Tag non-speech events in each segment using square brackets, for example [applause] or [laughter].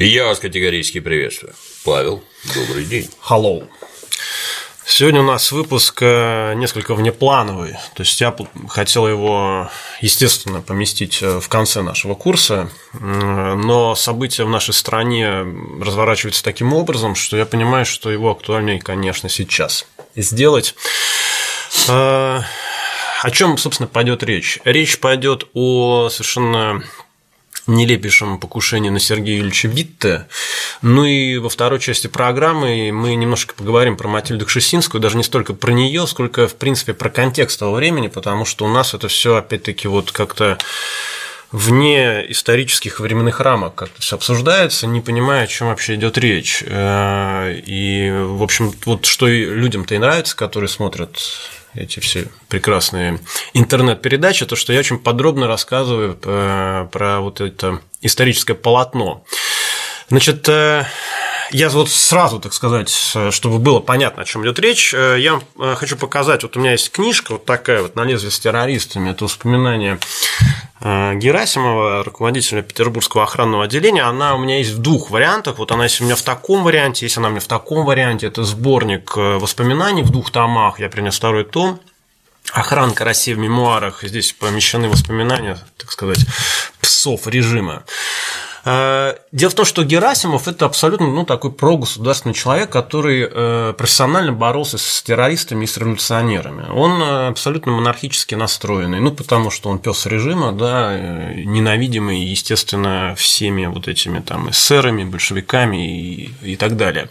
И я вас категорически приветствую. Павел, добрый день. Hello. Сегодня у нас выпуск э, несколько внеплановый. То есть я хотел его, естественно, поместить э, в конце нашего курса, но события в нашей стране разворачиваются таким образом, что я понимаю, что его актуальнее, конечно, сейчас сделать. Э, о чем, собственно, пойдет речь? Речь пойдет о совершенно нелепейшем покушении на Сергея Юрьевича Витте. Ну и во второй части программы мы немножко поговорим про Матильду Кшесинскую, даже не столько про нее, сколько, в принципе, про контекст того времени, потому что у нас это все опять-таки вот как-то вне исторических временных рамок как-то все обсуждается, не понимая, о чем вообще идет речь. Э, и, в общем, вот что людям-то и нравится, которые смотрят эти все прекрасные интернет-передачи, то, что я очень подробно рассказываю э, про вот это историческое полотно. Значит, э, я вот сразу, так сказать, чтобы было понятно, о чем идет речь, э, я э, хочу показать, вот у меня есть книжка вот такая вот «На лезвие с террористами», это воспоминание э, Герасимова, руководителя Петербургского охранного отделения, она у меня есть в двух вариантах, вот она есть у меня в таком варианте, есть она у меня в таком варианте, это сборник воспоминаний в двух томах, я принес второй том, Охранка России в мемуарах, здесь помещены воспоминания, так сказать, псов режима. Э, дело в том, что Герасимов – это абсолютно ну, такой прогосударственный человек, который э, профессионально боролся с террористами и с революционерами. Он э, абсолютно монархически настроенный, ну, потому что он пес режима, да, ненавидимый, естественно, всеми вот этими там эсерами, большевиками и, и так далее.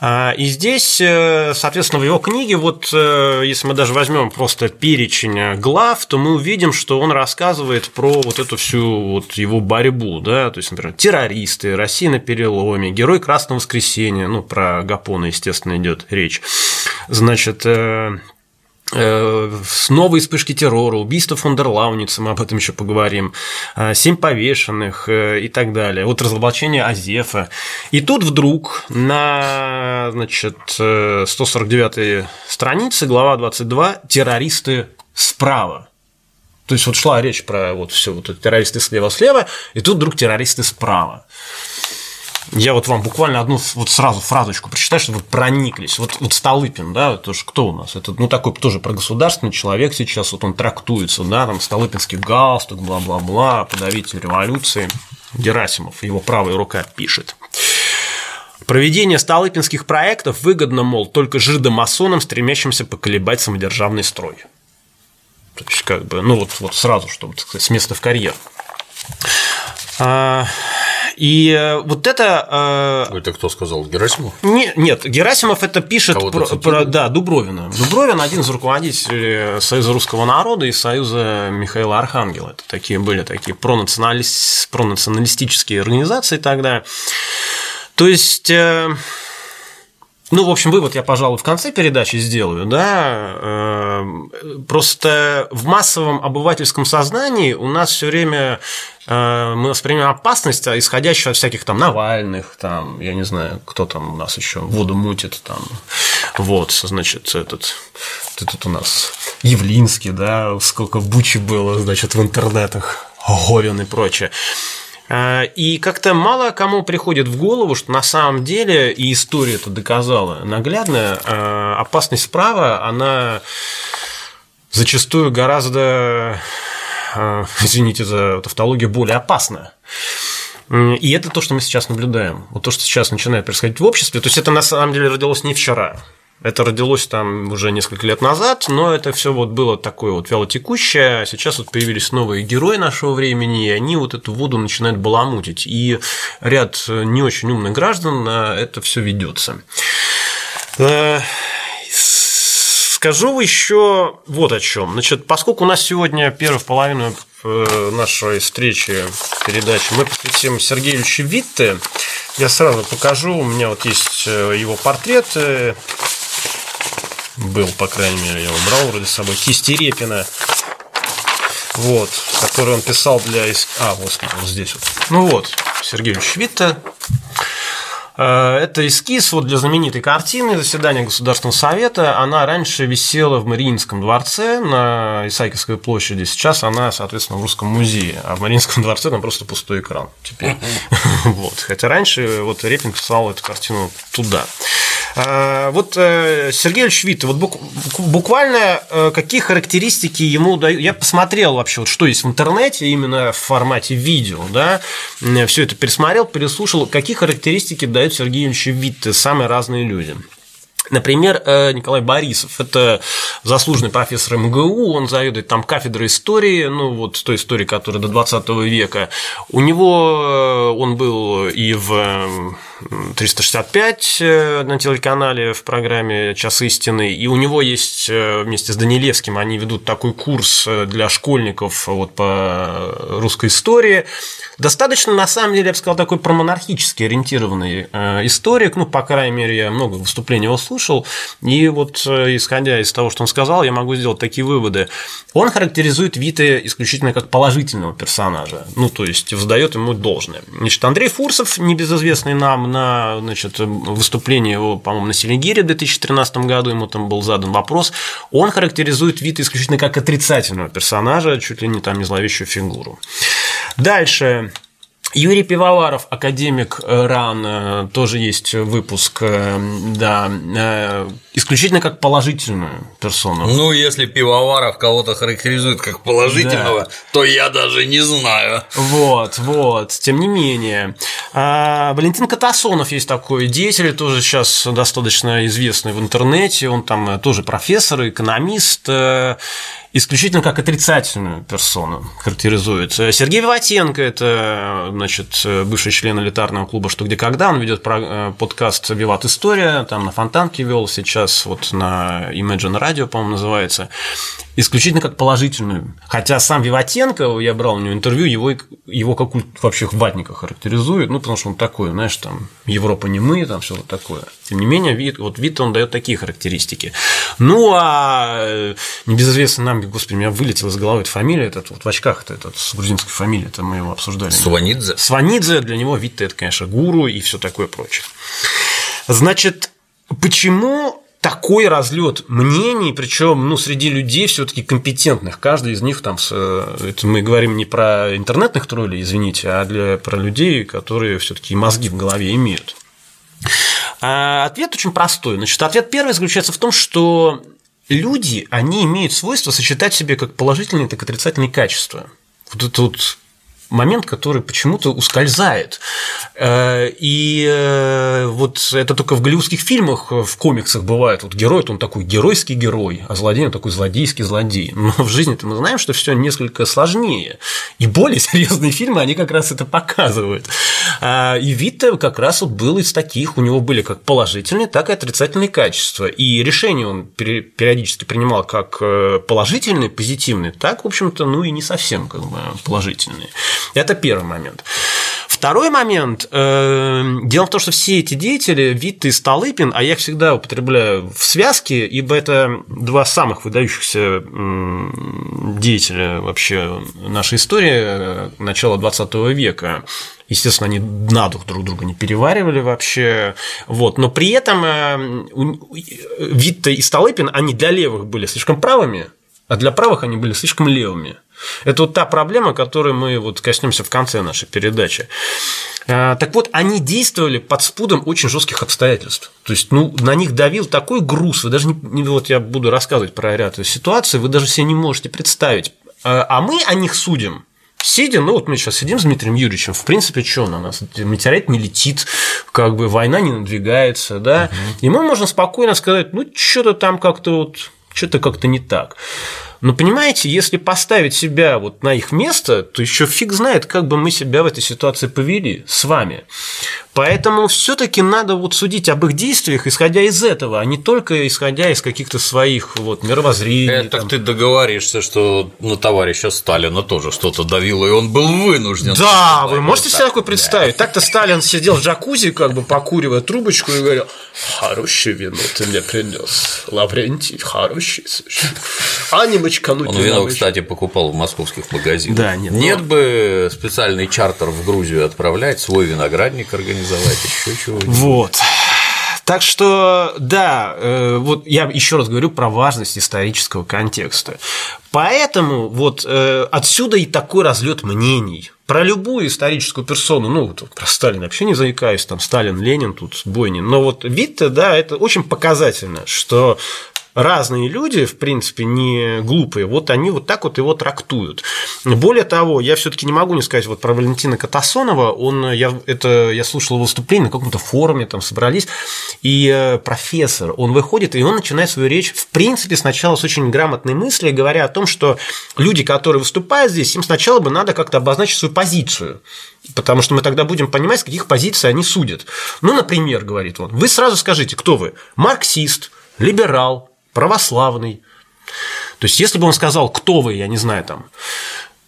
А, и здесь, э, соответственно, в его книге, вот э, если мы даже возьмем просто перечень глав, то мы увидим, что он рассказывает про вот эту всю вот его борьбу, да, то есть, например, террористы, Россия на переломе, герой Красного воскресенья, ну, про Гапона, естественно, идет речь. Значит, э, новой вспышки террора, убийство фон мы об этом еще поговорим, э, семь повешенных э, и так далее, вот разоблачение Азефа. И тут вдруг на значит, 149 странице, глава 22, террористы справа. То есть вот шла речь про вот все вот террористы слева-слева, и тут вдруг террористы справа. Я вот вам буквально одну вот сразу фразочку прочитаю, чтобы вы прониклись. Вот, вот Столыпин, да, это же кто у нас? Это, ну, такой тоже прогосударственный человек сейчас, вот он трактуется, да, там Столыпинский галстук, бла-бла-бла, подавитель революции. Герасимов, его правая рука пишет. Проведение столыпинских проектов выгодно, мол, только жидомасонам, стремящимся поколебать самодержавный строй. То есть, как бы, ну вот, вот сразу, чтобы, так сказать, с места в карьер. А, и э, вот это... Э, это кто сказал? Герасимов? Не, нет, Герасимов это пишет про, про да, Дубровина. Дубровин один из руководителей Союза русского народа и Союза Михаила Архангела. Это такие были такие пронационалист, пронационалистические организации тогда. То есть э, ну, в общем, вывод я, пожалуй, в конце передачи сделаю, да. Эм, просто в массовом обывательском сознании у нас все время э, мы воспринимаем опасность, а исходящую от всяких там Навальных, там, я не знаю, кто там у нас еще воду мутит, там, вот, значит, этот, этот у нас Явлинский, да, сколько бучи было, значит, в интернетах, Говин и прочее. Э, и как-то мало кому приходит в голову, что на самом деле, и история это доказала наглядно, э, опасность справа, она зачастую гораздо, э, извините за тавтологию, более опасна. И это то, что мы сейчас наблюдаем. Вот то, что сейчас начинает происходить в обществе. То есть это на самом деле родилось не вчера. Это родилось там уже несколько лет назад, но это все вот было такое вот вялотекущее. Сейчас вот появились новые герои нашего времени, и они вот эту воду начинают баламутить. И ряд не очень умных граждан на это все ведется. Э, скажу еще вот о чем. Значит, поскольку у нас сегодня первая половина э, нашей встречи, передачи, мы посвятим Сергею Витте, я сразу покажу, у меня вот есть э, его портрет, был, по крайней мере, я его брал вроде с собой, кисти Репина, вот, который он писал для... А, господи, вот здесь вот. Ну вот, Сергей Ильич Витта. Это эскиз вот для знаменитой картины заседания Государственного совета. Она раньше висела в Мариинском дворце на Исаакиевской площади. Сейчас она, соответственно, в Русском музее. А в Мариинском дворце там просто пустой экран теперь. [laughs] Вот. Хотя раньше вот Репин писал эту картину туда. А, вот э, Сергей Ильич вот буквально э, какие характеристики ему дают. Я посмотрел вообще, вот что есть в интернете именно в формате видео, да, все это пересмотрел, переслушал, какие характеристики дают Сергею Ильичу Витте самые разные люди. Например, э, Николай Борисов, это заслуженный профессор МГУ, он заведует там кафедрой истории, ну вот той истории, которая до 20 века. У него он был и в 365 э, на телеканале в программе «Час истины», и у него есть э, вместе с Данилевским, они ведут такой курс э, для школьников вот по русской истории. Достаточно, на самом деле, я бы сказал, такой промонархически ориентированный историк, ну, по крайней мере, я много выступлений его слушал, и вот, исходя из того, что он сказал, я могу сделать такие выводы. Он характеризует Вита исключительно как положительного персонажа, ну, то есть воздает ему должное. Значит, Андрей Фурсов, небезызвестный нам, на значит, выступлении его, по-моему, на Селигере в 2013 году, ему там был задан вопрос, он характеризует вид исключительно как отрицательного персонажа, чуть ли не там не зловещую фигуру. Дальше. Юрий Пивоваров, академик э, РАН, э, тоже есть выпуск, э, да, исключительно как положительную персону. Ну, если Пивоваров кого-то характеризует как положительного, да. то я даже не знаю. Вот, вот, тем не менее. А, Валентин Катасонов есть такой деятель, тоже сейчас достаточно известный в интернете, он там тоже профессор, экономист, исключительно как отрицательную персону характеризует. Сергей Виватенко – это значит, бывший член элитарного клуба «Что, где, когда». Он ведет э, подкаст «Виват История», там на Фонтанке вел, сейчас вот на Imagine Radio, по-моему, называется исключительно как положительную. Хотя сам Виватенко, я брал у него интервью, его, его как вообще ватника характеризует, ну, потому что он такой, знаешь, там, Европа не мы, там все вот такое. Тем не менее, вид, вот вид он дает такие характеристики. Ну, а э, небезызвестный нам, господи, у меня вылетела из головы эта фамилия, этот вот в очках, это этот с грузинской фамилией, это мы его обсуждали. Сванидзе. Сванидзе, для него вид это, конечно, гуру и все такое прочее. Значит, почему такой разлет мнений, причем ну, среди людей все-таки компетентных. Каждый из них там, это мы говорим не про интернетных троллей, извините, а для, про людей, которые все-таки мозги в голове имеют. А ответ очень простой. Значит, ответ первый заключается в том, что люди, они имеют свойство сочетать в себе как положительные, так и отрицательные качества. Вот это вот момент, который почему-то ускользает. Э, и э, вот это только в голливудских фильмах, в комиксах бывает. Вот герой, он такой геройский герой, а злодей он такой злодейский злодей. Но в жизни-то мы знаем, что все несколько сложнее. И более [laughs] серьезные фильмы, они как раз это показывают. И Витте как раз вот был из таких, у него были как положительные, так и отрицательные качества. И решения он периодически принимал как э, положительные, позитивные, так, в общем-то, ну и не совсем как бы положительные. Это первый момент. Второй момент. Э, дело в том, что все эти деятели, Витте и Столыпин, а я их всегда употребляю в связке, ибо это два самых выдающихся деятеля вообще нашей истории э, начала 20 века. Естественно, они на дух друг друга не переваривали вообще. Вот. Но при этом э, Витте и Столыпин, они для левых были слишком правыми, а для правых они были слишком левыми. Это вот та проблема, которой мы вот коснемся в конце нашей передачи. А, так вот, они действовали под спудом очень жестких обстоятельств. То есть, ну, на них давил такой груз, вы даже не, вот я буду рассказывать про ряд ситуаций, вы даже себе не можете представить. А, а мы о них судим Сидя, ну вот мы сейчас сидим с Дмитрием Юрьевичем, в принципе, что на нас? Метеорит не летит, как бы война не надвигается, да, угу. и мы можем спокойно сказать, ну, что-то там как-то вот, что-то как-то не так. Но понимаете, если поставить себя вот на их место, то еще фиг знает, как бы мы себя в этой ситуации повели с вами. Поэтому все-таки надо вот судить об их действиях, исходя из этого, а не только исходя из каких-то своих вот мировоззрений. Это там. ты договоришься, что на товарища Сталина тоже что-то давило, и он был вынужден. Да, вы можете себе такое представить? Да. Так-то Сталин сидел в джакузи, как бы покуривая трубочку, и говорил: хорошее вино ты мне принес, Лаврентий, хороший. А не бочкануть. Он вино, кстати, покупал в московских магазинах. Да, нет. Нет бы специальный чартер в Грузию отправлять, свой виноградник организовать, еще чего-нибудь. Вот. Так что, да, э, вот я еще раз говорю про важность исторического контекста. Поэтому вот э, отсюда и такой разлет мнений. Про любую историческую персону, ну, вот про Сталина вообще не заикаюсь, там Сталин, Ленин, тут Бойнин, но вот Витте, да, это очень показательно, что разные люди, в принципе, не глупые, вот они вот так вот его трактуют. Более того, я все таки не могу не сказать вот про Валентина Катасонова, он, я, это, я слушал выступление на каком-то форуме, там собрались, и э, профессор, он выходит, и он начинает свою речь, в принципе, сначала с очень грамотной мысли, говоря о том, что люди, которые выступают здесь, им сначала бы надо как-то обозначить свою позицию, потому что мы тогда будем понимать, с каких позиций они судят. Ну, например, говорит он, вы сразу скажите, кто вы? Марксист, либерал, православный. То есть, если бы он сказал, кто вы, я не знаю, там,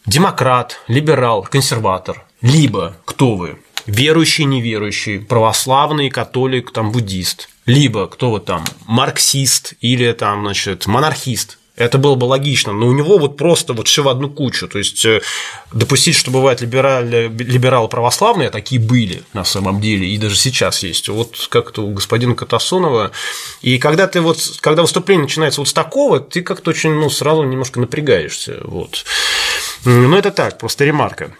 демократ, либерал, консерватор, либо кто вы, верующий, неверующий, православный, католик, там, буддист, либо кто вы там, марксист или там, значит, монархист, это было бы логично, но у него вот просто вот все в одну кучу. То есть э, допустить, что бывают либералы, либералы православные, а такие были на самом деле, и даже сейчас есть. Вот как-то у господина Катасонова. И когда ты вот, когда выступление начинается вот с такого, ты как-то очень, ну, сразу немножко напрягаешься. Вот. Ну, это так, просто ремарка.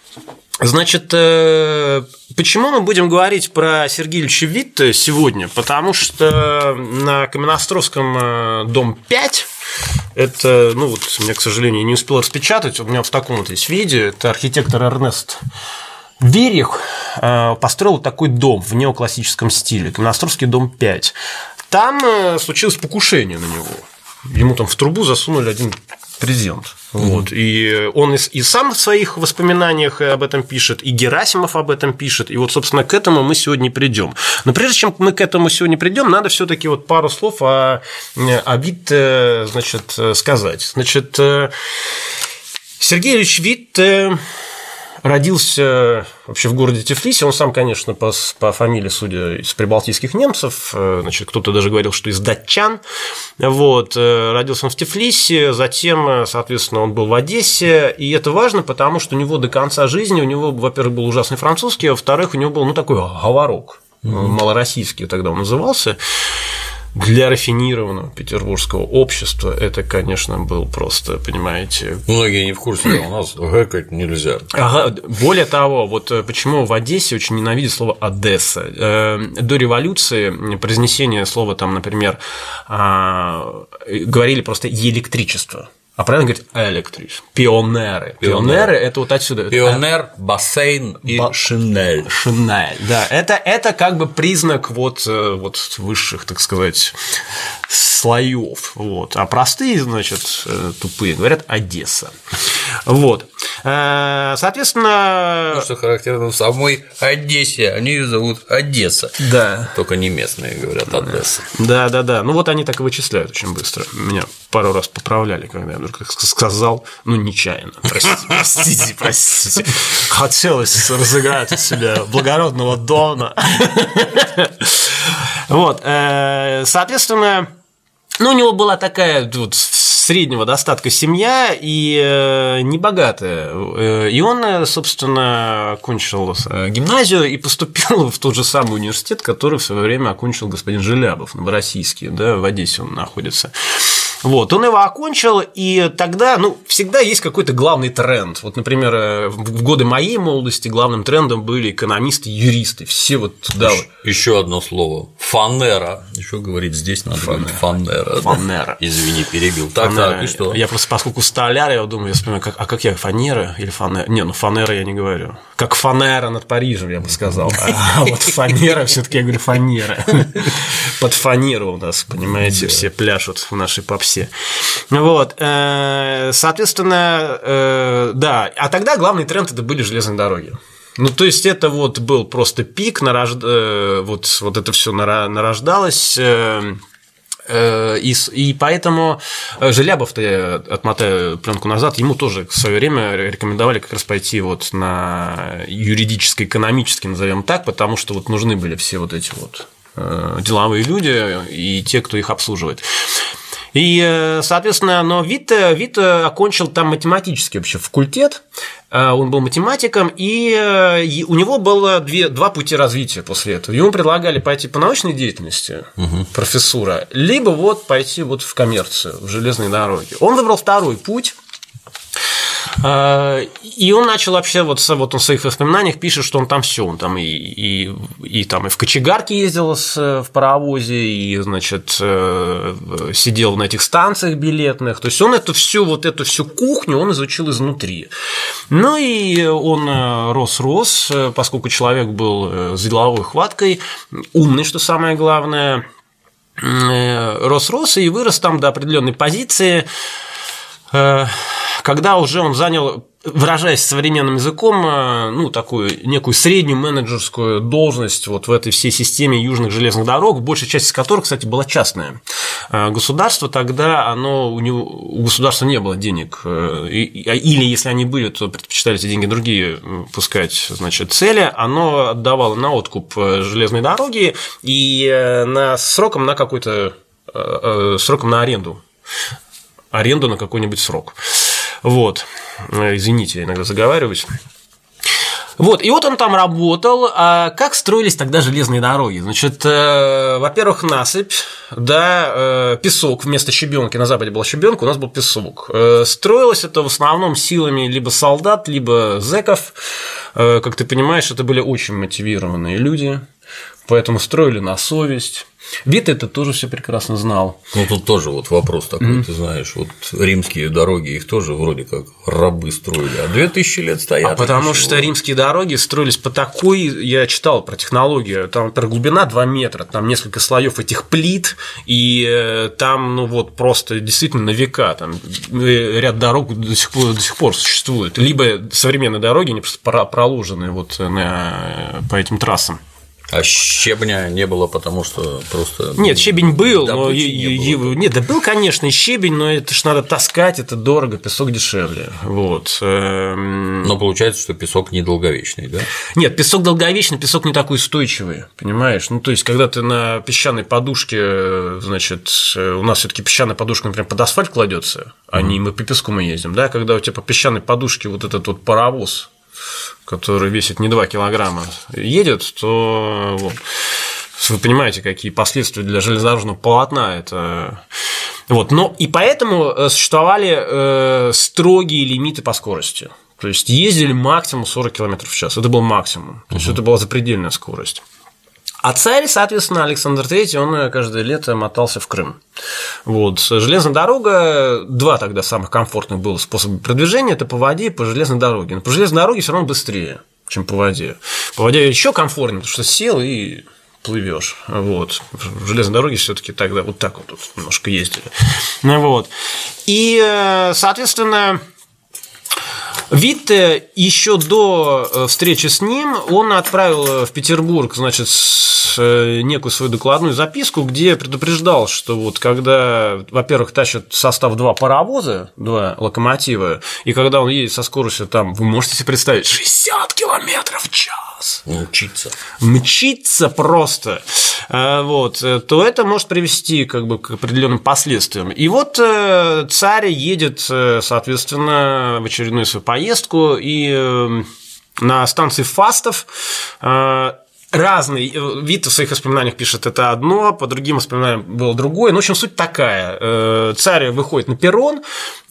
Значит, э, почему мы будем говорить про Сергея Ильича Витта сегодня? Потому что на Каменостровском э, дом 5 это, ну вот, меня, к сожалению, не успел распечатать, у меня в таком вот есть виде, это архитектор Эрнест Верих э, построил такой дом в неоклассическом стиле, Каменостровский дом 5. Там случилось покушение на него. Ему там в трубу засунули один презент. Вот. И он и, сам в своих воспоминаниях об этом пишет, и Герасимов об этом пишет. И вот, собственно, к этому мы сегодня придем. Но прежде чем мы к этому сегодня придем, надо все-таки вот пару слов о, о Витте, э, значит, сказать. Значит, э, Сергей Ильич Витте родился вообще в городе Тифлисе. Он сам, конечно, по, по фамилии, судя из прибалтийских немцев, э, значит, кто-то даже говорил, что из датчан. Вот, э, родился он в Тифлисе, затем, э, соответственно, он был в Одессе. И это важно, потому что у него до конца жизни, у него, во-первых, был ужасный французский, а во-вторых, у него был, ну, такой говорок, mm-hmm. малороссийский тогда он назывался для рафинированного петербургского общества это, конечно, был просто, понимаете... Многие не в курсе, у нас гэкать нельзя. Ага, более того, вот э, почему в Одессе очень ненавидят слово «Одесса». Э, до революции произнесение слова, там, например, а, говорили просто «электричество», а правильно говорить электрис. Пионеры. Пионеры – это вот отсюда. Пионер, бассейн и Ба... шинель. Шинель, да. Это, это как бы признак вот, э, вот высших, так сказать, слоев. Вот. А простые, значит, э, тупые говорят Одесса. Вот. Э, соответственно... Ну, что характерно в самой Одессе, они ее зовут Одесса. Да. Только не местные говорят Одесса. Да, да, да. Ну вот они так и вычисляют очень быстро. Меня пару раз поправляли, когда я вдруг сказал, ну, нечаянно. Простите, простите, простите. Хотелось разыграть из себя благородного Дона. Вот. Э, соответственно, ну, у него была такая вот среднего достатка семья и э, небогатая. Э, и он, собственно, окончил гимназию и поступил [laughs] в тот же самый университет, который в свое время окончил господин Желябов, Новороссийский, да, в Одессе он находится. Вот, он его окончил, и тогда, ну, всегда есть какой-то главный тренд. Вот, например, э, в годы моей молодости главным трендом были экономисты, юристы, все вот туда. Еще, еще одно слово. Фанера. Еще говорить здесь надо фанера. фанера. Фанера. Да? Извини, перебил. Так, фанера. так, и что? Я просто, поскольку столяр, я думаю, я вспоминаю, как, а как я, фанера или фанера? Не, ну фанера я не говорю. Как фанера над Парижем, я бы сказал. А вот фанера, все таки я говорю фанера. [laughs] Под фанеру у нас, понимаете, все пляшут в нашей попсе все. Вот, э, соответственно, э, да, а тогда главный тренд это были железные дороги. Ну, то есть это вот был просто пик. Э, вот, вот это все нарождалось. И, и поэтому Желябов-то, отмотаю пленку назад, ему тоже в свое время рекомендовали как раз пойти вот на юридическо-экономический, назовем так, потому что вот нужны были все вот эти вот деловые люди и те, кто их обслуживает. И, соответственно, но Вит, Вит окончил там математический вообще факультет, он был математиком, и у него было две, два пути развития после этого. Ему предлагали пойти по научной деятельности, угу. профессура, либо вот пойти вот в коммерцию, в железные дороги. Он выбрал второй путь, и он начал вообще вот, вот он в своих воспоминаниях пишет, что он там все, он там и, и, и там и в кочегарке ездил в паровозе, и, значит, э, сидел на этих станциях билетных. То есть он эту всю вот эту всю кухню он изучил изнутри. Ну и он рос-рос, э, поскольку человек был с деловой хваткой, умный, что самое главное, рос-рос и вырос там до определенной позиции э, когда уже он занял, выражаясь современным языком, э, ну, такую некую среднюю менеджерскую должность вот в этой всей системе южных железных дорог, большая часть из которых, кстати, была частная. Э, государство тогда, оно, у, него, у государства не было денег, э, а, или если они были, то предпочитали эти деньги другие пускать, значит, цели, оно отдавало на откуп железной дороги и на сроком на какой-то сроком на аренду аренду на какой-нибудь срок. Вот. Э, извините, я иногда заговариваюсь. Вот, и вот он там работал. А как строились тогда железные дороги? Значит, э, во-первых, насыпь, да, э, песок вместо щебенки. На Западе была щебенка, у нас был песок. Э, строилось это в основном силами либо солдат, либо зеков. Э, как ты понимаешь, это были очень мотивированные люди, поэтому строили на совесть. Вит это тоже все прекрасно знал. Ну, тут тоже вот вопрос такой, mm-hmm. ты знаешь, вот римские дороги, их тоже вроде как рабы строили, а 2000 лет стоят. А потому что римские дороги строились по такой, я читал про технологию, там, например, глубина 2 метра, там несколько слоев этих плит, и э, там, ну вот, просто действительно на века, там э, ряд дорог до сих пор, до сих пор существует. Либо современные дороги, они просто проложены вот на, по этим трассам. А щебня не было, потому что просто. Нет, щебень был, но не было. нет, да был, конечно, щебень, но это ж надо таскать, это дорого, песок дешевле. Вот. Эм. Но получается, что песок недолговечный, да? Нет, песок долговечный, песок не такой устойчивый, понимаешь? Ну, то есть, когда ты на песчаной подушке, значит, у нас все-таки песчаная подушка, например, под асфальт кладется, а не мы по песку мы ездим, да, когда у тебя по песчаной подушке вот этот вот паровоз который весит не 2 килограмма, едет, то вот, вы понимаете, какие последствия для железнодорожного полотна это. Вот, но и поэтому э, существовали э, строгие лимиты по скорости. То есть ездили максимум 40 км в час. Это был максимум. То есть это была запредельная скорость. А царь, соответственно, Александр III, он каждое лето мотался в Крым. Вот. Железная дорога, два тогда самых комфортных было способа продвижения, это по воде и по железной дороге. Но по железной дороге все равно быстрее, чем по воде. По воде еще комфортнее, потому что сел и плывешь. Вот. В железной дороге все-таки тогда вот так вот немножко ездили. Вот. И, э, соответственно, Витте еще до э, встречи с ним он отправил в Петербург, значит, э, некую свою докладную записку, где предупреждал, что вот когда, во-первых, тащат состав два паровоза, два локомотива, и когда он едет со скоростью там, вы можете себе представить, 60 километров в час. Мчится. Мчится просто. Э, вот, то это может привести как бы к определенным последствиям. И вот царь едет, соответственно, в очередную свою поездку и эм, на станции Фастов э, разный э, вид в своих воспоминаниях пишет это одно, по другим воспоминаниям было другое. Ну, в общем, суть такая. Э, царь выходит на перрон,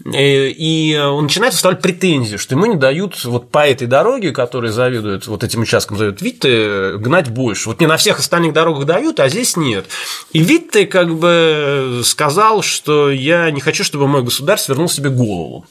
и он начинает выставлять претензии, что ему не дают вот по этой дороге, которой завидуют, вот этим участкам завидуют Витте, гнать больше. Вот не на всех остальных дорогах дают, а здесь нет. И Витте как бы сказал, что я не хочу, чтобы мой государь свернул себе голову.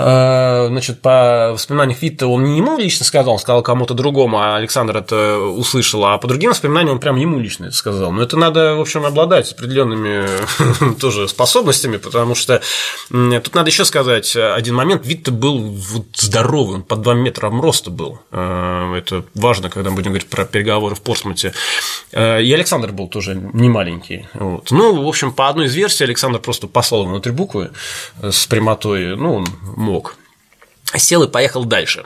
Э, значит, по воспоминаниям Витта он не ему лично сказал, он сказал кому-то другому, а Александр это услышал, а по другим воспоминаниям он прям ему лично это сказал. Но это надо, в общем, обладать определенными [laughs] тоже способностями, потому что тут надо еще сказать один момент. Витта был вот здоровый, он под 2 метра роста был. Э, это важно, когда мы будем говорить про переговоры в Портсмуте. Э, и Александр был тоже не маленький. Вот. Ну, в общем, по одной из версий Александр просто послал внутрь буквы с прямотой, ну, он мог. Сел и поехал дальше.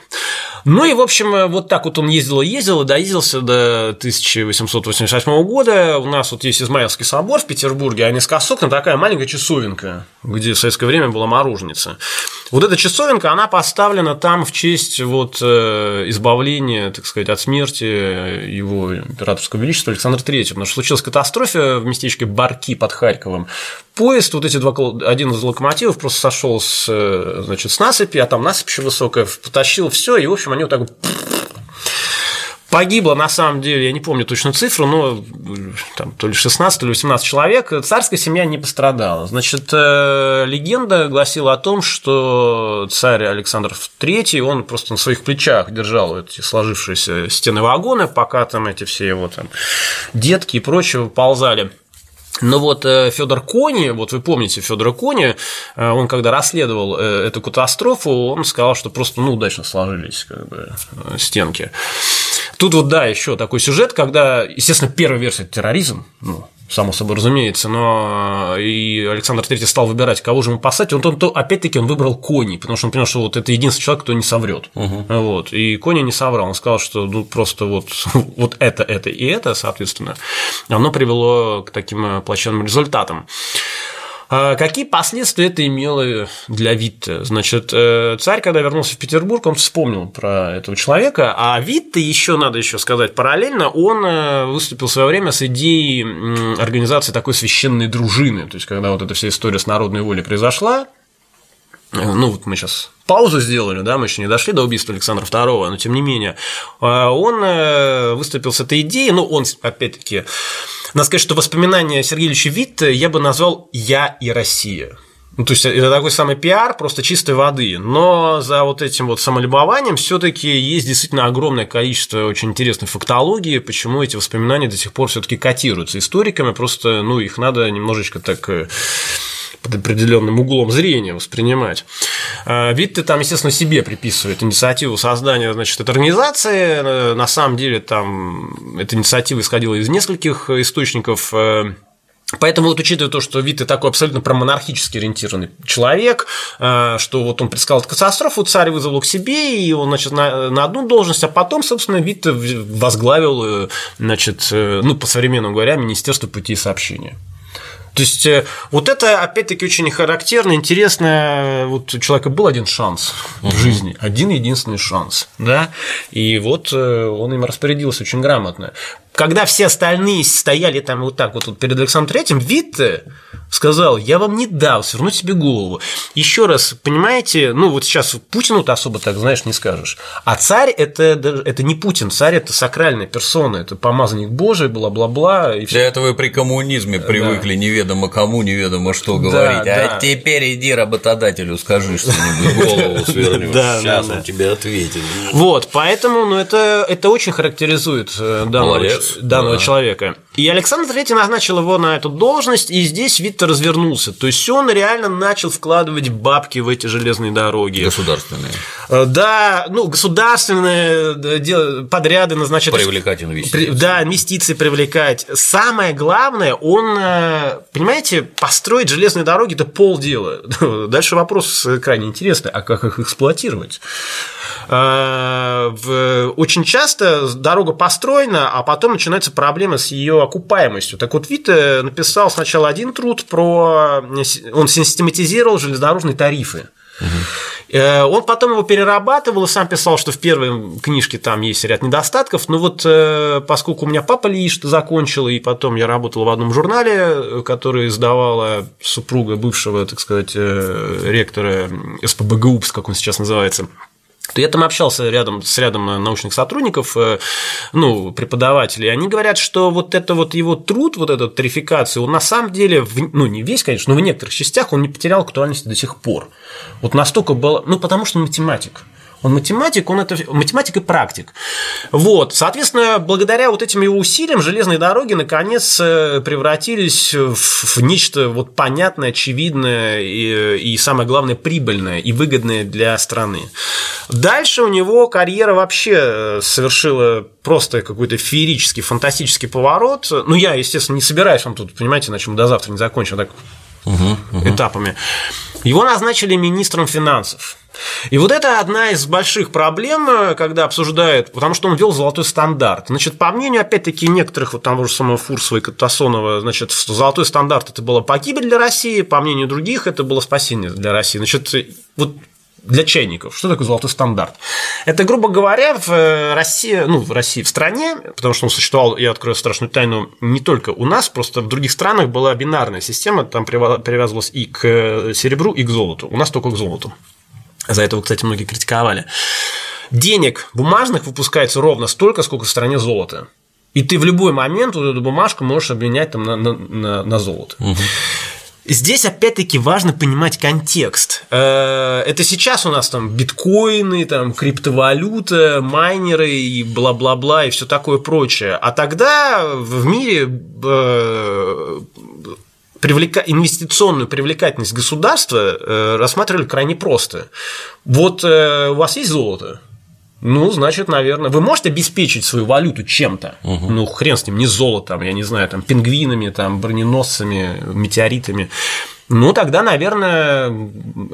Ну и, в общем, вот так вот он ездил и ездил, и доездился до 1888 года. У нас вот есть Измаилский собор в Петербурге, а наискосок на такая маленькая часовенка, где в советское время была мороженица. Вот эта часовенка, она поставлена там в честь вот э, избавления, так сказать, от смерти его императорского величества Александра III, потому что случилась катастрофа в местечке Барки под Харьковом. Поезд, вот эти два, один из локомотивов просто сошел с, э, значит, с насыпи, а там насыпь еще высокая, потащил все, и, в общем, они вот так Погибло, на самом деле, я не помню точно цифру, но там, то ли 16, то ли 18 человек. Царская семья не пострадала. Значит, легенда гласила о том, что царь Александр III, он просто на своих плечах держал эти сложившиеся стены вагона, пока там эти все его там детки и прочее ползали но вот э, Федор Кони, вот вы помните Федора Кони, э, он когда расследовал э, эту катастрофу, он сказал, что просто ну, удачно сложились как бы, стенки. Тут вот, да, еще такой сюжет, когда, естественно, первая версия – терроризм, ну, само собой разумеется, но и Александр III стал выбирать, кого же ему посадить, он, он, опять-таки он выбрал Кони, потому что он понял, что вот это единственный человек, кто не соврет. Угу. Вот. И Кони не соврал, он сказал, что ну, просто вот, [laughs] вот это, это и это, соответственно, оно привело к таким плачевным результатам. А какие последствия это имело для Витте? Значит, э, царь, когда вернулся в Петербург, он вспомнил про этого человека, а Витте еще надо еще сказать параллельно, он э, выступил в свое время с идеей организации такой священной дружины. То есть, когда вот эта вся история с народной волей произошла, ну вот мы сейчас паузу сделали, да, мы еще не дошли до убийства Александра II, но тем не менее, он выступил с этой идеей, ну, он, опять-таки, надо сказать, что воспоминания Сергея Ильича Витта я бы назвал «Я и Россия». Ну, то есть это такой самый пиар, просто чистой воды. Но за вот этим вот самолюбованием все-таки есть действительно огромное количество очень интересной фактологии, почему эти воспоминания до сих пор все-таки котируются историками, просто ну, их надо немножечко так э, под определенным углом зрения воспринимать. А, Витте там, естественно, себе приписывает инициативу создания значит, этой организации. Э, на самом деле там эта инициатива исходила из нескольких источников. Э, поэтому вот учитывая то, что Витте такой абсолютно промонархически ориентированный человек, э, что вот он предсказал катастрофу, царь вызвал к себе, и он, значит, на, на одну должность, а потом, собственно, Витте возглавил, значит, ну, по современному говоря, Министерство путей сообщения. То есть э, вот это, опять-таки, очень характерно, интересно. Вот у человека был один шанс в жизни, один единственный шанс, да, и вот э, он им распорядился очень грамотно когда все остальные стояли там вот так вот перед Александром Третьим, Витте сказал, я вам не дал свернуть себе голову. Еще раз, понимаете, ну вот сейчас Путину-то особо так, знаешь, не скажешь. А царь это, это не Путин, царь это сакральная персона, это помазанник Божий, бла-бла-бла. И Для этого и при коммунизме привыкли да. неведомо кому, неведомо что говорить. Да, а да. теперь иди работодателю скажи что-нибудь, [laughs] голову свернешь. Сейчас он тебе ответит. Вот, поэтому ну, это, это очень характеризует данного, данного человека. И Александр III назначил его на эту должность, и здесь Витте развернулся. То есть он реально начал вкладывать бабки в эти железные дороги. Государственные. Э, да, ну, государственные подряды назначать. Привлекать инвестиции. Да, инвестиции привлекать. Самое главное, он, э, понимаете, построить железные дороги – это полдела. [laughs] Дальше вопрос крайне интересный, а как их эксплуатировать? Э, очень часто дорога построена, а потом начинаются проблемы с ее окупаемостью. Так вот, Вита написал сначала один труд про... Он систематизировал железнодорожные тарифы. Угу. Он потом его перерабатывал и сам писал, что в первой книжке там есть ряд недостатков. Но вот э, поскольку у меня папа Лиш закончил, и потом я работал в одном журнале, который издавала супруга бывшего, так сказать, ректора СПБГУПС, как он сейчас называется, я там общался рядом с рядом научных сотрудников, э, ну, преподавателей, они говорят, что вот это вот его труд, вот эта тарификация, он на самом деле, в, ну, не весь, конечно, но в некоторых частях он не потерял актуальности до сих пор. Вот настолько было, ну, потому что он математик. Он математик, он это математик и практик. Вот, соответственно, благодаря вот этим его усилиям железные дороги наконец э, превратились в нечто вот понятное, очевидное и, и самое главное прибыльное и выгодное для страны. Дальше у него карьера вообще э, совершила просто какой-то феерический, фантастический поворот. Ну, я, естественно, не собираюсь вам тут, понимаете, на чем до завтра не закончим, так угу, угу. этапами. Его назначили министром финансов. И вот это одна из больших проблем, когда обсуждают, потому что он ввел золотой стандарт. Значит, по мнению, опять-таки, некоторых, вот того же самого Фурсова и Катасонова, значит, золотой стандарт – это была погибель для России, по мнению других, это было спасение для России. Значит, вот для чайников. Что такое золотой стандарт? Это, грубо говоря, в э, России, ну, в России, в стране, потому что он существовал, я открою страшную тайну, не только у нас, просто в других странах была бинарная система, там привязывалась и к э, серебру, и к золоту. У нас только к золоту. За это, кстати, многие критиковали. Денег бумажных выпускается ровно столько, сколько в стране золота. И ты в любой момент вот эту бумажку можешь обменять там на, на, на золото. Угу. Здесь опять-таки важно понимать контекст. Э, это сейчас у нас там биткоины, там криптовалюта, майнеры и бла-бла-бла и все такое прочее. А тогда в мире э, привлека... инвестиционную привлекательность государства э, рассматривали крайне просто. Вот у вас есть золото, ну, значит, наверное, вы можете обеспечить свою валюту чем-то. Угу. Ну, хрен с ним, не золотом, я не знаю, там, пингвинами, там, броненосцами, метеоритами. Ну, тогда, наверное,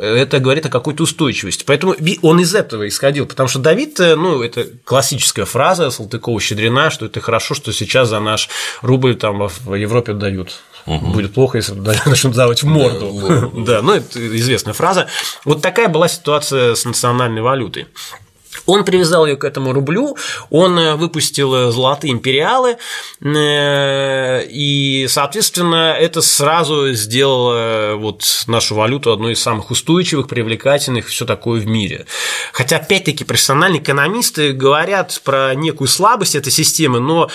это говорит о какой-то устойчивости. Поэтому он из этого исходил, потому что Давид, э, ну, это классическая фраза Салтыкова-Щедрина, что это хорошо, что сейчас за наш рубль там в Европе дают Угу. Будет плохо, если [laughs] начнут давать в морду. Да, [laughs] да, ну это известная фраза. Вот такая была ситуация с национальной валютой. Он привязал ее к этому рублю, он э, выпустил э, золотые империалы, э, и, соответственно, это сразу сделало вот нашу валюту одной из самых устойчивых, привлекательных, все такое в мире. Хотя, опять-таки, профессиональные экономисты говорят про некую слабость этой системы, но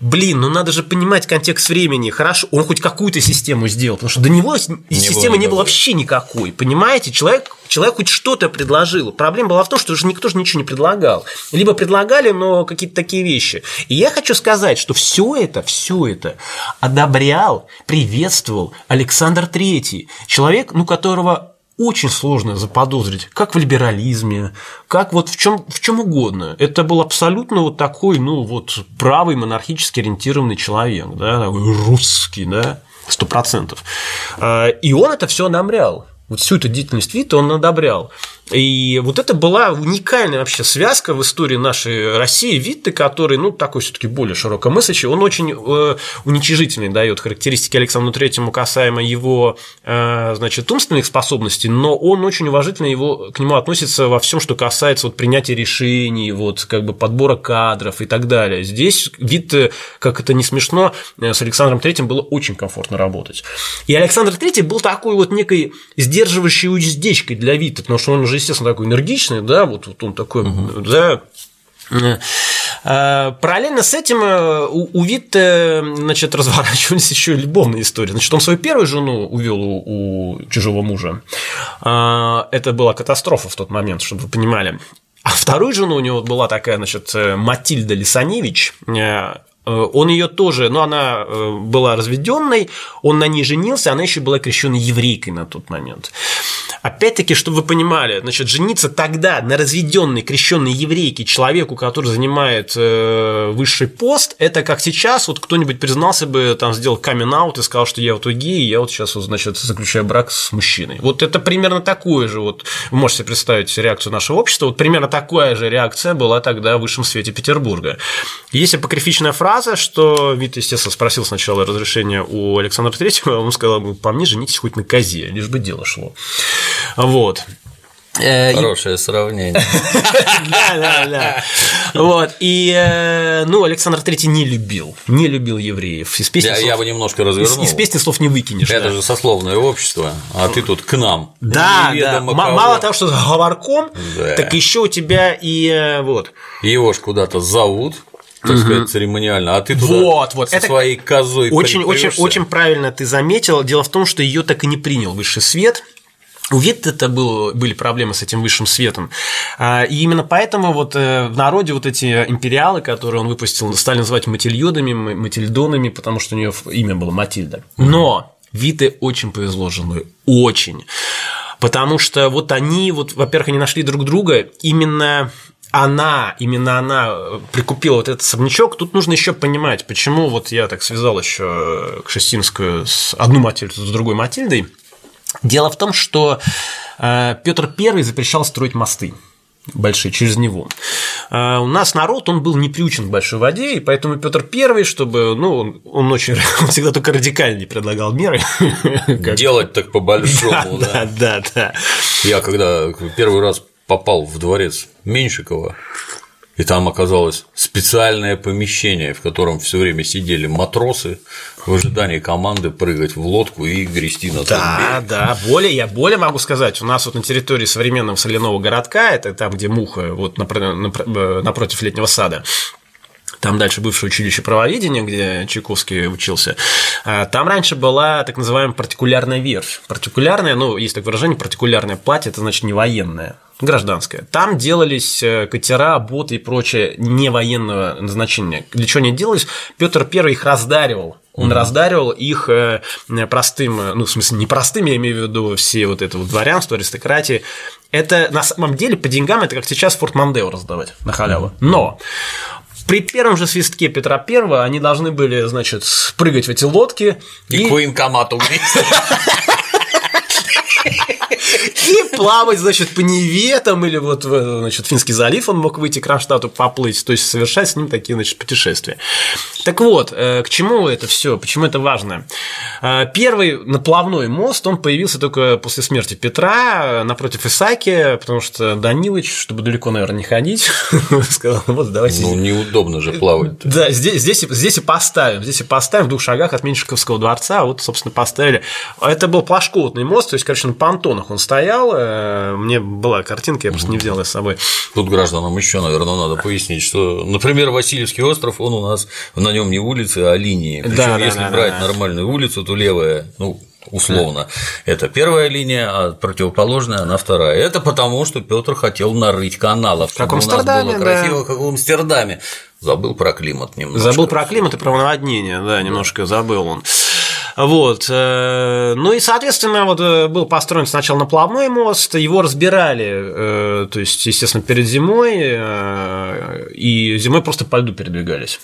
блин, ну надо же понимать контекст времени. Хорошо, он хоть какую-то систему сделал, потому что до него не системы было, не было вообще никакой. Понимаете, человек, человек хоть что-то предложил. Проблема была в том, что уже никто же ничего не предлагал. Либо предлагали, но какие-то такие вещи. И я хочу сказать, что все это, все это одобрял, приветствовал Александр Третий, человек, ну, которого очень сложно заподозрить, как в либерализме, как вот в чем, в чем угодно. Это был абсолютно вот такой, ну, вот правый монархически ориентированный человек, да, русский, да, сто процентов. А, и он это все одобрял. Вот всю эту деятельность Вита он одобрял. И вот это была уникальная вообще связка в истории нашей России. Витте, который, ну, такой все таки более широкомыслящий, он очень э, уничижительный дает характеристики Александру Третьему касаемо его, э, значит, умственных способностей, но он очень уважительно его, к нему относится во всем, что касается вот принятия решений, вот как бы подбора кадров и так далее. Здесь Витте, как это не смешно, э, с Александром Третьим было очень комфортно работать. И Александр Третий был такой вот некой сдерживающей уздечкой для Витте, потому что он уже естественно, такой энергичный, да, вот, вот он такой, угу. да, э, Параллельно с этим э, у, у Витте значит, разворачивались [laughs] еще любовные истории. Значит, он свою первую жену увел у, у чужого мужа. Э, это была катастрофа в тот момент, чтобы вы понимали. А вторую жену у него была такая, значит, Матильда Лисаневич. Он ее тоже, ну, она была разведенной, он на ней женился, она еще была крещенной еврейкой на тот момент. Опять-таки, чтобы вы понимали, значит, жениться тогда на разведенной крещенной еврейке человеку, который занимает э, высший пост, это как сейчас вот кто-нибудь признался бы, там, сделал камин и сказал, что я вот гей, я вот сейчас, вот, значит, заключаю брак с мужчиной. Вот это примерно такое же, вот, вы можете представить реакцию нашего общества, вот примерно такая же реакция была тогда в высшем свете Петербурга. Есть апокрифичная фраза, что Вит, естественно, спросил сначала разрешения у Александра Третьего, он сказал, по мне женитесь хоть на козе, лишь бы дело шло. Вот. Э, Хорошее сравнение. [laughs] Да, да, да. Вот. И, э, ну, Александр Третий не любил, не любил евреев. Из песни я, бы немножко развернул. Из, песни слов не выкинешь. Это же сословное общество, а ты тут к нам. Да, да. Мало того, что говорком, так еще у тебя и э, вот. Его ж куда-то зовут, так угу. сказать, церемониально, а ты туда вот, вот. со это своей козой очень, очень, очень правильно ты заметил. Дело в том, что ее так и не принял высший свет, у Витте было, были проблемы с этим высшим светом. А, и именно поэтому вот э, в народе вот эти империалы, которые он выпустил, стали называть Матильодами, Матильдонами, потому что у нее имя было Матильда. Но Вите очень повезло с женой, очень. Потому что вот они, вот, во-первых, они нашли друг друга именно она, именно она прикупила вот этот особнячок, тут нужно еще понимать, почему вот я так связал еще Кшестинскую с одну Матильду с другой Матильдой. Дело в том, что э, Петр I запрещал строить мосты большие через него. А у нас народ, он был не приучен к большой воде, и поэтому Петр Первый, чтобы, ну, он очень, [laughs] он всегда только радикальнее предлагал меры. [laughs] Делать так по-большому, да. Да, да, да. Я когда первый раз попал в дворец Меньшикова, и там оказалось специальное помещение, в котором все время сидели матросы в ожидании команды прыгать в лодку и грести на Да, да, более, я более могу сказать, у нас вот на территории современного соляного городка, это там, где муха, вот э, напротив летнего сада, там дальше бывшее училище правоведения, где Чайковский учился, а, там раньше была так называемая партикулярная верфь. Партикулярная, ну, есть такое выражение, партикулярное платье, это значит не военное гражданское. Там делались э, катера, боты и прочее не военного назначения. Для чего они делались? Петр I их раздаривал. Он mm-hmm. раздаривал их э, простым, ну, в смысле, не простым, я имею в виду все вот это вот дворянство, аристократии. Это на самом деле по деньгам это как сейчас Форт Мандео раздавать на халяву. Но при первом же свистке Петра Первого они должны были, значит, прыгать в эти лодки и, и... к военкомату вместе. [laughs] И плавать, значит, по Неве там или вот значит, Финский залив он мог выйти к Кронштадту поплыть, то есть совершать с ним такие, значит, путешествия. Так вот, э, к чему это все? Почему это важно? Э, первый наплавной мост, он появился только после смерти Петра э, напротив Исаки, потому что Данилович, чтобы далеко, наверное, не ходить, [laughs] сказал, вот давайте. Ну, неудобно же плавать. Да, здесь, здесь, здесь и поставим, здесь и поставим в двух шагах от Меньшиковского дворца, вот, собственно, поставили. Это был плашкотный мост, то есть, короче, на понтонах он стоял, мне была картинка, я просто не взял ее с собой. Тут гражданам еще, наверное, надо пояснить, что, например, Васильевский остров, он у нас на нем не улицы, а линии. Причем, да, если да, брать да. нормальную улицу, то левая, ну, условно. Да. Это первая линия, а противоположная она вторая. Это потому, что Петр хотел нарыть каналов, как чтобы у нас было красиво, да. как в Амстердаме. Забыл про климат немножко. Забыл про климат и про наводнение, да, немножко да. забыл он. Вот. Э, ну и, соответственно, вот э, был построен сначала наплавной мост, его разбирали, э, то есть, естественно, перед зимой, и зимой просто по льду передвигались.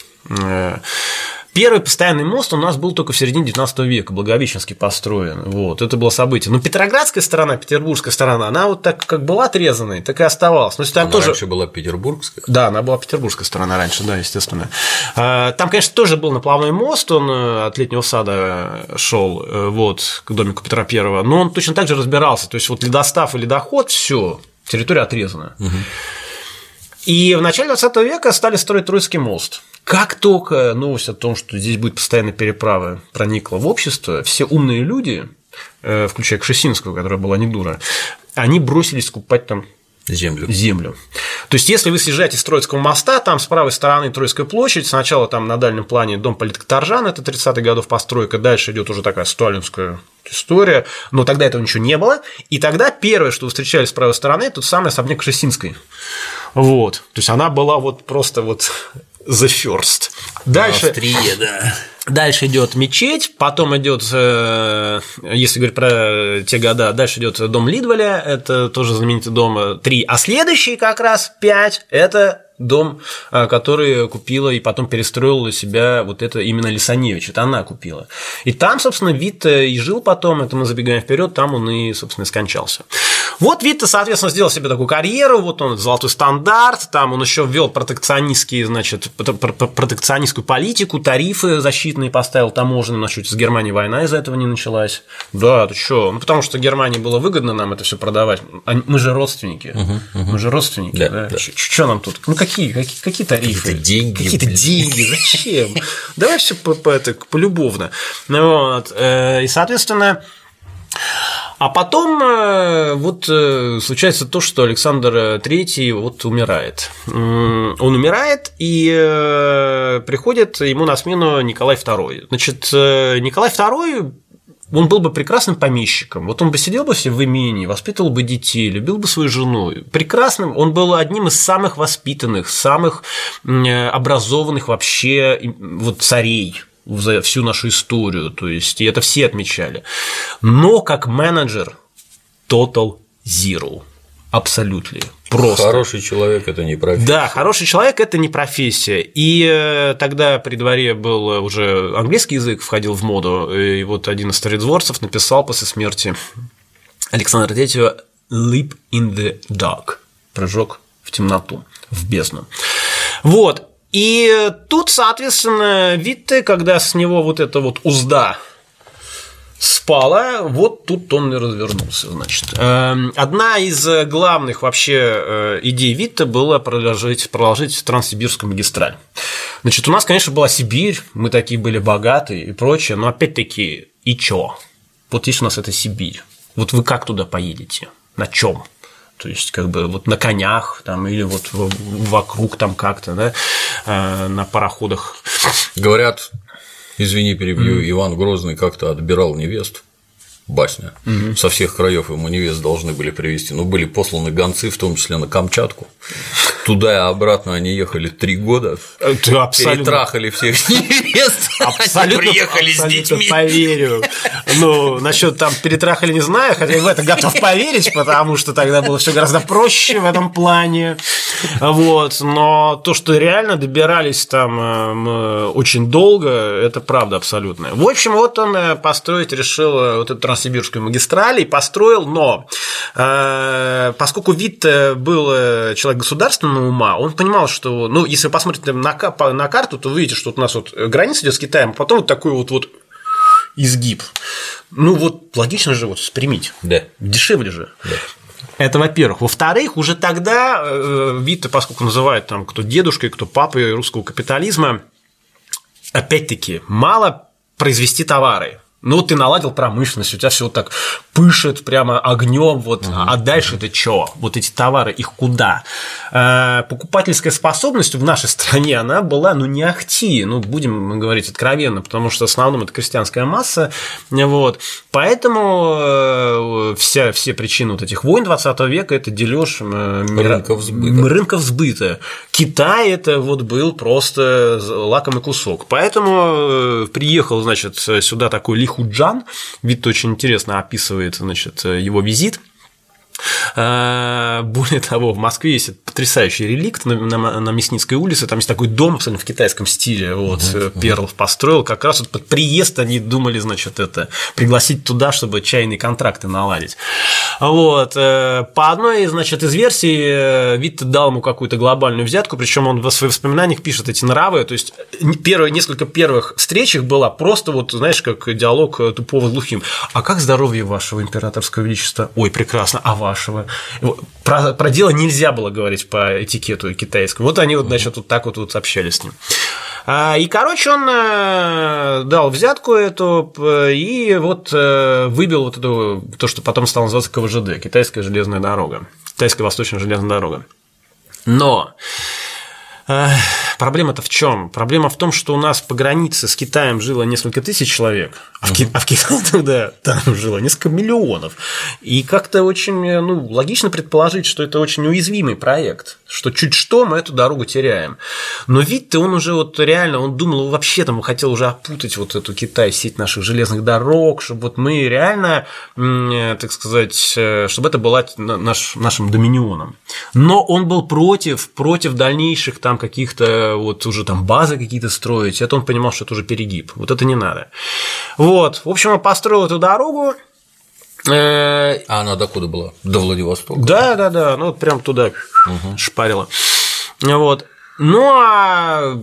Первый постоянный мост у нас был только в середине 19 века, Благовещенский построен. Вот, это было событие. Но Петроградская сторона, Петербургская сторона, она вот так как была отрезанной, так и оставалась. Но там она тоже... раньше была петербургская? Да, она была петербургская сторона раньше, да, естественно. А, там, конечно, тоже был наплавной мост, он э, от летнего сада шел э, вот, к домику Петра Первого, но он точно так же разбирался. То есть, вот ледостав и ледоход, все, территория отрезана. Угу. И в начале 20 века стали строить Троицкий мост. Как только новость о том, что здесь будет постоянно переправа, проникла в общество, все умные люди, э, включая Кшесинскую, которая была не дура, они бросились скупать там землю. землю. То есть, если вы съезжаете с Троицкого моста, там с правой стороны Троицкая площадь, сначала там на дальнем плане дом политкоторжан, это 30-х годов постройка, дальше идет уже такая сталинская история, но тогда этого ничего не было, и тогда первое, что вы встречали с правой стороны, тот самый особняк Кшесинской. Вот. То есть она была вот просто вот [laughs] the first. Дальше, Австрия, да. Дальше идет мечеть, потом идет, э, если говорить про те года, дальше идет дом Лидваля, это тоже знаменитый дом 3, а следующий как раз 5 – это дом, э, который купила и потом перестроила себя вот это именно Лисаневич, это она купила. И там, собственно, Вит и жил потом, это мы забегаем вперед, там он и, собственно, и скончался. Вот Витте, соответственно, сделал себе такую карьеру, вот он золотой стандарт, там он еще ввел протекционистские, значит, протекционистскую политику, тарифы защитные поставил таможенные, значит, с Германией война из-за этого не началась. Да, ты что? Ну, потому что Германии было выгодно нам это все продавать. Мы же родственники. Угу, угу. Мы же родственники, да. да? да. Что нам тут? Ну, какие, какие, какие тарифы? Какие-то деньги. Какие-то деньги. Зачем? [laughs] Давай все по, по, это, полюбовно. Ну, вот. Э, и, соответственно, а потом э, вот э, случается то, что Александр III вот умирает. Он умирает, и э, приходит ему на смену Николай II. Значит, Николай II он был бы прекрасным помещиком. Вот он бы сидел бы все в имении, воспитывал бы детей, любил бы свою жену. Прекрасным. Он был одним из самых воспитанных, самых образованных вообще вот царей за всю нашу историю, то есть и это все отмечали. Но как менеджер total zero. Абсолютно. Просто. Хороший человек – это не профессия. Да, хороший человек – это не профессия. И э, тогда при дворе был уже английский язык, входил в моду, и вот один из царедворцев написал после смерти Александра Третьего «Leap in the dark» – прыжок в темноту, в бездну. Вот, и тут, соответственно, Витте, когда с него вот эта вот узда спала, вот тут он и развернулся, значит. Эм, одна из главных вообще э, идей Витта была проложить, проложить Транссибирскую магистраль. Значит, у нас, конечно, была Сибирь, мы такие были богатые и прочее, но опять-таки, и чё? Вот есть у нас это Сибирь. Вот вы как туда поедете? На чем? То есть как бы вот на конях там или вот вокруг там как-то, да, э, на пароходах. Говорят, извини, перебью, mm. Иван Грозный как-то отбирал невест басня. Угу. Со всех краев ему невест должны были привезти. Но были посланы гонцы, в том числе на Камчатку. Туда и обратно они ехали три года. Ты абсолютно... Перетрахали всех невест. [laughs] Абсолютно, приехали абсолютно с детьми. поверю. Ну, насчет там перетрахали не знаю, хотя в это готов поверить, потому что тогда было все гораздо проще в этом плане. Вот. Но то, что реально добирались там э, очень долго, это правда абсолютная. В общем, вот он э, построить решил э, вот эту Транссибирскую магистраль и построил, но э, поскольку вид был человек государственного ума, он понимал, что, ну, если вы посмотрите на, на карту, то вы видите, что вот у нас вот граница идет с Китаем, а потом вот такой вот, вот изгиб. Ну вот логично же вот спрямить. Да. Дешевле же. Да. Это во-первых. Во-вторых, уже тогда э, Витте, поскольку называют там кто дедушкой, кто папой русского капитализма, опять-таки, мало произвести товары. Ну, ты наладил промышленность, у тебя все вот так пышет прямо огнем, вот, угу. а дальше это что? Вот эти товары, их куда? Э, покупательская способность в нашей стране, она была, ну, не ахти, ну, будем говорить откровенно, потому что в основном это крестьянская масса, вот, поэтому э, вся, все причины вот этих войн 20 века – это дележ э, рынков сбыта. рынков сбыта. Китай – это вот был просто лакомый кусок, поэтому приехал, значит, сюда такой лихой Худжан. Вид очень интересно описывает значит, его визит. А, более того, в Москве есть потрясающий реликт на, на, на Мясницкой улице. Там есть такой дом абсолютно в китайском стиле. Вот uh-huh, Перлов построил. Как раз вот под приезд они думали, значит, это пригласить туда, чтобы чайные контракты наладить. Вот. Э, по одной, значит, из версий э, Витте дал ему какую-то глобальную взятку, причем он в своих воспоминаниях пишет эти нравы. То есть первые несколько первых встреч их была просто вот, знаешь, как диалог тупого с глухим. А как здоровье вашего императорского величества? Ой, прекрасно. А вашего. Про, про дело нельзя было говорить по этикету китайскому. Вот они вот, значит, вот так вот, вот общались с ним. А, и, короче, он э, дал взятку эту и вот э, выбил вот эту, то, что потом стало называться КВЖД, Китайская железная дорога, Китайская восточная железная дорога. Но Проблема-то в чем? Проблема в том, что у нас по границе с Китаем жило несколько тысяч человек, а, в, Ки- а в Китае [laughs] тогда там жило несколько миллионов. И как-то очень ну, логично предположить, что это очень уязвимый проект, что чуть что мы эту дорогу теряем. Но вид-то он уже вот реально, он думал, вообще там хотел уже опутать вот эту Китай, сеть наших железных дорог, чтобы вот мы реально, так сказать, э, чтобы это была наш, нашим доминионом. Но он был против, против дальнейших там каких-то вот уже там базы какие-то строить, это он понимал, что это уже перегиб. Вот это не надо. Вот. В общем, он построил эту дорогу, э, а она докуда была? До Владивостока? Да, да, да, ну вот прям туда угу. шпарила. Вот. Ну а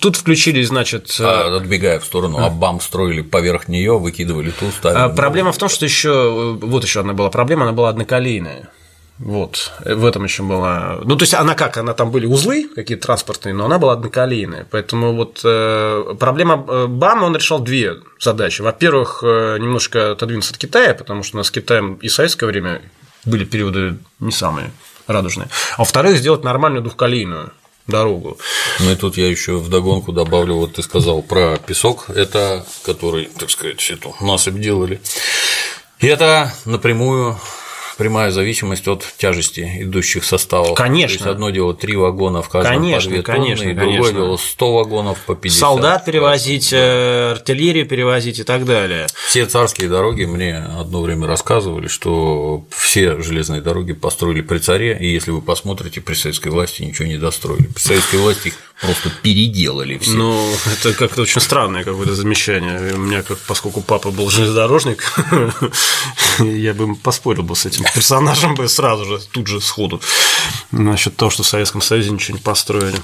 Тут включились, значит. А, отбегая в сторону, а БАМ строили поверх нее, выкидывали ту, ставили. А, проблема в том, что еще вот еще одна была проблема, она была одноколейная. Вот, в этом еще была. Ну, то есть она как, она там были узлы какие-то транспортные, но она была одноколейная. Поэтому вот э, проблема э, БАМа он решал две задачи. Во-первых, э, немножко отодвинуться от Китая, потому что у нас с Китаем и советское время были периоды не самые радужные. А во-вторых, сделать нормальную двухколейную дорогу. Ну и тут я еще вдогонку добавлю, вот ты сказал про песок, это который, так сказать, эту насыпь делали. И это напрямую прямая зависимость от тяжести идущих составов. Конечно. То есть одно дело три вагона в каждом конечно, по 2 конечно, тонны, и конечно. другое дело 100 вагонов по 50. Солдат перевозить, да. артиллерию перевозить и так далее. Все царские дороги мне одно время рассказывали, что все железные дороги построили при царе, и если вы посмотрите, при советской власти ничего не достроили. При советской власти их просто переделали все. Ну, это как-то очень странное какое-то замечание. У меня, как, поскольку папа был железнодорожник, [laughs] Я бы поспорил бы с этим [laughs] персонажем бы сразу же, тут же сходу, насчет того, что в Советском Союзе ничего не построили.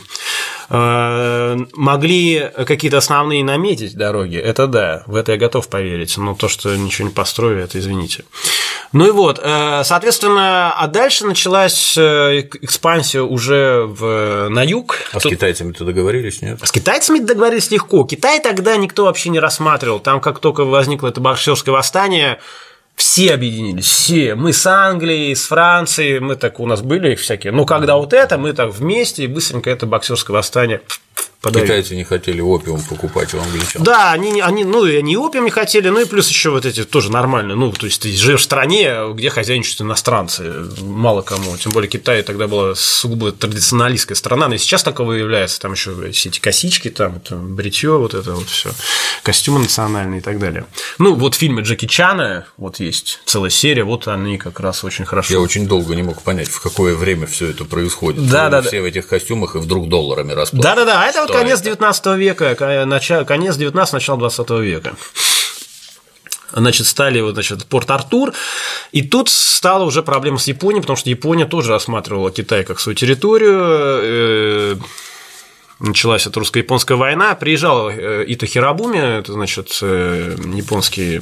Э, могли какие-то основные наметить дороги, это да, в это я готов поверить, но то, что ничего не построили, это извините. Ну и вот, э, соответственно, а дальше началась э, экспансия уже в, на юг. А Тут... с китайцами-то договорились, нет? С китайцами договорились легко. Китай тогда никто вообще не рассматривал. Там, как только возникло это боксерское восстание, все объединились, все. Мы с Англией, с Францией, мы так у нас были всякие. Но когда вот это, мы так вместе и быстренько это боксерское восстание подавить. Китайцы не хотели опиум покупать у англичан. Да, они, они, ну, и они опиум не хотели, ну и плюс еще вот эти тоже нормально. Ну, то есть ты живешь в стране, где хозяйничают иностранцы, мало кому. Тем более Китай тогда была сугубо традиционалистская страна, но и сейчас такого является. Там еще все эти косички, там, там бритье, вот это вот все, костюмы национальные и так далее. Ну, вот фильмы Джеки Чана, вот есть целая серия, вот они как раз очень хорошо. Я очень долго не мог понять, в какое время все это происходит. Да, да, все да. в этих костюмах и вдруг долларами расплачиваются. Да, да, да. Это вот конец 19 века, начало, конец 19 начало 20 века значит, стали вот, значит, Порт-Артур, и тут стала уже проблема с Японией, потому что Япония тоже рассматривала Китай как свою территорию, э, началась эта русско-японская война, приезжал э, Ито Хирабуми, это, значит, э, японский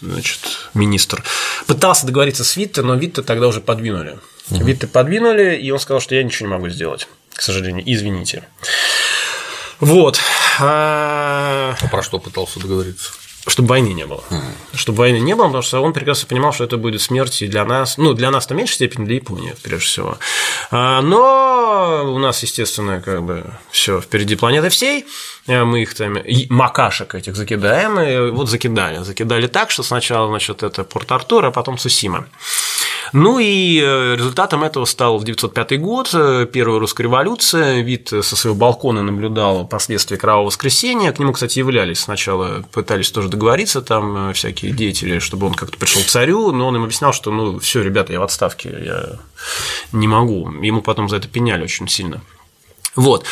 значит, министр, пытался договориться с Витте, но Витте тогда уже подвинули. Угу. Витте подвинули, и он сказал, что я ничего не могу сделать к сожалению, извините. Вот. А, а про что пытался договориться? Чтобы войны не было. Mm. Чтобы войны не было, потому что он прекрасно понимал, что это будет смерть и для нас, ну, для нас в меньшей степени, для Японии, прежде всего. А, но у нас, естественно, как бы все впереди планеты всей, э, мы их там, макашек этих закидаем, и вот закидали. Закидали так, что сначала, значит, это Порт-Артур, а потом Сусима. Ну и э, результатом этого стал 905 год, э, первая русская революция. Вид со своего балкона наблюдал последствия Кровавого воскресенья. К нему, кстати, являлись сначала, пытались тоже договориться там э, всякие деятели, чтобы он как-то пришел к царю, но он им объяснял, что ну все, ребята, я в отставке, я не могу. Ему потом за это пеняли очень сильно. Вот.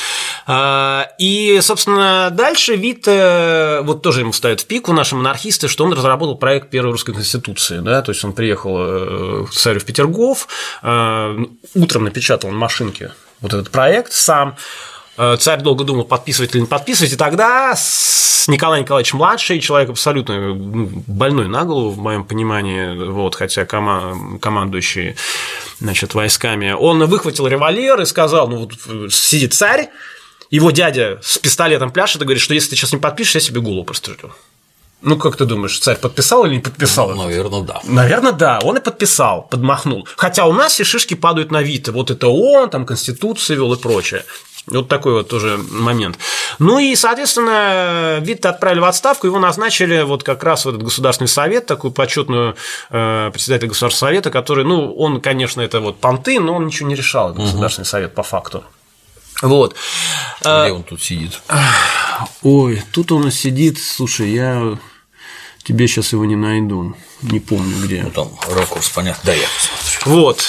А, и, собственно, дальше вид, вот тоже ему ставят в пику наши монархисты, что он разработал проект первой русской конституции. Да? То есть он приехал э, к царю в Петергоф, э, утром напечатал на машинке вот этот проект сам, Э, царь долго думал, подписывать или не подписывать, и тогда с Николай Николаевич младший, человек абсолютно ну, больной на голову, в моем понимании, вот, хотя командующий значит, войсками, он выхватил револьвер и сказал, ну, вот сидит царь, его дядя с пистолетом пляшет и говорит, что если ты сейчас не подпишешь, я себе голову прострелю. Ну, как ты думаешь, царь подписал или не подписал? Ну, наверное, да. Наверное, да. Он и подписал, подмахнул. Хотя у нас все шишки падают на вид. Вот это он, там, Конституцию вел и прочее. Вот такой вот тоже момент. Ну и, соответственно, Витта отправили в отставку, его назначили вот как раз в этот Государственный совет, такую почетную э, председателя Государственного совета, который, ну, он, конечно, это вот понты, но он ничего не решал, этот угу. Государственный совет по факту. Вот. Где а, он тут сидит? Ой, тут он сидит, слушай, я тебе сейчас его не найду, не помню где. Ну там ракурс, понятно, да, я посмотрю. Вот.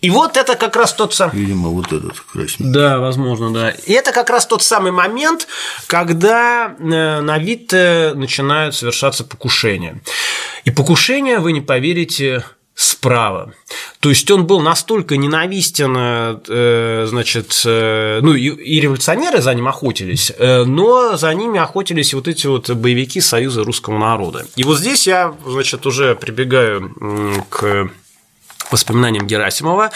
Э, и вот это как раз тот самый... Видимо, вот этот красненький. Да, возможно, да. И это как раз тот самый момент, когда э, на вид начинают совершаться покушения. И покушения, вы не поверите, справа. То есть он был настолько ненавистен, э, значит, э, ну и революционеры за ним охотились, но за ними охотились вот эти вот боевики Союза русского народа. И вот здесь я, значит, уже прибегаю к воспоминаниям Герасимова.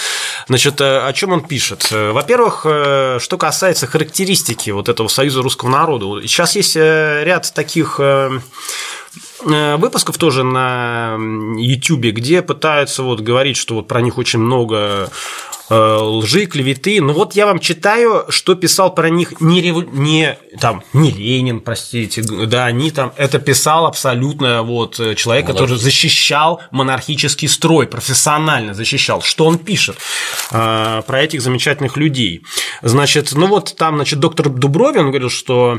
Значит, э, о чем он пишет? Э, во-первых, э, что касается характеристики вот этого Союза русского народа, сейчас есть ряд таких выпусков тоже на YouTube, где пытаются вот говорить, что вот про них очень много лжи, клеветы. Но вот я вам читаю, что писал про них не, реву... не, там, не Ленин, простите, да, не там, это писал абсолютно вот э, человек, Молодец. который защищал монархический строй, профессионально защищал. Что он пишет э, про этих замечательных людей? Значит, ну вот там, значит, доктор Дубровин говорил, что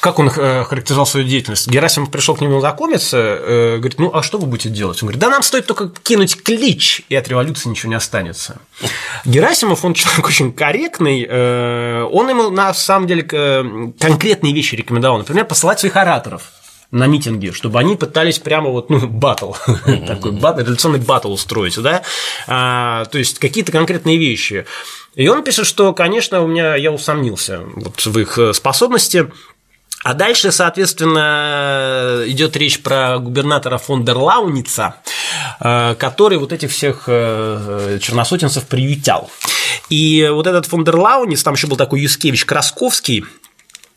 как он э, характеризовал свою деятельность? Герасимов пришел к нему знакомиться, э, говорит, ну а что вы будете делать? Он говорит, да нам стоит только кинуть клич, и от революции ничего не останется. Герасимов, он человек [laughs] очень корректный, э, он ему на самом деле конкретные вещи рекомендовал, например, посылать своих ораторов на митинге, чтобы они пытались прямо вот, ну, батл, [laughs] такой батл, революционный батл устроить, да, а, то есть какие-то конкретные вещи. И он пишет, что, конечно, у меня я усомнился вот в их способности а дальше, соответственно, идет речь про губернатора фон дер Лауница, э, который вот этих всех э, черносотенцев приютял. И вот этот фон дер Лауниц, там еще был такой Юскевич Красковский,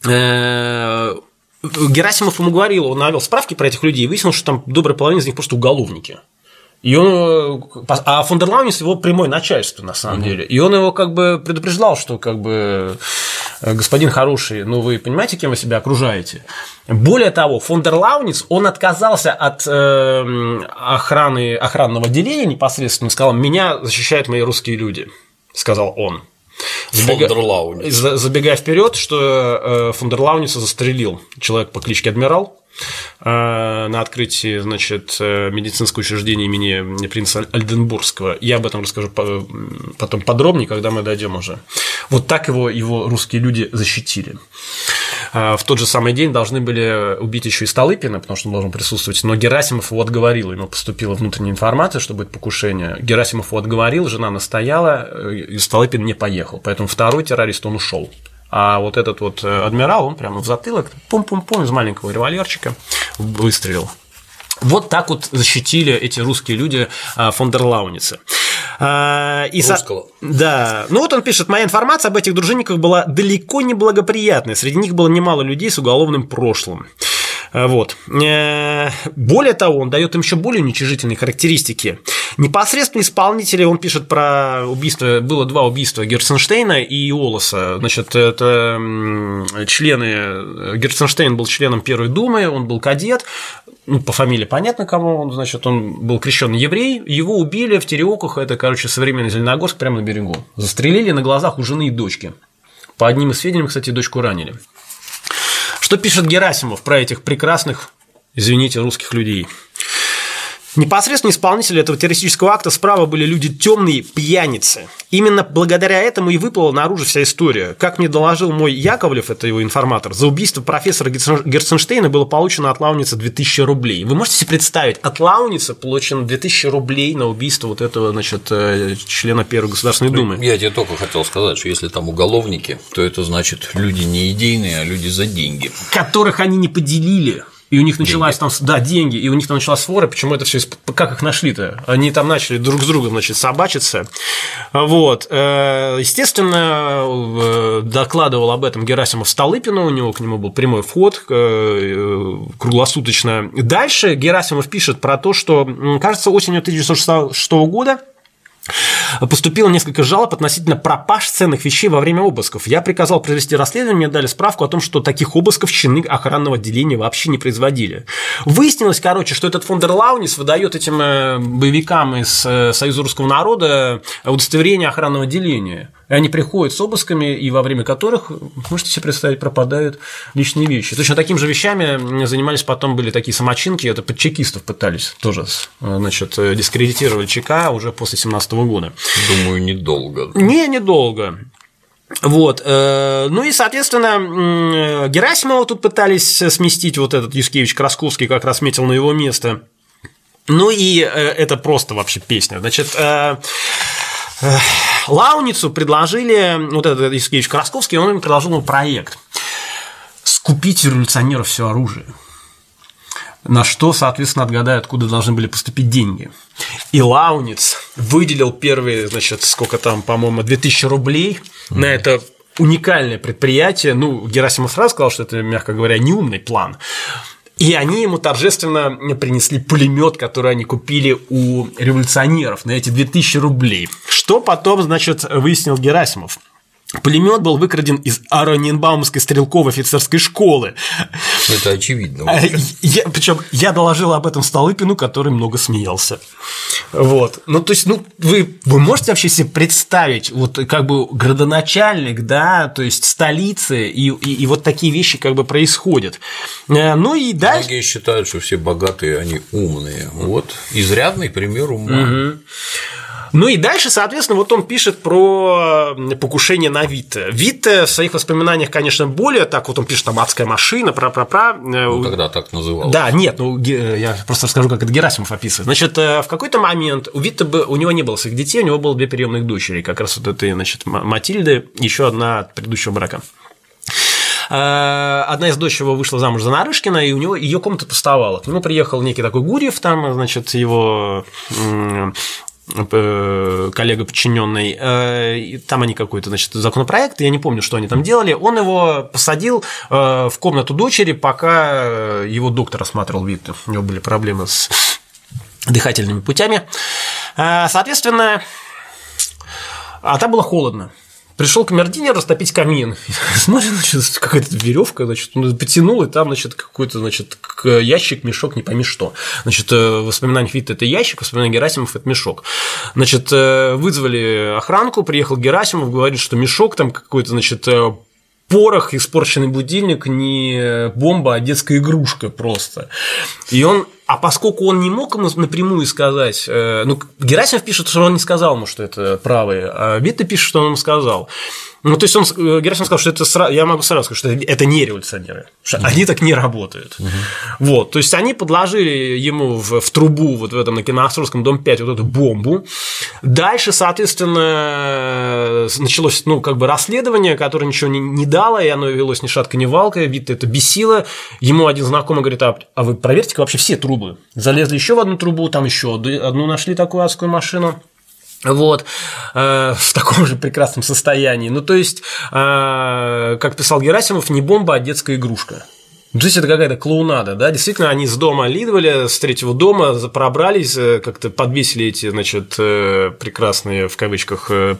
э, Герасимов ему говорил, он навел справки про этих людей и выяснил, что там добрая половина из них просто уголовники. И он, а фон дер Лаунис его прямой начальство, на самом угу. деле. И он его как бы предупреждал, что как бы господин хороший, ну вы понимаете, кем вы себя окружаете. Более того, фон дер Лаунис, он отказался от э, охраны, охранного отделения непосредственно, сказал, меня защищают мои русские люди, сказал он. Забега... Забегая вперед, что э, фон дер Лауниса застрелил человек по кличке Адмирал, Э, на открытии значит, э, медицинского учреждения имени принца Альденбургского. Я об этом расскажу потом подробнее, когда мы дойдем уже. Вот так его, его русские люди защитили. Э, в тот же самый день должны были убить еще и Столыпина, потому что он должен присутствовать, но Герасимов его отговорил, ему поступила внутренняя информация, что будет покушение. Герасимов его отговорил, жена настояла, и Столыпин не поехал, поэтому второй террорист, он ушел. А вот этот вот э, адмирал, он прямо в затылок, пум-пум-пум, из маленького револьверчика выстрелил. Вот так вот защитили эти русские люди э, фон дер. А, и Русского. Да. Ну вот он пишет, моя информация об этих дружинниках была далеко не благоприятная. Среди них было немало людей с уголовным прошлым. Э, вот. Э, более того, он дает им еще более уничижительные характеристики. Непосредственно исполнители, он пишет про убийство, было два убийства Герценштейна и Олоса. Значит, это члены, э, Герценштейн был членом Первой Думы, он был кадет, ну, по фамилии понятно, кому он, значит, он был крещенный еврей, его убили в Тереоках, это, короче, современный Зеленогорск, прямо на берегу. Застрелили на глазах у жены и дочки. По одним из сведений, кстати, дочку ранили. Что пишет Герасимов про этих прекрасных, извините, русских людей? Непосредственно исполнители этого террористического акта справа были люди темные пьяницы. Именно благодаря этому и выплыла наружу вся история. Как мне доложил мой Яковлев, это его информатор, за убийство профессора Герценштейна было получено от Лауница 2000 рублей. Вы можете себе представить, от Лауница получено 2000 рублей на убийство вот этого, значит, э, члена Первой Государственной Думы. Я тебе только хотел сказать, что если там уголовники, то это значит люди не идейные, а люди за деньги. Которых они не поделили и у них началась деньги. там, да, деньги, и у них там началась свора, почему это все, как их нашли-то? Они там начали друг с другом, значит, собачиться. Вот. Э, естественно, э, докладывал об этом Герасимов Столыпину, у него к нему был прямой вход э, круглосуточно. Дальше Герасимов пишет про то, что, кажется, осенью 1906 года Поступило несколько жалоб относительно пропаж ценных вещей во время обысков. Я приказал провести расследование, мне дали справку о том, что таких обысков чины охранного отделения вообще не производили. Выяснилось, короче, что этот фондер Лаунис выдает этим э, боевикам из э, Союза русского народа удостоверение охранного отделения. Они приходят с обысками, и во время которых, можете себе представить, пропадают личные вещи. Точно такими же вещами занимались потом, были такие самочинки, это под чекистов пытались тоже, значит, дискредитировали ЧК уже после 17 года. Думаю, недолго. Не, недолго. Вот. Э, ну и, соответственно, Герасимова тут пытались сместить, вот этот Юскевич Красковский как раз метил на его место. Ну и э, это просто вообще песня. Значит, э, Лауницу предложили, вот этот Искевич Красковский, он им предложил ему проект скупить революционеров все оружие. На что, соответственно, отгадаю, откуда должны были поступить деньги. И Лауниц выделил первые, значит, сколько там, по-моему, 2000 рублей mm-hmm. на это уникальное предприятие. Ну, Герасимов сразу сказал, что это, мягко говоря, неумный план. И они ему торжественно принесли пулемет, который они купили у революционеров на эти 2000 рублей. Что потом, значит, выяснил Герасимов? Пулемет был выкраден из Ароненбаумской стрелковой офицерской школы. Это очевидно. А, я, причем я доложил об этом Столыпину, который много смеялся. Вот. Ну, то есть, ну, вы, вы можете вообще себе представить, вот как бы градоначальник, да, то есть столицы, и, и, и вот такие вещи как бы происходят. Э, ну и дальше. Многие считают, что все богатые, они умные. Вот изрядный пример ума. Угу. Ну и дальше, соответственно, вот он пишет про покушение на Витте. Витте в своих воспоминаниях, конечно, более так, вот он пишет там «Адская машина», про-про-про. Ну, тогда так называл. Да, нет, ну, я просто расскажу, как это Герасимов описывает. Значит, э, в какой-то момент у Витте, у него не было своих детей, у него было две приемных дочери, как раз вот это, значит, Матильды, еще одна от предыдущего брака. Э, одна из дочь его вышла замуж за Нарышкина, и у него ее комната пустовала. К нему приехал некий такой Гурьев, там, значит, его Э, коллега подчиненный, э, там они какой-то, значит, законопроект, я не помню, что они там делали, он его посадил э, в комнату дочери, пока его доктор осматривал вид, у него были проблемы с дыхательными путями. Соответственно, а там было холодно. Пришел камердинер растопить камин. Смотрит, [laughs] значит, какая-то веревка, значит, он потянул, и там, значит, какой-то, значит, ящик, мешок, не пойми что. Значит, э, в воспоминаниях Вита это ящик, в воспоминаниях Герасимов это мешок. Значит, э, вызвали охранку, приехал Герасимов, говорит, что мешок там какой-то, значит, э, порох, испорченный будильник не бомба, а детская игрушка просто. И он а поскольку он не мог ему напрямую сказать, ну, Герасимов пишет, что он не сказал ему, что это правые, а Витте пишет, что он ему сказал. Ну, то есть он, э, Герасимов сказал, что это сразу, я могу сразу сказать, что это не революционеры, что угу. они так не работают. Угу. Вот, то есть они подложили ему в, в трубу вот в этом на Киноострорском дом 5 вот эту бомбу. Дальше, соответственно, началось, ну, как бы расследование, которое ничего не, не дало, и оно велось ни шатка, ни валка, вид это бесило. Ему один знакомый говорит, а, а вы проверьте вообще все трубы. Залезли еще в одну трубу, там еще одну нашли такую адскую машину вот, э, в таком же прекрасном состоянии. Ну, то есть, э, как писал Герасимов, не бомба, а детская игрушка. То есть это какая-то клоунада, да? Действительно, они с дома Лидволя, с третьего дома пробрались, э, как-то подвесили эти, значит, э, прекрасные, в кавычках, э,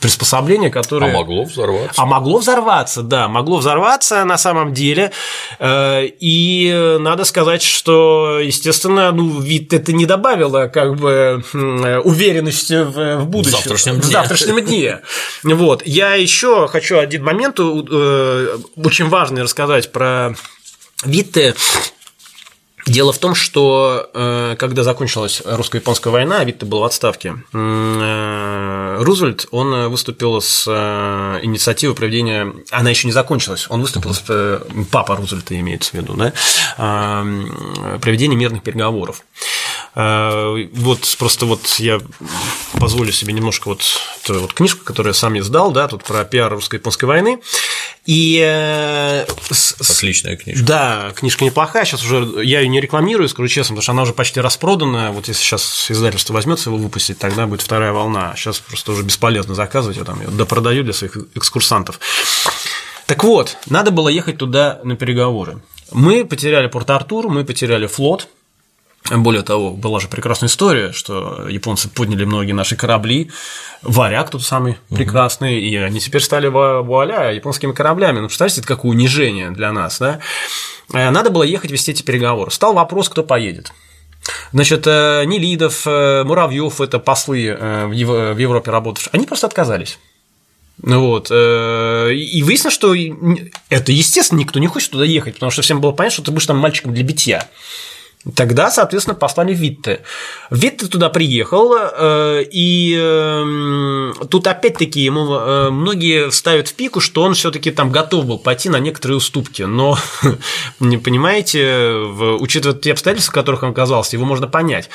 приспособление, которое... А могло взорваться. А могло взорваться, да, могло взорваться на самом деле. Э, и надо сказать, что, естественно, ну, вид это не добавило как бы уверенности в будущем. В завтрашнем дне. В завтрашнем дне. Вот. Я еще хочу один момент э, очень важный рассказать про Витте. Дело в том, что э, когда закончилась русско-японская война, а Витте был в отставке, э, Рузвельт, он выступил с э, инициативой проведения, она еще не закончилась, он выступил с, папа Рузвельта имеется в виду, да, проведения мирных переговоров. Вот просто вот я позволю себе немножко вот, вот книжку, которую я сам издал, да, тут про пиар русско-японской войны, и... Э, Отличная книжка. Да, книжка неплохая. Сейчас уже я ее не рекламирую, скажу честно, потому что она уже почти распродана. Вот если сейчас издательство возьмется его выпустить, тогда будет вторая волна. Сейчас просто уже бесполезно заказывать, я там ее допродаю для своих экскурсантов. Так вот, надо было ехать туда на переговоры. Мы потеряли Порт-Артур, мы потеряли флот, более того, была же прекрасная история, что японцы подняли многие наши корабли, варяг тот самый прекрасный, и они теперь стали вуаля японскими кораблями. Ну, представьте, это какое унижение для нас, да? Э, надо было ехать вести эти переговоры. Стал вопрос, кто поедет. Значит, э, Нелидов, э, Муравьев, это послы в Европе работавшие, они просто отказались. Ну вот. И выяснилось, что это, естественно, никто не хочет туда ехать, потому что всем было понятно, что ты будешь там мальчиком для битья. Тогда, соответственно, послали Витте. Витте туда приехал, э, и эм, тут опять-таки ему э, многие ставят в пику, что он все-таки там готов был пойти на некоторые уступки. Но, [laughs] не понимаете, учитывая те обстоятельства, в которых он оказался, его можно понять.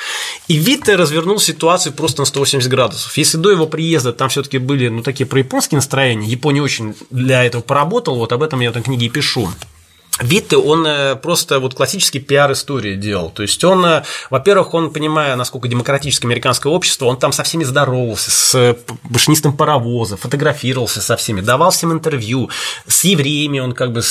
И Витте развернул ситуацию просто на 180 градусов. Если до его приезда там все-таки были ну, такие прояпонские настроения, Япония очень для этого поработала, вот об этом я в этой книге и пишу. Витте, он э, просто вот классический пиар-истории делал. То есть он, э, во-первых, он, понимая, насколько демократическое американское общество, он там со всеми здоровался, с э, машинистом паровоза, фотографировался со всеми, давал всем интервью. С евреями он как бы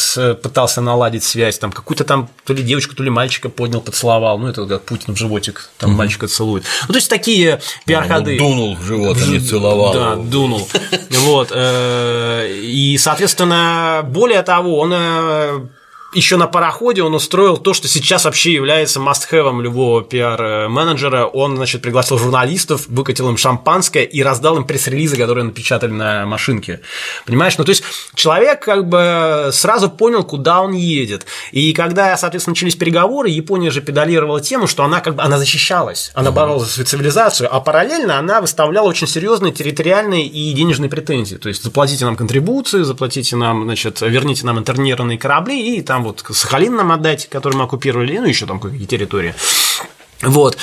пытался наладить связь, там какую-то там то ли девочку, то ли мальчика поднял, поцеловал. Ну, это как Путин в животик, там угу. мальчика целует. Ну, то есть такие пиар-ходы. Ну, дунул в живот, а не целовал. Да, дунул. Вот. И, соответственно, более того, он еще на пароходе он устроил то, что сейчас вообще является must-have любого пиар-менеджера. Он, значит, пригласил журналистов, выкатил им шампанское и раздал им пресс-релизы, которые напечатали на машинке. Понимаешь? Ну, то есть, человек как бы сразу понял, куда он едет. И когда, соответственно, начались переговоры, Япония же педалировала тему, что она как бы она защищалась, она боролась за свою цивилизацию, а параллельно она выставляла очень серьезные территориальные и денежные претензии. То есть, заплатите нам контрибуции, заплатите нам, значит, верните нам интернированные корабли и там там вот Сахалин нам отдать, который мы оккупировали, ну, еще там какие территории. Вот.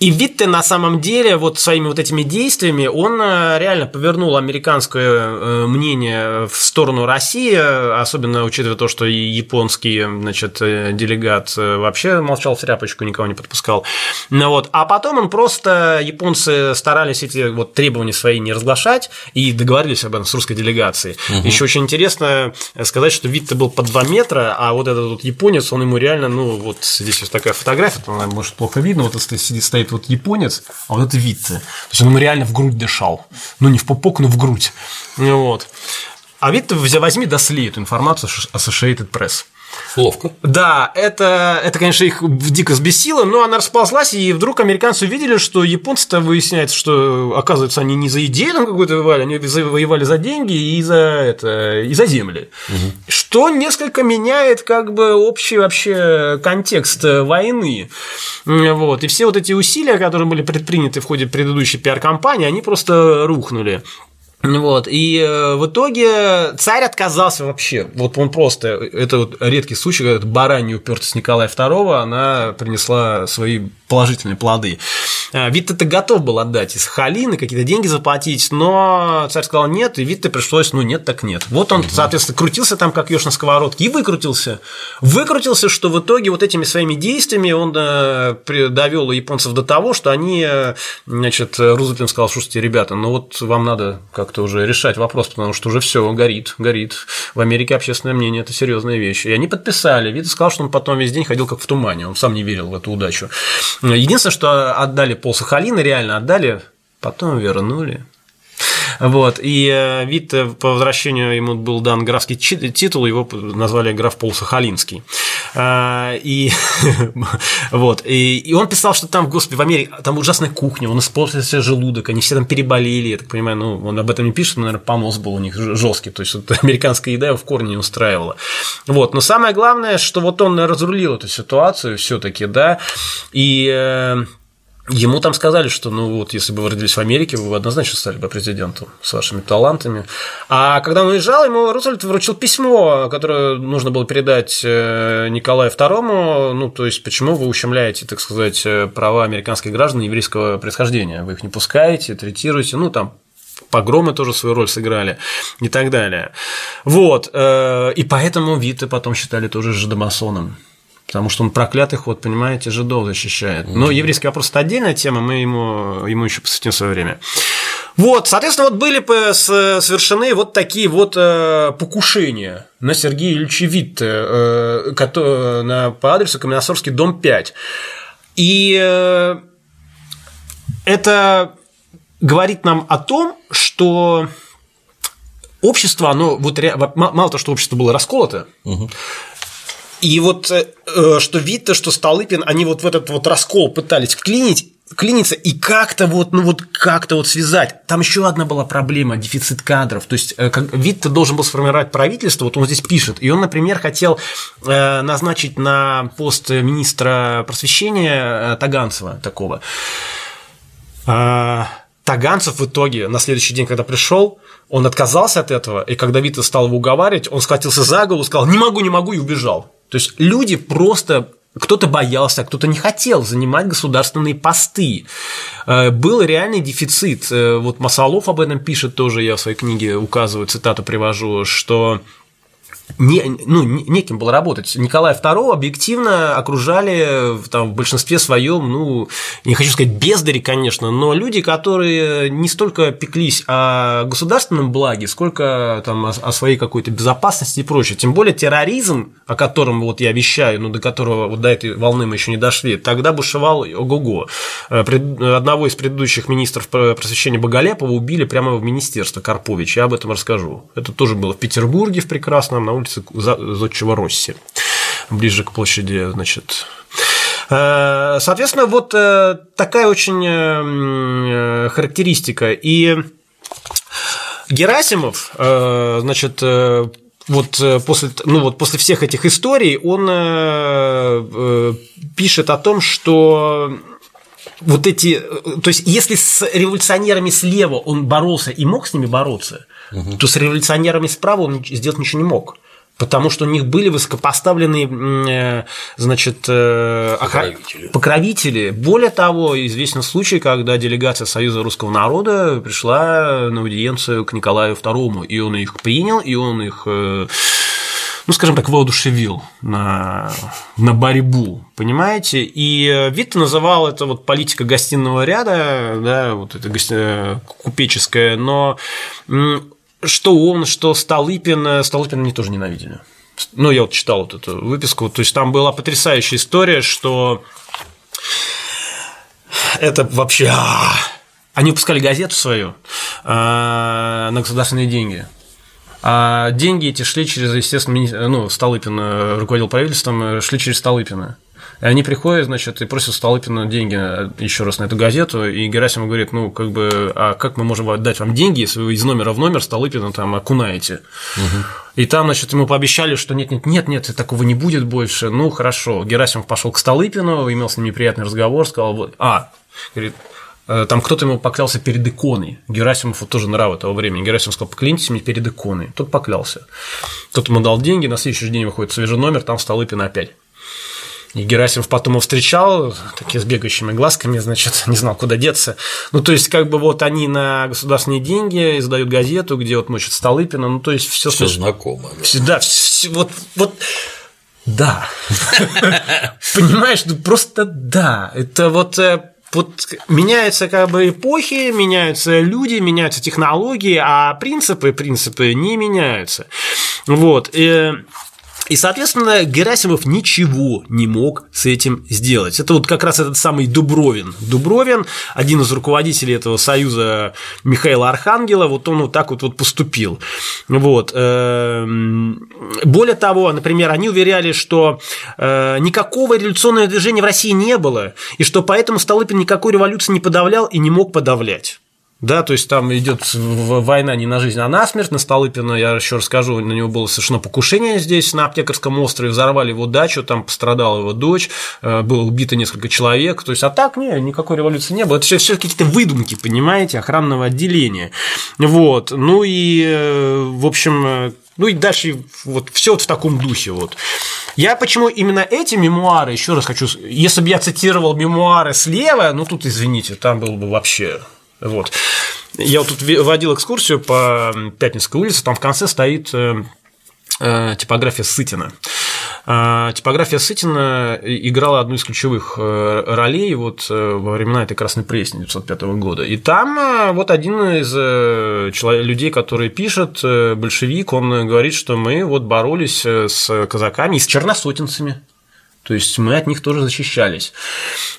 И Витте на самом деле вот своими вот этими действиями он э, реально повернул американское э, мнение в сторону России, особенно учитывая то, что и японский значит, э, делегат вообще молчал в тряпочку, никого не подпускал. Ну, вот. А потом он просто, японцы старались эти вот требования свои не разглашать и договорились об этом с русской делегацией. Угу. Еще очень интересно сказать, что Витте был по 2 метра, а вот этот вот японец, он ему реально, ну вот здесь вот такая фотография, она может плохо видно, видно, вот сидит, стоит вот японец, а вот это Витте. То есть он ему реально в грудь дышал. Ну, не в попок, но в грудь. Вот. А Витте возьми, досли эту информацию Associated Press. Ловко. Да, это, это, конечно, их дико сбесило, но она расползлась, и вдруг американцы увидели, что японцы-то выясняется, что, оказывается, они не за идею там какую-то воевали, они воевали за деньги и за, это, и за земли. Угу. Что несколько меняет как бы общий вообще контекст войны. Вот. И все вот эти усилия, которые были предприняты в ходе предыдущей пиар-кампании, они просто рухнули. Вот, и э, в итоге царь отказался вообще. Вот он просто, это вот редкий случай, когда баранья упертость Николая II, она принесла свои положительные плоды. Э, Витте-то готов был отдать из Халины какие-то деньги заплатить, но царь сказал нет, и Витте пришлось, ну нет, так нет. Вот он, соответственно, крутился там, как еж на сковородке, и выкрутился. Выкрутился, что в итоге вот этими своими действиями он э, довел японцев до того, что они, э, значит, Рузвельт сказал, слушайте, ребята, ну вот вам надо как-то уже решать вопрос, потому что уже все горит, горит. В Америке общественное мнение – это серьезная вещь. И они подписали. Витте сказал, что он потом весь день ходил как в тумане, он сам не верил в эту удачу. Единственное, что отдали пол Сахалина, реально отдали, потом вернули. Вот. И э, вид э, по возвращению ему был дан графский титул, его назвали граф Пол Сахалинский. А, и, [laughs] вот. И, он писал, что там, господи, в Америке там ужасная кухня, он испортился желудок, они все там переболели, я так понимаю, ну, он об этом не пишет, но, наверное, понос был у них жесткий, то есть вот, [laughs] американская еда его в корне не устраивала. Вот. Но самое главное, что вот он разрулил эту ситуацию все-таки, да, и э, Ему там сказали, что, ну вот, если бы вы родились в Америке, вы бы однозначно стали бы президентом с вашими талантами. А когда он уезжал, ему Рузвельт вручил письмо, которое нужно было передать э, Николаю II, ну, то есть, почему вы ущемляете, так сказать, э, права американских граждан еврейского происхождения, вы их не пускаете, третируете, ну, там, погромы тоже свою роль сыграли и так далее. Вот, э, и поэтому Вита потом считали тоже жидомасоном потому что он проклятых, вот, понимаете, жидов защищает. Но еврейский вопрос – это отдельная тема, мы ему, ему еще посвятим свое время. Вот, соответственно, вот были совершены вот такие вот э, покушения на Сергея Ильича Витте э, на, по адресу Каменосорский, дом 5. И э, это говорит нам о том, что общество, оно вот мало того, что общество было расколото, угу. И вот э, э, что Витте, что Столыпин, они вот в этот вот раскол пытались вклинить, клиниться и как-то вот, ну вот как-то вот связать. Там еще одна была проблема – дефицит кадров. То есть э, как Витте должен был сформировать правительство, вот он здесь пишет, и он, например, хотел назначить на пост министра просвещения Таганцева такого. А, Таганцев в итоге на следующий день, когда пришел, он отказался от этого, и когда Витте стал его уговаривать, он схватился за голову, сказал «не могу, не могу» и убежал. То есть люди просто кто-то боялся, а кто-то не хотел занимать государственные посты. Э, был реальный дефицит. Э, вот Масалов об этом пишет тоже, я в своей книге указываю, цитату привожу, что не, ну, неким было работать. Николая II объективно окружали там, в большинстве своем, ну, не хочу сказать бездари, конечно, но люди, которые не столько пеклись о государственном благе, сколько там, о, о своей какой-то безопасности и прочее. Тем более терроризм, о котором вот я вещаю, но до которого вот до этой волны мы еще не дошли, тогда бушевал ого-го. Э, одного из предыдущих министров просвещения Боголепова убили прямо в министерство Карпович, я об этом расскажу. Это тоже было в Петербурге в прекрасном, на улице Зодчего Росси. ближе к площади, значит, Соответственно, вот такая очень характеристика. И Герасимов, значит, вот после, ну вот после всех этих историй он пишет о том, что вот эти, то есть если с революционерами слева он боролся и мог с ними бороться, угу. то с революционерами справа он сделать ничего не мог. Потому что у них были высокопоставленные, э, значит, э, покровители. покровители. Более того, известен случай, когда делегация Союза русского народа пришла на аудиенцию к Николаю II, и он их принял, и он их э, ну, скажем так, воодушевил на, на борьбу, понимаете? И Витте называл это вот политика гостиного ряда, да, вот это гости... купеческая, но что он, что Столыпин, э, Столыпина они тоже ненавидели. Ну, я вот читал вот эту выписку, то есть там была потрясающая история, что это вообще... А, они выпускали газету свою а, на государственные деньги. А деньги эти шли через, естественно, ну, Столыпин э, руководил правительством, э, шли через Столыпина. И они приходят, значит, и просят Столыпина деньги э, еще раз на эту газету, и Герасимов говорит, ну, как бы, а как мы можем отдать вам деньги, если вы из номера в номер Столыпина там окунаете? Угу. И там, значит, ему пообещали, что нет, нет, нет, нет, такого не будет больше. Ну, хорошо. Герасимов пошел к Столыпину, имел с ним неприятный разговор, сказал, вот, а, говорит, Э, там кто-то ему поклялся перед иконой. Герасимов вот тоже нрава того времени. Герасимов сказал, поклянитесь мне перед иконой. Тот поклялся. Тот ему дал деньги, на следующий день выходит свежий номер, там Столыпин опять. И Герасимов потом его встречал, такие с бегающими глазками, значит, [laughs] не знал, куда деться. Ну, то есть, как бы вот они на государственные деньги издают газету, где вот мочат Столыпина, ну, то есть, все Все знакомо. Да, все, да все, вот, вот да. [laughs] Понимаешь, ну просто да. Это вот э, вот меняются как бы эпохи, меняются люди, меняются технологии, а принципы, принципы не меняются. Вот. И и, соответственно, Герасимов ничего не мог с этим сделать. Это вот как раз этот самый Дубровин. Дубровин, один из руководителей этого союза Михаила Архангела, вот он вот так вот, вот поступил. Вот. Эм, более того, например, они уверяли, что э, никакого революционного движения в России не было, и что поэтому Столыпин никакой революции не подавлял и не мог подавлять. Да, то есть там идет война не на жизнь, а на смерть. На Столыпина, я еще расскажу, на него было совершено покушение здесь, на Аптекарском острове, взорвали его дачу, там пострадала его дочь, э, было убито несколько человек. То есть, а так, не, никакой революции не было. Это все, какие-то выдумки, понимаете, охранного отделения. Вот. Ну и, э, в общем, э, ну и дальше вот все вот в таком духе вот. Я почему именно эти мемуары, еще раз хочу, если бы я цитировал мемуары слева, ну тут извините, там было бы вообще вот. Я вот тут водил экскурсию по Пятницкой улице, там в конце стоит э, э, типография Сытина. А, типография Сытина играла одну из ключевых э, ролей вот во времена этой Красной Пресни 1905 года. И там вот один из людей, который пишет, большевик, он говорит, что мы вот боролись с казаками и с черносотенцами. То есть мы от них тоже защищались.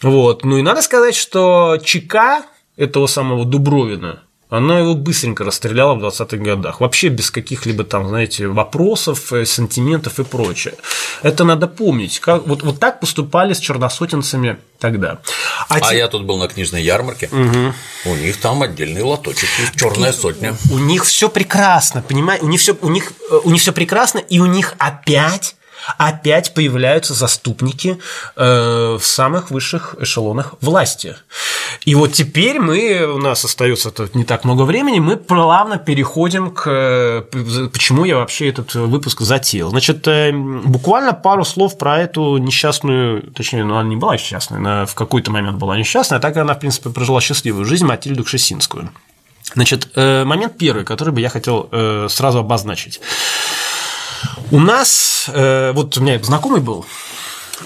Вот. Ну и надо сказать, что ЧК этого самого Дубровина, она его быстренько расстреляла в 20-х годах. Вообще без каких-либо там, знаете, вопросов, э, сантиментов и прочее. Это надо помнить. Как, вот, вот так поступали с черносотенцами тогда. А, а те... я тут был на книжной ярмарке. Угу. У них там отдельный лоточек, черная сотня. У них все прекрасно, понимаете? У них все у них, э, у них все прекрасно, и у них опять опять появляются заступники э, в самых высших эшелонах власти. И вот теперь мы, у нас остается тут не так много времени, мы плавно переходим к... Э, почему я вообще этот выпуск затеял. Значит, э, буквально пару слов про эту несчастную, точнее, ну, она не была несчастной, она в какой-то момент была несчастной, а так она, в принципе, прожила счастливую жизнь Матильду Кшесинскую. Значит, момент первый, который бы я хотел сразу обозначить. У нас, э, вот у меня знакомый был,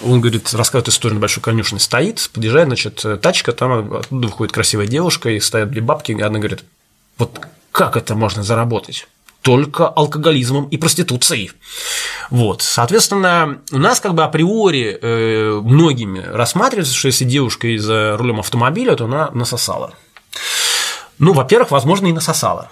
он говорит, рассказывает историю на большой конюшне, стоит, подъезжает, значит, тачка, там оттуда выходит красивая девушка, и стоят две бабки, и она говорит, вот как это можно заработать? только алкоголизмом и проституцией. Вот. Соответственно, у нас как бы априори э, многими рассматривается, что если девушка за рулем автомобиля, то она насосала. Ну, во-первых, возможно, и насосала.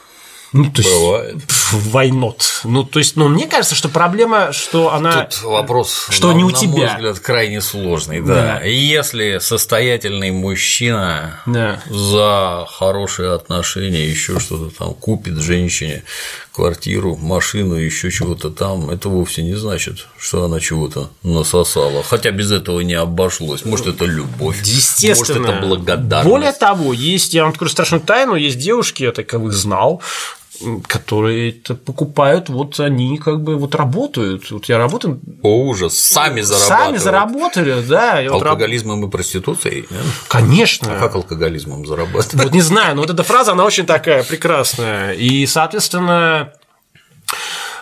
Ну, то Бывает. Войнот. Ну, то есть, ну, мне кажется, что проблема, что она. Тут вопрос, что на, не у на тебя. мой взгляд, крайне сложный, да. да. Если состоятельный мужчина да. за хорошие отношения, еще что-то там купит женщине квартиру, машину, еще чего-то там, это вовсе не значит, что она чего-то насосала. Хотя без этого не обошлось. Может, это любовь. Естественно. Может, это благодарность. Более того, есть, я вам открою страшную тайну, есть девушки, я таковых знал, которые это покупают, вот они как бы вот работают. Вот я работаю. О, ужас, сами зарабатывают. Сами заработали, да. Алкоголизмом вот... и проституцией? Конечно. А как алкоголизмом зарабатывать? Вот не знаю, но вот эта фраза, она очень такая прекрасная. И, соответственно,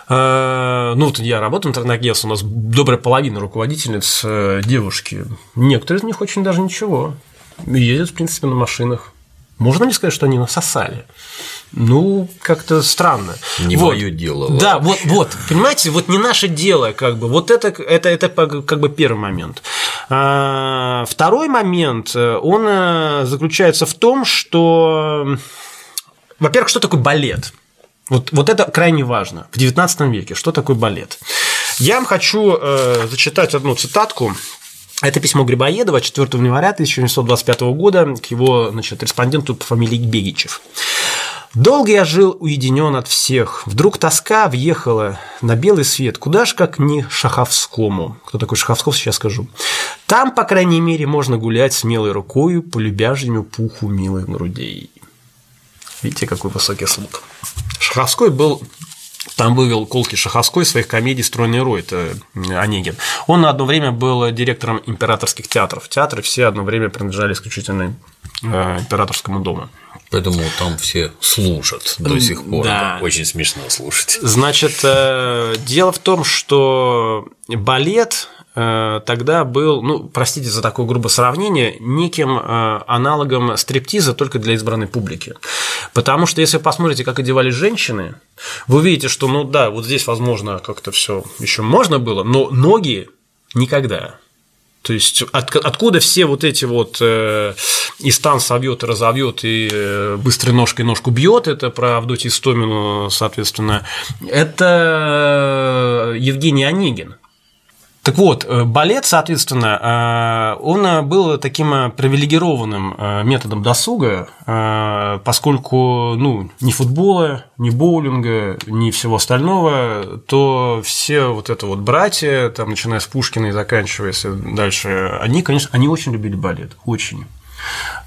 э, ну, вот я работаю в интернет-агентстве, у нас добрая половина руководительниц э, девушки. Некоторые из них очень даже ничего. Ездят, в принципе, на машинах. Можно ли сказать, что они насосали? Ну, как-то странно. Не вот. мое дело. Да, вот, вот, понимаете, вот не наше дело, как бы. Вот это, это, это как бы первый момент. А, второй момент, он э, заключается в том, что, во-первых, что такое балет? Вот, вот это крайне важно. В XIX веке что такое балет? Я вам хочу э, зачитать одну цитатку это письмо Грибоедова 4 января 1925 года к его значит, респонденту по фамилии Бегичев. Долго я жил уединен от всех. Вдруг тоска въехала на белый свет. Куда ж как не Шаховскому. Кто такой Шаховсков, сейчас скажу. Там, по крайней мере, можно гулять смелой рукою по любяжьему пуху милых грудей. Видите, какой высокий слуг. Шаховской был там вывел Колки Шаховской своих комедий «Стройный рой», это Онегин. Он на одно время был директором императорских театров. Театры все одно время принадлежали исключительно э, императорскому дому. Поэтому там все слушат до сих пор. Да. Очень смешно слушать. Значит, э, дело в том, что балет Э, тогда был, ну, простите за такое грубое сравнение, неким э, аналогом стриптиза только для избранной публики. Потому что если вы посмотрите, как одевались женщины, вы увидите, что, ну да, вот здесь, возможно, как-то все еще можно было, но ноги никогда. То есть от, откуда все вот эти вот э, и стан совьет и разовьет, и э, быстрой ножкой ножку бьет, это про Авдотью Истомину, соответственно, это э, Евгений Онегин. Так вот, э, балет, соответственно, э, он был таким привилегированным э, методом досуга, поскольку ну, ни футбола, ни боулинга, ни всего остального, то все вот это вот братья, там, начиная с Пушкина и заканчивая дальше, они, конечно, они очень любили балет, очень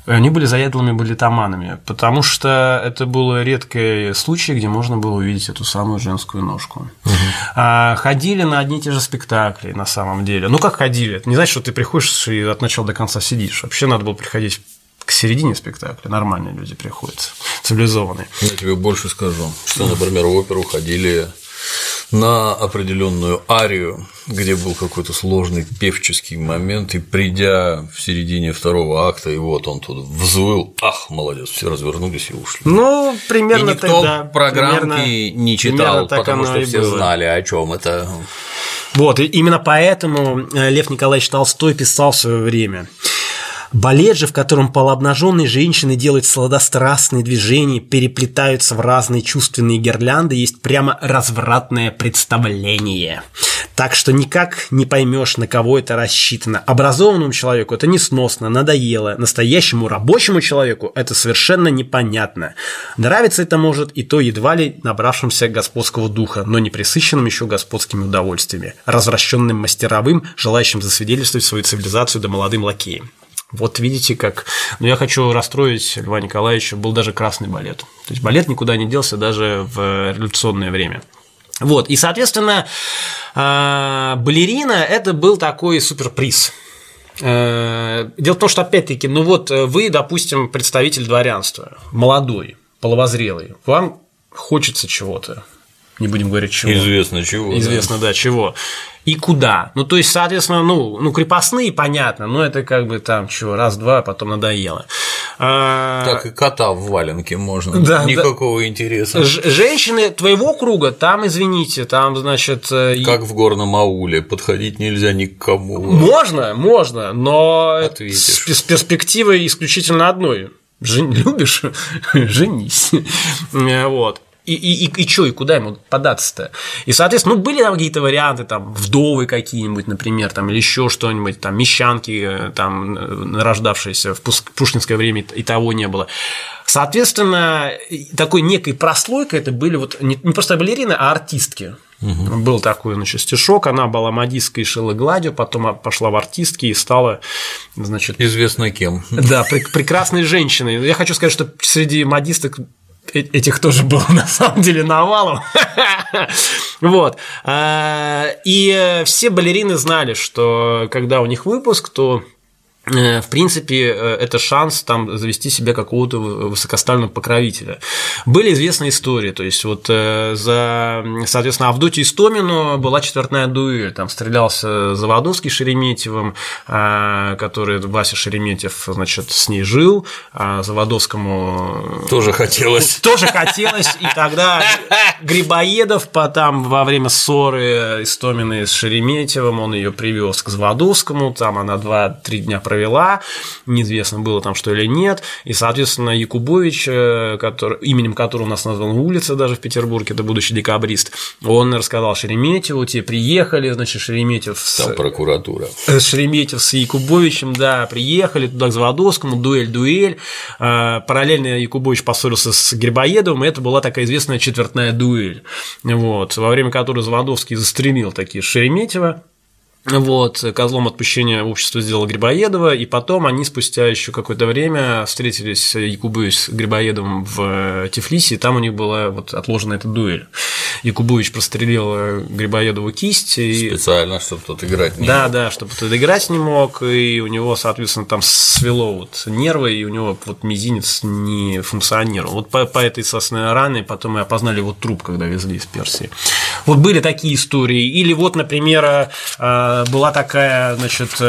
они были заядлыми балетоманами, потому что это был редкий случай, где можно было увидеть эту самую женскую ножку. Угу. А, ходили на одни и те же спектакли на самом деле. Ну, как ходили? Это не значит, что ты приходишь и от начала до конца сидишь. Вообще надо было приходить к середине спектакля нормальные люди приходят, цивилизованные. Я тебе больше скажу, что, например, в оперу ходили на определенную арию, где был какой-то сложный певческий момент, и придя в середине второго акта, и вот он тут взвыл, ах, молодец, все развернулись и ушли. Ну, примерно и никто тогда, программки примерно, не читал, потому что все было. знали, о чем это. Вот, и именно поэтому э, Лев Николаевич Толстой писал в свое время. Балет же, в котором полуобнаженные женщины делают сладострастные движения, переплетаются в разные чувственные гирлянды, есть прямо развратное представление. Так что никак не поймешь, на кого это рассчитано. Образованному человеку это несносно, надоело. Настоящему рабочему человеку это совершенно непонятно. Нравится это может и то едва ли набравшимся господского духа, но не присыщенным еще господскими удовольствиями, развращенным мастеровым, желающим засвидетельствовать свою цивилизацию да молодым лакеем. Вот видите как. Но я хочу расстроить Льва Николаевича, был даже красный балет. То есть балет никуда не делся даже в революционное время. Вот, и, соответственно, а, балерина – это был такой суперприз. Э, дело в том, что, опять-таки, ну вот вы, допустим, представитель дворянства, молодой, половозрелый, вам хочется чего-то, не будем говорить чего. Известно чего. Известно, да, да чего. И куда. Ну, то есть, соответственно, ну, ну, крепостные, понятно, но это как бы там чего, раз-два, потом надоело. А... Так и кота в валенке можно. Да, Никакого да. интереса. Ж- женщины твоего круга, там, извините, там, значит. Э, как в горном ауле, подходить нельзя никому. Можно, можно, но Ответишь. с перспективой исключительно одной. Жен... Любишь? [laughs] Женись. вот. И, и, и, и что, и куда ему податься-то? И, соответственно, ну, были там какие-то варианты, там, вдовы какие-нибудь, например, там, или еще что-нибудь, там, мещанки, э, там, рождавшиеся в пушкинское время, и того не было. Соответственно, такой некой прослойкой это были вот не, не просто балерины, а артистки. Угу. Был такой значит, стишок, она была модисткой и шила гладью, потом пошла в артистки и стала, значит… Известно кем. Да, пр- прекрасной женщиной. Я хочу сказать, что среди модисток этих тоже было [laughs] на самом деле навалом. [laughs] вот. А, и все балерины знали, что когда у них выпуск, то Э, в принципе, э, это шанс там завести себе какого-то высокоставленного покровителя. Были известные истории, то есть вот э, за, соответственно, Авдотью Истомину была четвертная дуэль, там стрелялся Заводовский Шереметьевым, который Вася Шереметьев, значит, с ней жил, а Заводовскому... Тоже хотелось. Тоже хотелось, и тогда Грибоедов там во время ссоры Истоминой с Шереметьевым, он ее привез к Заводовскому, там она два-три дня провела провела, неизвестно было там что или нет, и, соответственно, Якубович, э, который, именем которого у нас названа улица даже в Петербурге, это будущий декабрист, он рассказал Шереметьеву, те приехали, значит, Шереметьев с... Там прокуратура. С Шереметьев с Якубовичем, да, приехали туда к Заводовскому, дуэль-дуэль, э, параллельно Якубович поссорился с Грибоедовым, и это была такая известная четвертная дуэль, вот, во время которой Заводовский застрелил такие Шереметьева, вот, козлом отпущения общества сделал Грибоедова, и потом они спустя еще какое-то время встретились Якубович с Грибоедовым в Тифлисе, и там у них была вот отложена эта дуэль. Якубович прострелил Грибоедову кисть. И... Специально, чтобы тот играть не да, мог. Да, да, чтобы тот играть не мог, и у него, соответственно, там свело вот нервы, и у него вот мизинец не функционировал. Вот по, по этой, собственно, ране потом мы опознали вот труп, когда везли из Персии. Вот были такие истории. Или вот, например, э, была такая, значит,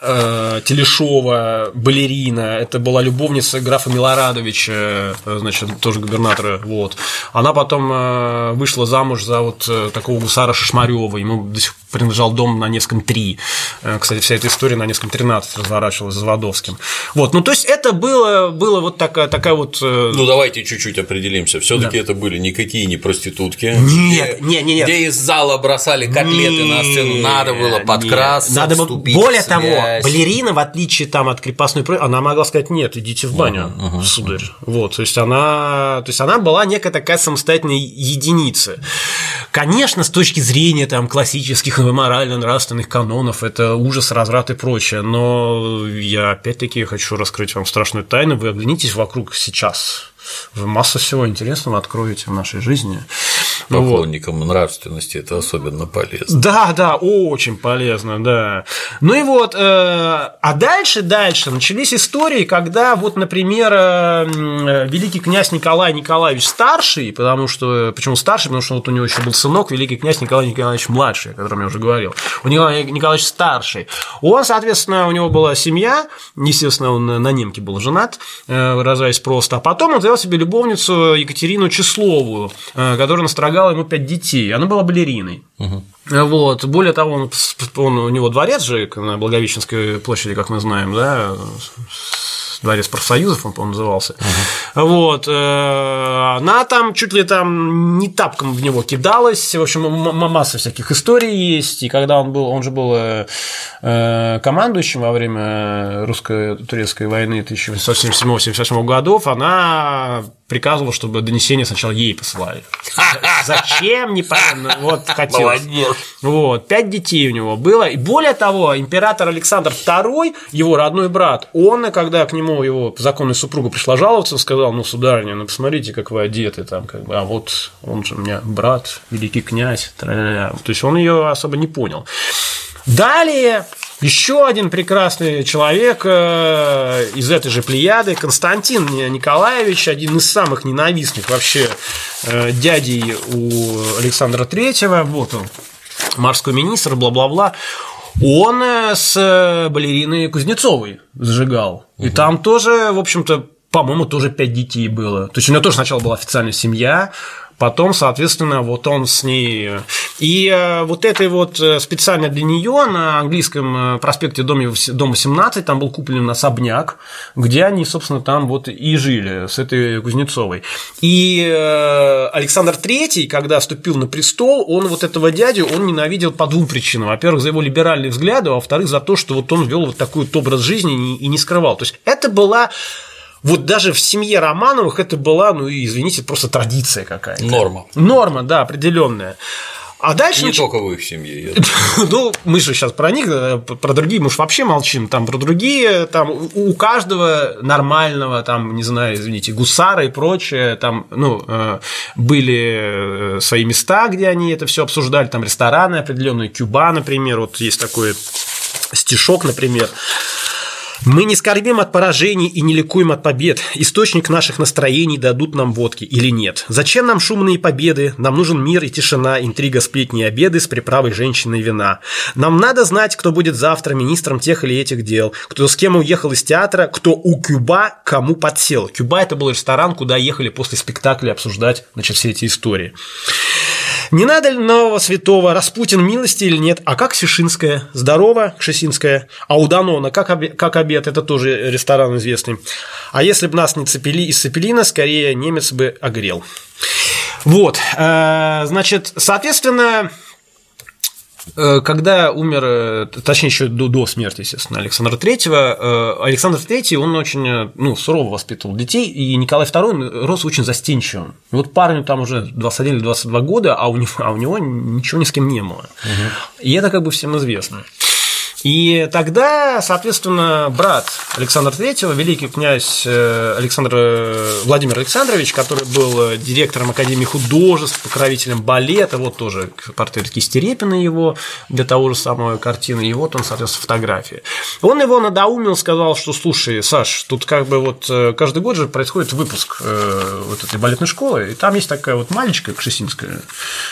э, э, Телешова, балерина, это была любовница графа Милорадовича, значит, тоже губернатора, вот. Она потом вышла замуж за вот такого гусара Шишмарева, ему до сих принадлежал дом на Невском 3. Э, кстати, вся эта история на Невском 13 разворачивалась за Водовским. Вот, ну то есть это было, было вот такая, такая вот… Э, ну давайте чуть-чуть определимся. все таки да. это были никакие не проститутки. Нет, нет, нет. Где из зала бросали котлеты нет, на сцену, надо было подкрасться, надо было, Более того, балерина, в отличие там от крепостной она могла сказать, нет, идите в баню, uh-huh, uh-huh, сударь. Uh-huh. Вот, то есть она, то есть она была некая такая самостоятельная единица. Конечно, с точки зрения там классических морально-нравственных канонов, это ужас, разврат и прочее. Но я опять-таки хочу раскрыть вам страшную тайну. Вы оглянитесь вокруг сейчас. Вы массу всего интересного откроете в нашей жизни. Поклонникам вот. нравственности это особенно полезно. Да, да, очень полезно, да. Ну и вот, э, а дальше, дальше начались истории, когда вот, например, э, великий князь Николай Николаевич старший, потому что, почему старший, потому что вот у него еще был сынок, великий князь Николай Николаевич младший, о котором я уже говорил, у Николая Николаевич старший, он, соответственно, у него была семья, естественно, он на немке был женат, э, выражаясь просто, а потом он завел себе любовницу Екатерину Числову, э, которая настрогала предлагала ему пять детей. Она была балериной. Угу. Вот. Более того, он, он, у него дворец же на Благовещенской площади, как мы знаем, да, дворец профсоюзов, он, по-моему, назывался. Uh-huh. Вот. Э, она там чуть ли там не тапком в него кидалась. В общем, масса всяких историй есть. И когда он был, он же был э, э, командующим во время русско-турецкой войны 1877-1878 годов, она приказывала, чтобы донесение сначала ей посылали. [laughs] Зачем? Непонятно. Вот хотелось. Молодец. Вот. Пять детей у него было. И более того, император Александр II, его родной брат, он, когда к нему его законная супруга пришла жаловаться, сказал, ну, сударыня, ну, посмотрите, как вы одеты там, как бы, а вот он же у меня брат, великий князь, тра-ля-ля. то есть он ее особо не понял. Далее еще один прекрасный человек э, из этой же плеяды, Константин Николаевич, один из самых ненавистных вообще э, дядей у Александра Третьего, вот он, морской министр, бла-бла-бла, он э, с балериной Кузнецовой зажигал. Угу. И там тоже, в общем-то, по-моему, тоже пять детей было. То есть у него тоже сначала была официальная семья, Потом, соответственно, вот он с ней... И вот этой вот специально для нее на английском проспекте Дом 18 там был куплен особняк, где они, собственно, там вот и жили с этой Кузнецовой. И Александр III, когда вступил на престол, он вот этого дядю, он ненавидел по двум причинам. Во-первых, за его либеральные взгляды, а во-вторых, за то, что вот он вел вот такой вот образ жизни и не скрывал. То есть это была вот даже в семье Романовых это была, ну, извините, просто традиция какая-то. Норма. Норма, да, определенная. А дальше... Не только в их семье. [laughs] ну, мы же сейчас про них, про другие мы уж вообще молчим. Там про другие, там у каждого нормального, там, не знаю, извините, гусара и прочее, там, ну, э, были э, свои места, где они это все обсуждали, там рестораны определенные, Кюба, например, вот есть такой стишок, например, мы не скорбим от поражений и не ликуем от побед. Источник наших настроений дадут нам водки или нет. Зачем нам шумные победы? Нам нужен мир и тишина, интрига, сплетни и обеды с приправой женщины и вина. Нам надо знать, кто будет завтра министром тех или этих дел, кто с кем уехал из театра, кто у Кюба кому подсел. Кюба – это был ресторан, куда ехали после спектакля обсуждать значит, все эти истории. Не надо ли нового святого? Распутин милости или нет? А как Сишинская? Здорово, Кшесинская. А у Данона как, обед, как обед? Это тоже ресторан известный. А если бы нас не цепили из Цепелина, скорее немец бы огрел. Вот, э, значит, соответственно, когда умер, э, точнее, еще до, до смерти, естественно, Александра Третьего, э, Александр Третий, он очень ну, сурово воспитывал детей, и Николай II рос очень застенчивым. И вот парню там уже 21 или 22 года, а у него, а у него ничего ни с кем не было. Угу. И это как бы всем известно. И тогда, соответственно, брат Александра III, великий князь э, Александр э, Владимир Александрович, который был директором Академии художеств, покровителем балета, вот тоже портрет Кистерепина его для того же самого картины, и вот он, соответственно, фотография. Он его надоумил, сказал, что, слушай, Саш, тут как бы вот э, каждый год же происходит выпуск вот этой балетной школы, и там есть такая вот мальчика Кшесинская,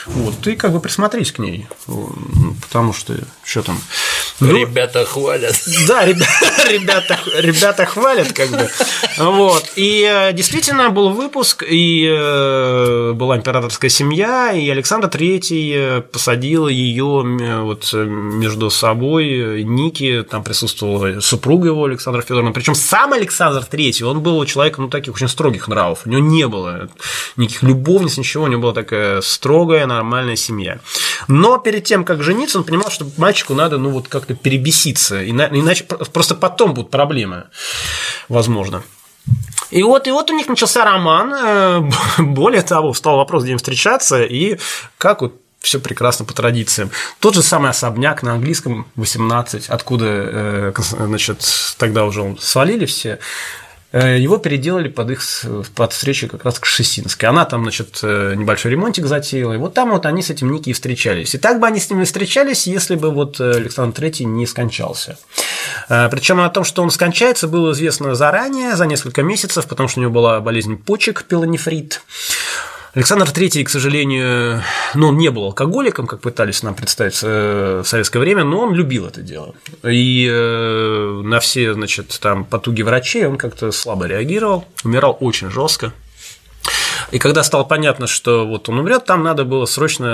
вот, ты как бы присмотрись к ней, потому что что там, ну, ребята хвалят. Да, [laughs] ребята, ребята, ребята хвалят, как бы. Вот. И э, действительно был выпуск, и э, была императорская семья, и Александр Третий э, посадил ее вот между собой, Ники, там присутствовала супруга его, Александра Федоровна. Причем сам Александр Третий, он был человеком, ну, таких очень строгих нравов. У него не было никаких любовниц, ничего, у него была такая строгая, нормальная семья. Но перед тем, как жениться, он понимал, что мальчику надо, ну, вот как-то перебеситься, иначе просто потом будут проблемы, возможно. И вот, и вот у них начался роман. Э, [laughs] более того, встал вопрос, где им встречаться, и как вот все прекрасно по традициям. Тот же самый особняк на английском 18, откуда, э, значит, тогда уже свалили все. Э, его переделали под их под встречу как раз к Шесинской. Она там, значит, э, небольшой ремонтик затеяла, и вот там вот они с этим Ники и встречались. И так бы они с ними встречались, если бы вот э, Александр III не скончался. Причем о том, что он скончается, было известно заранее, за несколько месяцев, потому что у него была болезнь почек, пилонефрит. Александр III, к сожалению, ну, он не был алкоголиком, как пытались нам представить в советское время, но он любил это дело. И э, на все, значит, там потуги врачей он как-то слабо реагировал, умирал очень жестко. И когда стало понятно, что вот он умрет, там надо было срочно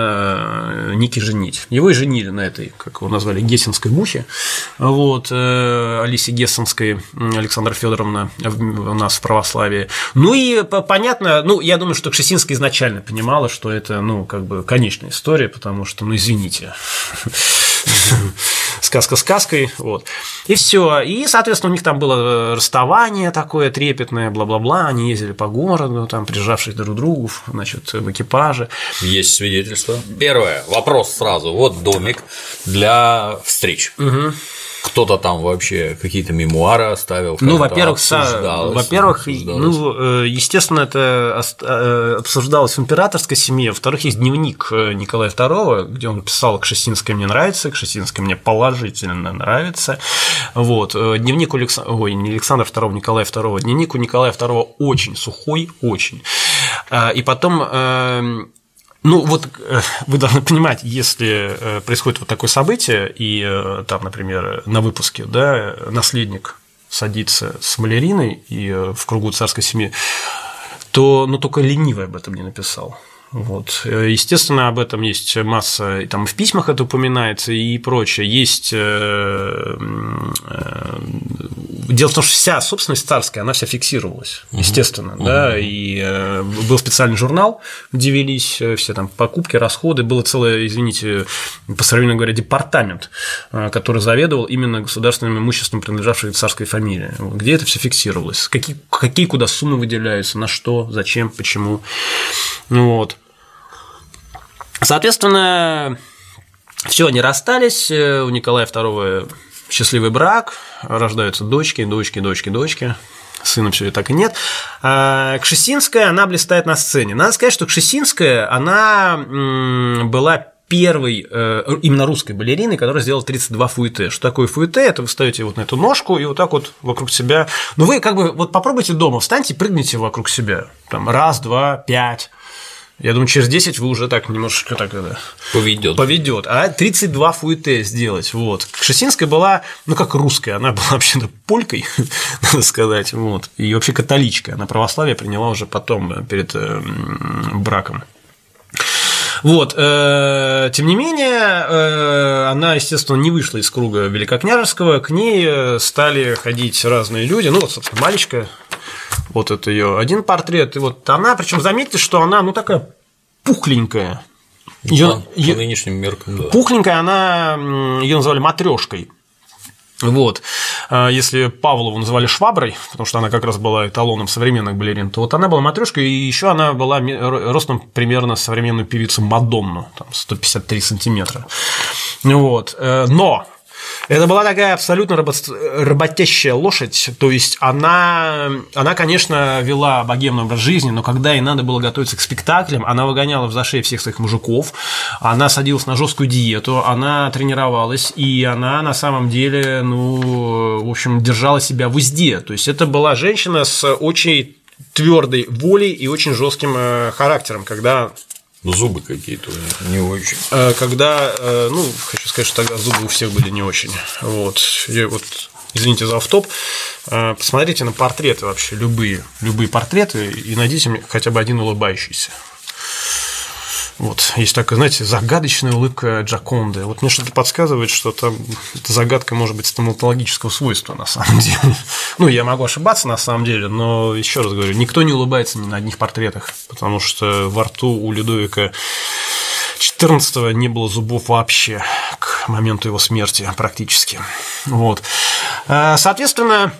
э, Ники женить. Его и женили на этой, как его назвали, гессенской мухе. Вот, э, Алисе Гессенской, Александра Федоровна у нас в православии. Ну и понятно, ну, я думаю, что Кшесинская изначально понимала, что это, ну, как бы конечная история, потому что, ну, извините сказка сказкой, вот. И все. И, соответственно, у них там было расставание такое трепетное, бла-бла-бла. Они ездили по городу, там, прижавшись друг к другу, значит, в экипаже. Есть свидетельство. Первое. Вопрос сразу. Вот домик для встреч. Угу кто-то там вообще какие-то мемуары оставил. Ну, во-первых, во-первых, ну, э, естественно, это э, обсуждалось в императорской семье. Во-вторых, есть дневник э, Николая II, где он писал «Кшесинская мне нравится», «Кшесинская мне положительно нравится». Вот. Дневник у Александра, ой, не Александра II, Николая II. Дневник у Николая II очень сухой, очень. И потом эм, ну, вот э, вы должны понимать, если э, происходит вот такое событие, и э, там, например, на выпуске, да, наследник садится с маляриной и в кругу царской семьи, то, ну, только ленивый об этом не написал. Вот. Естественно, об этом есть масса, и там в письмах это упоминается и прочее. Есть э, э, дело в том, что вся собственность царская, она вся фиксировалась, естественно, угу. да, и э, был специальный журнал, где велись все там покупки, расходы, было целое, извините, по современному говоря, департамент, который заведовал именно государственным имуществом, принадлежавшим царской фамилии, где это все фиксировалось, какие, какие куда суммы выделяются, на что, зачем, почему. Ну вот. Соответственно, все, они расстались, у Николая II счастливый брак, рождаются дочки, дочки, дочки, дочки. Сына все так и нет. А Кшесинская, она блистает на сцене. Надо сказать, что Кшесинская, она была первой э, именно русской балериной, которая сделала 32 фуэте. Что такое фуэте? Это вы ставите вот на эту ножку и вот так вот вокруг себя. Ну, вы как бы вот попробуйте дома, встаньте, прыгните вокруг себя. Там раз, два, пять. Я думаю, через 10 вы уже так немножечко так это поведет. Поведет. А 32 фуэте сделать. Вот. Кшесинская была, ну как русская, она [laughs] была вообще-то полькой, [laughs] надо сказать. Вот. И вообще католичка. Она православие приняла уже потом, э, перед э, браком. Вот, э, тем не менее, она, естественно, не вышла из круга Великокняжеского, к ней стали ходить разные люди, ну, вот, собственно, Малечка, вот это ее один портрет. И вот она, причем заметьте, что она, ну, такая пухленькая. Ее, по, по нынешним меркам, да. Пухленькая, она ее называли матрешкой. Вот. А если Павлову называли шваброй, потому что она как раз была эталоном современных балерин, то вот она была матрешкой, и еще она была ростом примерно современную певицу Мадонну, там 153 сантиметра. Вот. Э, но это была такая абсолютно работящая лошадь, то есть она, она, конечно, вела богемный образ жизни, но когда ей надо было готовиться к спектаклям, она выгоняла в зашей всех своих мужиков, она садилась на жесткую диету, она тренировалась, и она на самом деле, ну, в общем, держала себя в узде. То есть это была женщина с очень твердой волей и очень жестким э, характером, когда ну, зубы какие-то не очень. Э, когда, э, ну, хочу сказать, что тогда зубы у всех были не очень. Вот. Я вот извините за автоп, э, посмотрите на портреты вообще, любые, любые портреты, и найдите хотя бы один улыбающийся. Вот, есть такая, знаете, загадочная улыбка Джаконды. Вот мне что-то подсказывает, что там эта загадка может быть стоматологического свойства на самом деле. [laughs] Ну, я могу ошибаться на самом деле, но еще раз говорю, никто не улыбается ни на одних портретах, потому что во рту у Людовика 14 не было зубов вообще к моменту его смерти практически. Вот. Э, соответственно,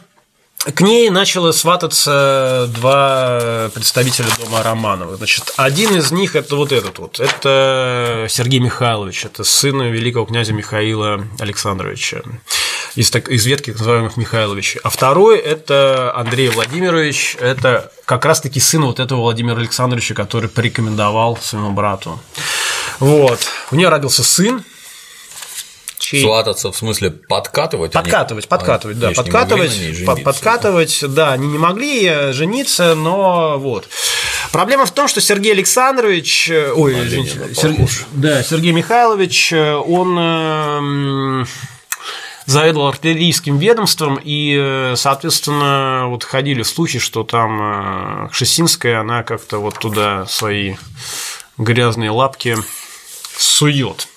к ней начало свататься два представителя дома Романовых. Значит, один из них это вот этот вот. Это Сергей Михайлович, это сын великого князя Михаила Александровича из, так, из ветки называемых Михайловичей. А второй это Андрей Владимирович, это как раз-таки сын вот этого Владимира Александровича, который порекомендовал своему брату. Вот. У нее родился сын, чей... Свататься, в смысле, подкатывать? Подкатывать, они... подкатывать, да, подкатывать, жениться, подкатывать, да. они не могли э, жениться, но вот. Проблема в том, что Сергей Александрович, э, ой, извините, Сергей, да, Сергей Михайлович, э, он заведовал артиллерийским ведомством, и, соответственно, вот ходили слухи, что там Кшесинская, она как-то вот туда свои грязные лапки сует.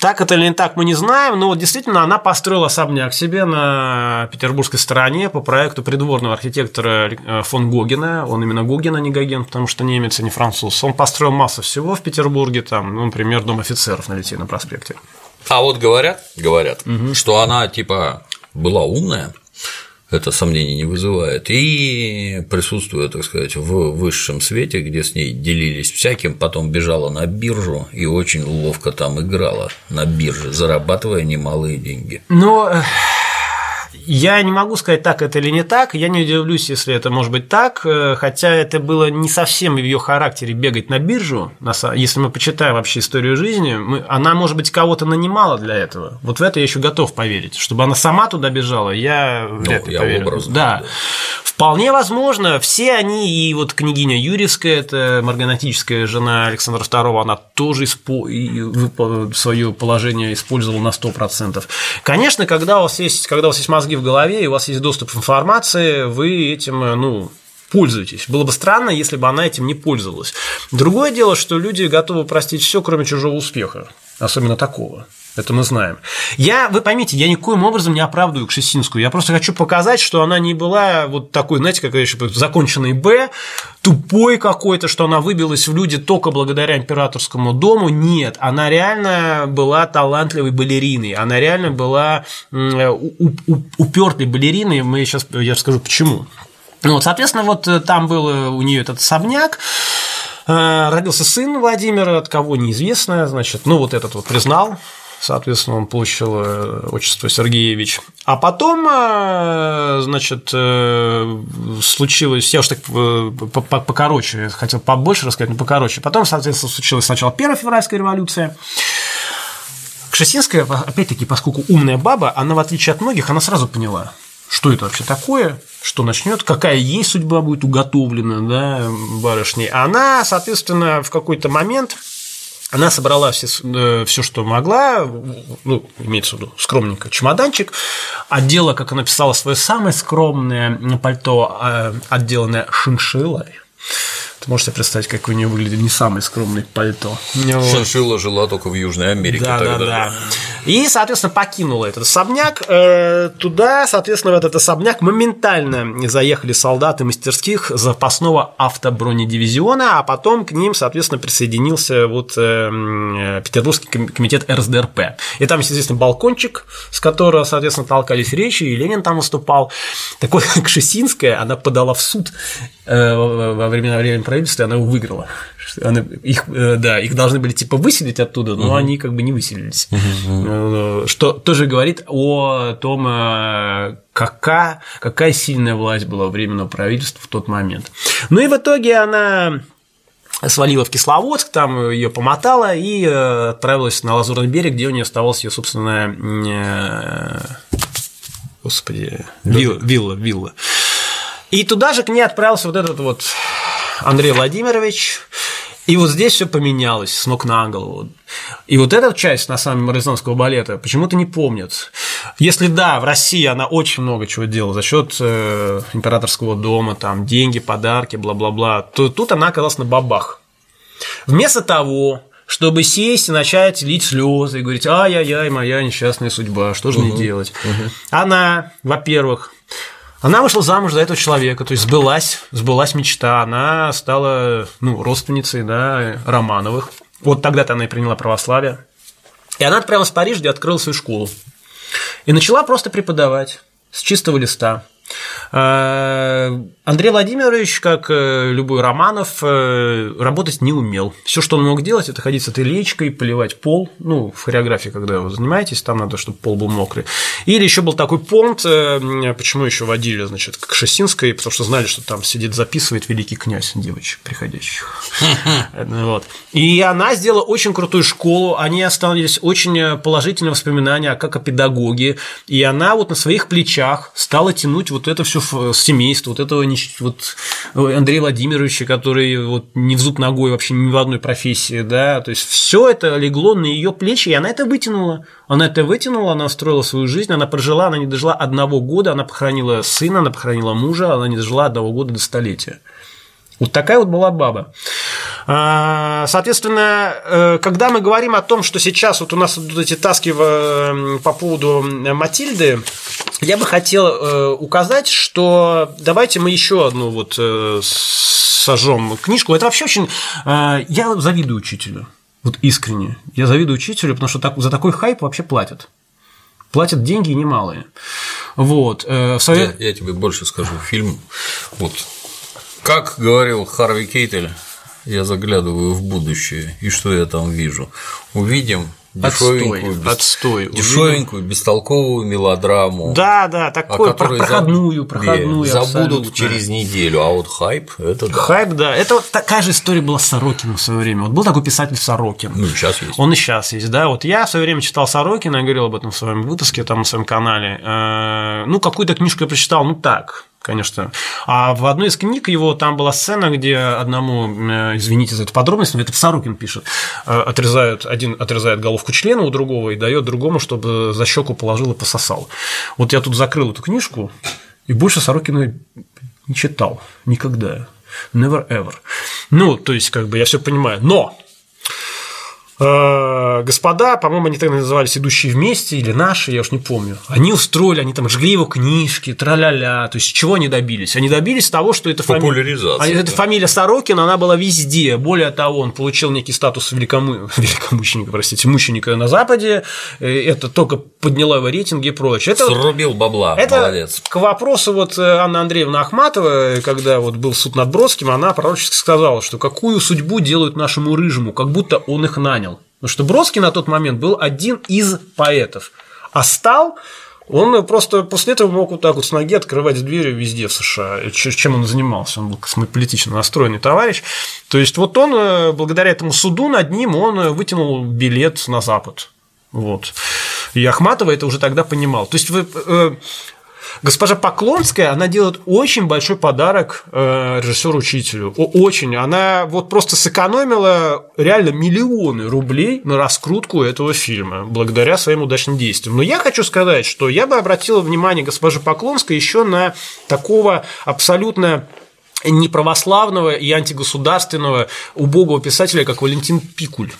Так это или не так, мы не знаем, но вот действительно она построила особняк себе на петербургской стороне по проекту придворного архитектора э, фон Гогена. Он именно Гогена, а не Гоген, потому что немец, а не француз. Он построил массу всего в Петербурге, там, ну, например, Дом офицеров на Литейном проспекте. А вот говорят, говорят, угу. что она типа была умная, это сомнений не вызывает, и присутствуя, так сказать, в высшем свете, где с ней делились всяким, потом бежала на биржу и очень ловко там играла на бирже, зарабатывая немалые деньги. Но я не могу сказать, так это или не так. Я не удивлюсь, если это может быть так. Э, хотя это было не совсем в ее характере бегать на биржу. Если мы почитаем вообще историю жизни, мы, она, может быть, кого-то нанимала для этого. Вот в это я еще готов поверить. Чтобы она сама туда бежала, я вряд ли ну, поверю. Образно, да. да. Вполне возможно, все они, и вот княгиня Юрьевская, это марганатическая жена Александра II, она тоже свое положение использовала на 100%. Конечно, когда у вас есть, когда у вас есть мозги в голове, и у вас есть доступ к информации, вы этим, ну, пользуйтесь. Было бы странно, если бы она этим не пользовалась. Другое дело, что люди готовы простить все, кроме чужого успеха, особенно такого. Это мы знаем. Я, вы поймите, я никоим образом не оправдываю Кшесинскую. Я просто хочу показать, что она не была вот такой, знаете, как еще законченной Б, тупой какой-то, что она выбилась в люди только благодаря императорскому дому. Нет, она реально была талантливой балериной. Она реально была упертой балериной. Мы сейчас, я расскажу почему. Ну, вот, соответственно, вот э, там был э, у нее этот особняк, э, родился сын Владимира, от кого неизвестно, значит, ну, вот этот вот признал, соответственно, он получил отчество Сергеевич. А потом, значит, случилось, я уж так покороче, хотел побольше рассказать, но покороче. Потом, соответственно, случилась сначала Первая февральская революция. Кшесинская, опять-таки, поскольку умная баба, она, в отличие от многих, она сразу поняла, что это вообще такое, что начнет, какая ей судьба будет уготовлена да, барышней. Она, соответственно, в какой-то момент она собрала все, э, все, что могла, ну, имеется в виду скромненько, чемоданчик, отдела, как она писала, свое самое скромное пальто, а, отделанное шиншиллой. Ты можешь себе представить, как у нее выглядит не самое скромное пальто. Шиншилла жила только в Южной Америке. Да, тогда. да, да. И, соответственно, покинула этот особняк. Э, туда, соответственно, в этот особняк моментально заехали солдаты мастерских запасного автобронедивизиона, а потом к ним, соответственно, присоединился вот э, Петербургский комитет РСДРП. И там, естественно, балкончик, с которого, соответственно, толкались речи, и Ленин там выступал. Так вот, [laughs] Кшесинская, она подала в суд э, во времена времени правительства, она его выиграла. Она, их, да, их должны были типа выселить оттуда, но угу. они как бы не выселились. Угу. Э, что тоже говорит о том, э, какая, какая сильная власть была временного правительства в тот момент. Ну и в итоге она свалила в Кисловодск, там ее помотала и э, отправилась на Лазурный берег, где у нее оставалась ее собственная господи, вилла, вилла, вилла. И туда же к ней отправился вот этот вот Андрей Владимирович, и вот здесь все поменялось с ног на голову. И вот эта часть, на самом деле, Морозонского балета почему-то не помнят. Если да, в России она очень много чего делала за счет э, императорского дома, там деньги, подарки, бла-бла-бла, то тут она оказалась на бабах. Вместо того, чтобы сесть и начать лить слезы и говорить, ай-яй-яй, моя несчастная судьба, что же угу, мне делать? Угу. Она, во-первых, она вышла замуж за этого человека, то есть сбылась, сбылась мечта, она стала ну, родственницей да, Романовых. Вот тогда-то она и приняла православие. И она отправилась в Париж, где открыла свою школу. И начала просто преподавать с чистого листа. Э, Андрей Владимирович, как э, любой Романов, э, работать не умел. Все, что он мог делать, это ходить с этой лечкой, поливать пол. Ну, в хореографии, когда вы занимаетесь, там надо, чтобы пол был мокрый. Или еще был такой понт, почему еще водили, значит, к Шестинской, потому что знали, что там сидит, записывает великий князь девочек приходящих. [laughs] Вот. И она сделала очень крутую школу, они остановились очень положительные воспоминания, как о педагоге, и она вот на своих плечах стала тянуть вот это все семейство, вот этого вот Андрея Владимировича, который вот не в зуб ногой вообще ни в одной профессии, да, то есть все это легло на ее плечи, и она это вытянула. Она это вытянула, она строила свою жизнь, она прожила, она не дожила одного года, она похоронила сына, она похоронила мужа, она не дожила одного года до столетия. Вот такая вот была баба. А, соответственно, э, когда мы говорим о том, что сейчас вот у нас идут эти таски по поводу Матильды, я бы хотел э, указать, что давайте мы еще одну вот э, сожжем книжку. Это вообще очень... Я завидую учителю. Вот искренне. Я завидую учителю, потому что за такой хайп вообще платят. Платят деньги немалые. Вот. Совет... Я, я тебе больше скажу. Фильм вот как говорил Харви Кейтель, я заглядываю в будущее, и что я там вижу? Увидим дешевенькую, отстой, отстой. дешевенькую бестолковую мелодраму. Да, да, такую проходную, проходную. Забудут абсолютно. через неделю, а вот хайп это да. Хайп, да. Это вот такая же история была с Сорокином в свое время. Вот был такой писатель Сорокин. Ну, сейчас есть. Он и сейчас есть, да. Вот я в свое время читал Сорокина, я говорил об этом в своем выпуске, там на своем канале. Э, ну, какую-то книжку я прочитал, ну так, конечно. А в одной из книг его там была сцена, где одному, э, извините за эту подробность, но это Сорокин пишет, э, отрезают, один отрезает головку члена у другого и дает другому, чтобы за щеку положил и пососал. Вот я тут закрыл эту книжку, и больше Сорокина Не читал. Никогда. Never ever. Ну, то есть, как бы я все понимаю. Но господа, по-моему, они тогда назывались «Идущие вместе» или «Наши», я уж не помню, они устроили, они там жгли его книжки, тра-ля-ля, то есть чего они добились? Они добились того, что это фамилия... Это да. фамилия Сорокина, она была везде. Более того, он получил некий статус великому... [laughs] великомученика, простите, мученика на Западе, э, это только подняло его рейтинги и прочее. Это Срубил бабла, это молодец. К вопросу вот э, Анна Андреевна Ахматова, когда вот был суд над Бродским, она пророчески сказала, что какую судьбу делают нашему рыжему, как будто он их нанял. Потому что Бродский на тот момент был один из поэтов. А стал он просто после этого мог вот так вот с ноги открывать двери везде в США, чем он занимался. Он был космополитично настроенный товарищ. То есть вот он, э, благодаря этому суду над ним, он вытянул билет на Запад. Вот. И Ахматова это уже тогда понимал. То есть вы, э, Госпожа Поклонская, она делает очень большой подарок э, режиссеру-учителю. Очень. Она вот просто сэкономила реально миллионы рублей на раскрутку этого фильма благодаря своим удачным действиям. Но я хочу сказать, что я бы обратил внимание госпожи Поклонской еще на такого абсолютно неправославного и антигосударственного убогого писателя, как Валентин Пикуль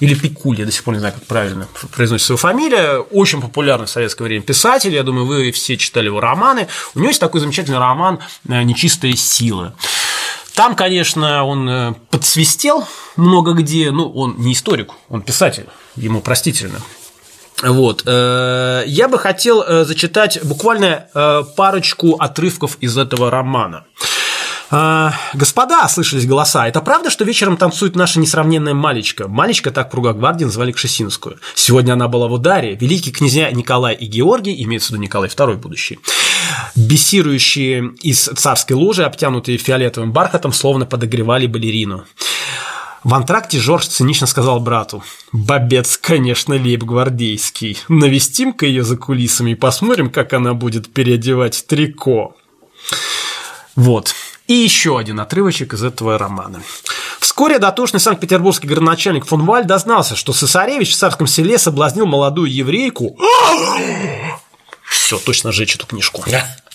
или Пикуль, я до сих пор не знаю, как правильно произносится его фамилия, очень популярный в советское время писатель, я думаю, вы все читали его романы. У него есть такой замечательный роман э, «Нечистая сила». Там, конечно, он э, подсвистел много где, ну, он не историк, он писатель, ему простительно. Вот. Э, я бы хотел зачитать буквально парочку отрывков из этого романа. А, «Господа!» – слышались голоса. «Это правда, что вечером танцует наша несравненная Малечка?» Малечка так круга гвардии называли Кшесинскую. Сегодня она была в ударе. Великие князья Николай и Георгий, имеется в виду Николай II будущий, бессирующие из царской ложи, обтянутые фиолетовым бархатом, словно подогревали балерину. В антракте Жорж цинично сказал брату, «Бобец, конечно, лейб-гвардейский. Навестим-ка ее за кулисами и посмотрим, как она будет переодевать трико». Вот. И еще один отрывочек из этого романа. Вскоре дотошный санкт-петербургский городначальник фон Валь дознался, что Сосаревич в царском селе соблазнил молодую еврейку. Все, точно сжечь эту книжку.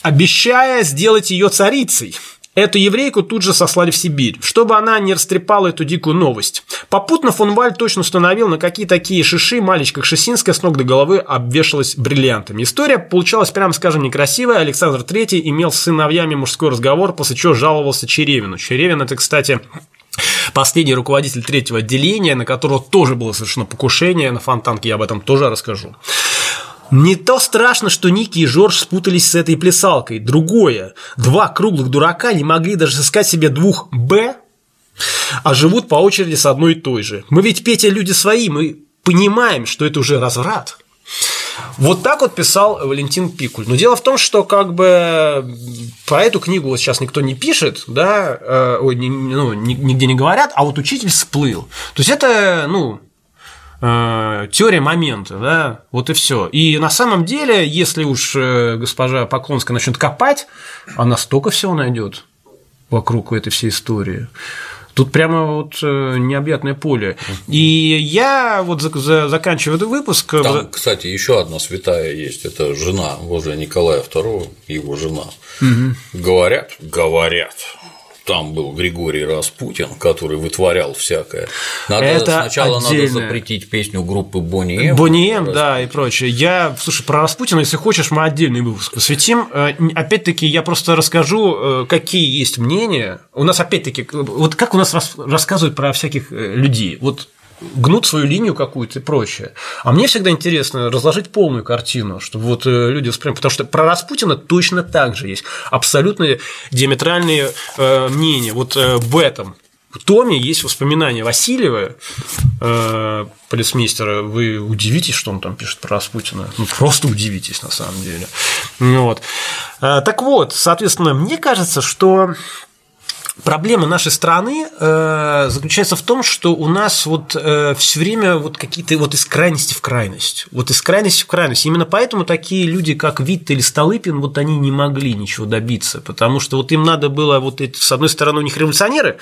Обещая сделать ее царицей. Эту еврейку тут же сослали в Сибирь, чтобы она не растрепала эту дикую новость. Попутно фон Валь точно установил, на какие такие шиши малечка Кшесинская с ног до головы обвешалась бриллиантами. История получалась, прямо скажем, некрасивая. Александр III имел с сыновьями мужской разговор, после чего жаловался Черевину. Черевин – это, кстати, Последний руководитель третьего отделения, на которого тоже было совершено покушение на фонтанке, я об этом тоже расскажу. Не то страшно, что Ники и Жорж спутались с этой плясалкой. Другое. Два круглых дурака не могли даже сыскать себе двух «Б», а живут по очереди с одной и той же. Мы ведь, Петя, люди свои, мы понимаем, что это уже разврат. Вот так вот писал Валентин Пикуль. Но дело в том, что как бы про эту книгу вот сейчас никто не пишет, да, э, ой, ну, нигде не говорят, а вот учитель всплыл. То есть это, ну, Э, теория момента, да, вот и все. И на самом деле, если уж э, госпожа Поклонская начнет копать, она столько всего найдет вокруг этой всей истории. Тут прямо вот э, необъятное поле. И я вот за, за, заканчиваю этот выпуск. Там, кстати, еще одна святая есть. Это жена возле Николая II, его жена. Угу. Говорят, говорят, там был Григорий Распутин, который вытворял всякое. Надо это сначала отдельно. надо запретить песню группы Бонни М. Бонни М, да, и прочее. Я, слушай, про Распутина, если хочешь, мы отдельный выпуск посвятим. Э, опять-таки, я просто расскажу, э, какие есть мнения. У нас, опять-таки, вот как у нас рассказывают про всяких э, людей. Вот гнут свою линию какую-то и прочее. А мне всегда интересно разложить полную картину, чтобы вот э, люди воспринимали, потому что про Распутина точно так же есть абсолютно диаметральные э, мнения. Вот э, в этом Томе есть воспоминания Васильева, э, полисмейстера. Вы удивитесь, что он там пишет про Распутина. Ну, просто удивитесь, на самом деле. Вот. Так вот, соответственно, мне кажется, что Проблема нашей страны э, заключается в том, что у нас вот э, все время вот какие-то вот из крайности в крайность, вот из крайности в крайность. Именно поэтому такие люди, как Витт или Столыпин, вот они не могли ничего добиться, потому что вот им надо было вот эти, с одной стороны у них революционеры,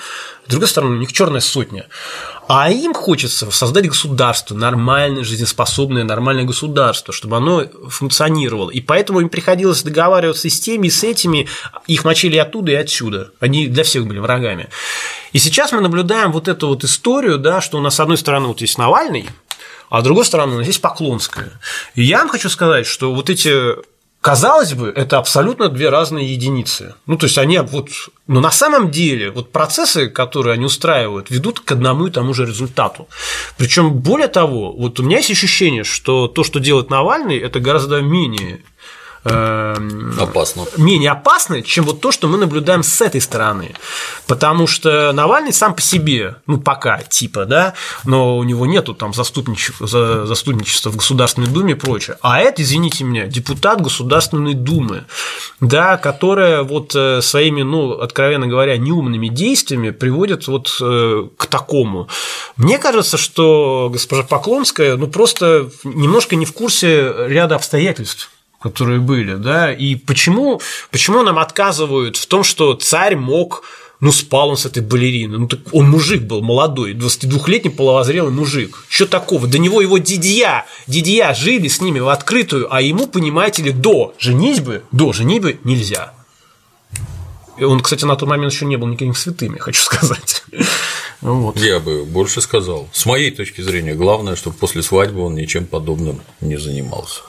с другой стороны у них черная сотня. А им хочется создать государство, нормальное, жизнеспособное, нормальное государство, чтобы оно функционировало. И поэтому им приходилось договариваться с теми, с этими, их мочили оттуда и отсюда. Они для всех были врагами. И сейчас мы наблюдаем вот эту вот историю, да, что у нас, с одной стороны, вот есть Навальный, а с другой стороны, у нас есть Поклонская. И я вам хочу сказать, что вот эти Казалось бы, это абсолютно две разные единицы. Ну, то есть они вот... Но на самом деле вот процессы, которые они устраивают, ведут к одному и тому же результату. Причем более того, вот у меня есть ощущение, что то, что делает Навальный, это гораздо менее опасно. менее опасно, чем вот то, что мы наблюдаем с этой стороны. Потому что Навальный сам по себе, ну пока типа, да, но у него нету там заступничества, заступничества в Государственной Думе и прочее. А это, извините меня, депутат Государственной Думы, да, которая вот э, своими, ну, откровенно говоря, неумными действиями приводит вот э, к такому. Мне кажется, что госпожа Поклонская, ну, просто немножко не в курсе ряда обстоятельств которые были, да, и почему, почему нам отказывают в том, что царь мог ну, спал он с этой балериной. Ну, так он мужик был молодой, 22-летний половозрелый мужик. Что такого? До него его дидья, дидья жили с ними в открытую, а ему, понимаете ли, до женитьбы, до женитьбы нельзя. И он, кстати, на тот момент еще не был никаким святым, я хочу [laughs] сказать. Вот. Я бы больше сказал. С моей точки зрения, главное, чтобы после свадьбы он ничем подобным не занимался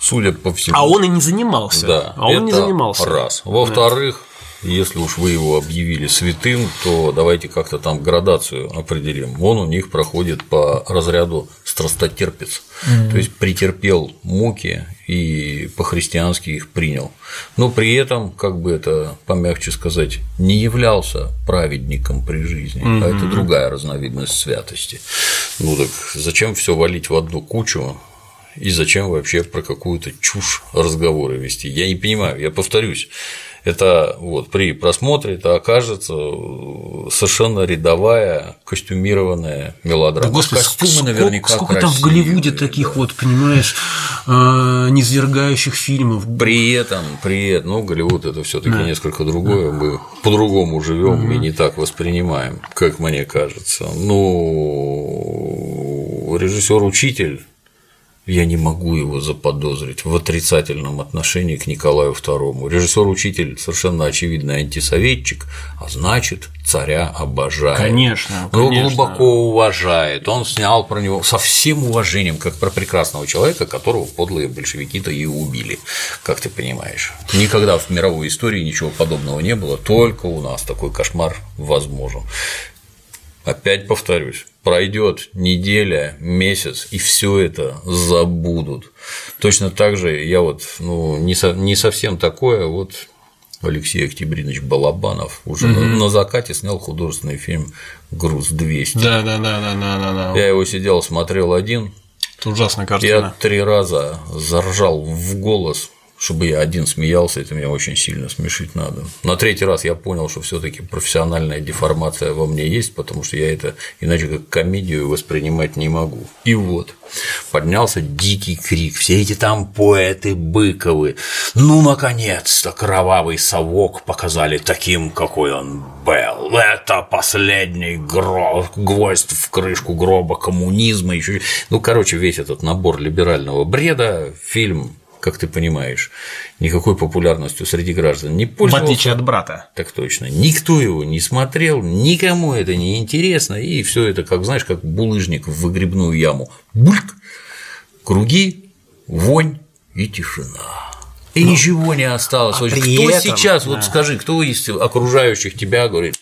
судя по всему. А он и не занимался. Да, а он не занимался. Раз. Во-вторых, да. если уж вы его объявили святым, то давайте как-то там градацию определим. Он у них проходит по разряду страстотерпец, mm-hmm. то есть претерпел муки и по-христиански их принял. Но при этом, как бы это помягче сказать, не являлся праведником при жизни, mm-hmm. а это другая разновидность святости. Ну так зачем все валить в одну кучу? И зачем вообще про какую-то чушь разговоры вести? Я не понимаю, я повторюсь, это вот при просмотре это окажется совершенно рядовая костюмированная мелодрама. Да, господи, Костюмы сколько, наверняка сколько красивые, там в Голливуде да. таких вот, понимаешь, э, низвергающих фильмов. При этом, при этом, ну, Голливуд это все таки да. несколько другое, да. мы по-другому живем угу. и не так воспринимаем, как мне кажется. Ну, режиссер-учитель я не могу его заподозрить в отрицательном отношении к Николаю II. Режиссер-учитель совершенно очевидный антисоветчик, а значит, царя обожает. Конечно, конечно. Его глубоко уважает. Он снял про него со всем уважением, как про прекрасного человека, которого подлые большевики-то и убили, как ты понимаешь. Никогда в мировой истории ничего подобного не было, только у нас такой кошмар возможен. Опять повторюсь, пройдет неделя, месяц, и все это забудут. Точно так же я вот ну, не, со, не совсем такое, вот Алексей Октябринович Балабанов уже угу. на, на закате снял художественный фильм Груз 200. Да, да, да, да, да, да, да. Я его сидел, смотрел один. Это ужасная картина. Я три раза заржал в голос чтобы я один смеялся, это меня очень сильно смешить надо. На третий раз я понял, что все таки профессиональная деформация во мне есть, потому что я это иначе как комедию воспринимать не могу. И вот поднялся дикий крик, все эти там поэты Быковы, ну, наконец-то кровавый совок показали таким, какой он был. Это последний гро... гвоздь в крышку гроба коммунизма, еще, ну, короче, весь этот набор либерального бреда, фильм как ты понимаешь, никакой популярностью среди граждан не пользовался. В отличие от брата. Так точно. Никто его не смотрел, никому это не интересно, и все это, как знаешь, как булыжник в выгребную яму. Бульк, круги, вонь и тишина. И ну, ничего не осталось. А кто этом, сейчас, да. вот скажи, кто из окружающих тебя говорит,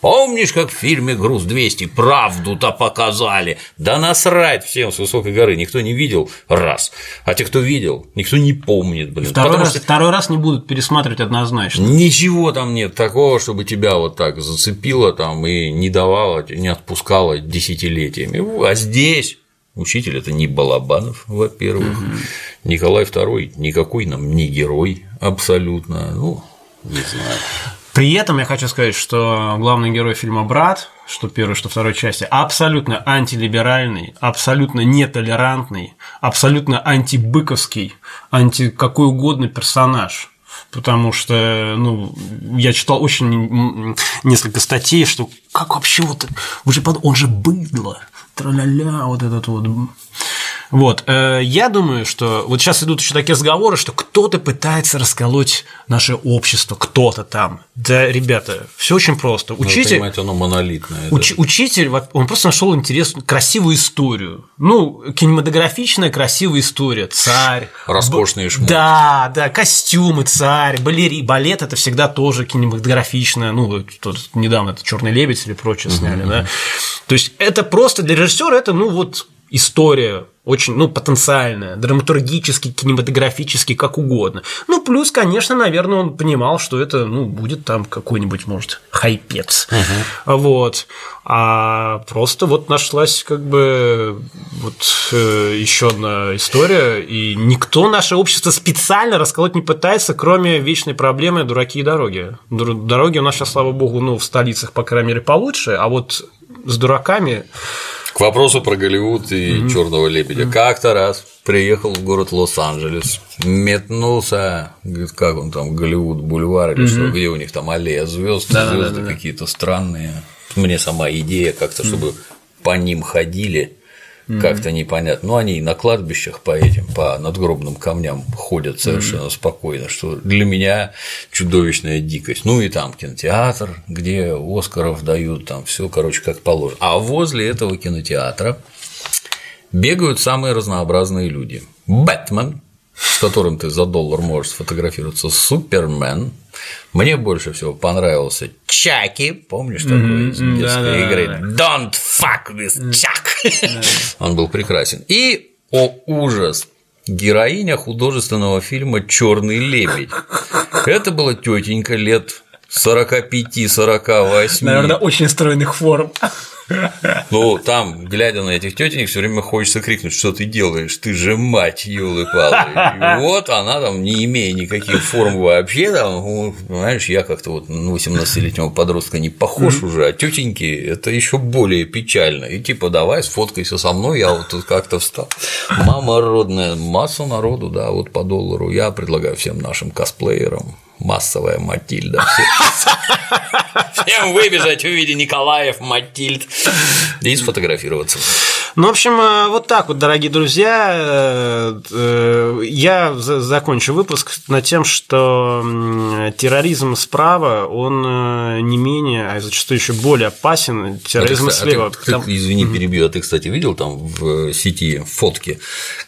Помнишь, как в фильме «Груз 200» правду-то показали? Да насрать всем с высокой горы, никто не видел раз. А те, кто видел, никто не помнит, блин. Второй, раз, что... второй раз не будут пересматривать однозначно. Ничего там нет такого, чтобы тебя вот так зацепило там и не давало, не отпускало десятилетиями. А здесь Учитель это не Балабанов, во-первых, угу. Николай II никакой нам не герой абсолютно, ну не знаю. При этом я хочу сказать, что главный герой фильма «Брат», что первой, что второй части, абсолютно антилиберальный, абсолютно нетолерантный, абсолютно антибыковский, анти какой угодно персонаж. потому что, ну, я читал очень несколько статей, что как вообще вот, вы же он же быдло, тра-ля-ля, вот этот вот вот, э, я думаю, что вот сейчас идут еще такие разговоры, что кто-то пытается расколоть наше общество, кто-то там. Да, ребята, все очень просто. Ну, учитель, понимаете, оно монолитное. Уч, да. Учитель, он просто нашел интересную, красивую историю. Ну, кинематографичная, красивая история. Царь. Роскошные шмотки. Да, да, костюмы, царь, балери, балет это всегда тоже кинематографичное. Ну, недавно это Черный лебедь или прочее сняли, да. То есть это просто для режиссера это, ну, вот история очень, ну, потенциальная, драматургически, кинематографически, как угодно. Ну, плюс, конечно, наверное, он понимал, что это, ну, будет там какой-нибудь, может, хайпец. Угу. Вот. А просто вот нашлась как бы вот э, еще одна история, и никто наше общество специально расколоть не пытается, кроме вечной проблемы дураки и дороги. Дороги у нас сейчас, слава богу, ну, в столицах, по крайней мере, получше, а вот с дураками к вопросу про Голливуд и mm-hmm. черного лебедя. Mm-hmm. Как-то раз приехал в город Лос-Анджелес, метнулся, говорит, как он там, Голливуд, бульвар или mm-hmm. что, где у них там аллея звезд, да, звезды да, да, какие-то странные. Мне сама идея как-то, чтобы mm-hmm. по ним ходили mm-hmm. как-то непонятно. Ну, они на кладбищах по этим, по надгробным камням ходят совершенно mm-hmm. спокойно, что для меня чудовищная дикость. Ну и там кинотеатр, где Оскаров дают, там все, короче, как положено. А возле этого кинотеатра бегают самые разнообразные люди. Бэтмен, с которым ты за доллар можешь сфотографироваться, Супермен. Мне больше всего понравился Чаки, помнишь такой из детской игры? Don't fuck with Chuck. [laughs] Он был прекрасен. И, о ужас, героиня художественного фильма Черный лебедь. Это была тетенька лет 45-48. Наверное, очень стройных форм. Ну, там, глядя на этих тетенек, все время хочется крикнуть, что ты делаешь, ты же мать, елы палы. Вот она там, не имея никаких форм вообще, там, знаешь, я как-то вот на 18-летнего подростка не похож уже, а тетеньки это еще более печально. И типа, давай, сфоткайся со мной, я вот тут как-то встал. Мама родная, масса народу, да, вот по доллару. Я предлагаю всем нашим косплеерам массовая Матильда. Всем выбежать, увидеть Николаев, Матильд и сфотографироваться. Ну, в общем, э, вот так вот, дорогие друзья, э, э, я закончу выпуск на тем, что терроризм справа, он не менее, а зачастую еще более опасен терроризм а ты, слева. А ты, ты, извини, перебью, а ты, кстати, видел там в сети фотки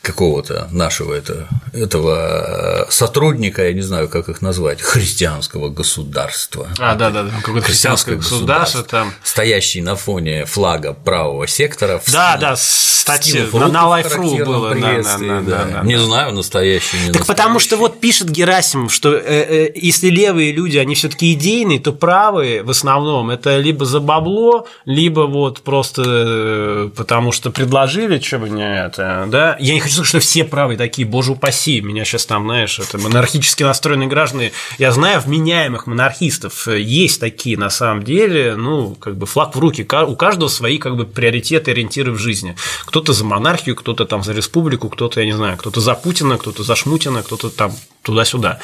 какого-то нашего это, этого сотрудника, я не знаю, как их назвать, христианского государства. А, да, да, да, какое-то христианское государство, там. Стоящий на фоне флага правого сектора. Да, да, кстати, на, на лайфру было. Да, да, да, да, да, не знаю, настоящий, не Так настоящий. потому что вот пишет Герасимов, что э, э, если левые люди, они все таки идейные, то правые в основном это либо за бабло, либо вот просто э, потому что предложили, что бы не это, да. Я не хочу сказать, что все правые такие, боже упаси, меня сейчас там, знаешь, это монархически настроенные граждане я знаю вменяемых монархистов, э, есть такие на самом деле, ну, как бы флаг в руки, у каждого свои как бы приоритеты, ориентиры в жизни. Кто-то за монархию, кто-то там за республику, кто-то, я не знаю, кто-то за Путина, кто-то за Шмутина, кто-то там туда-сюда.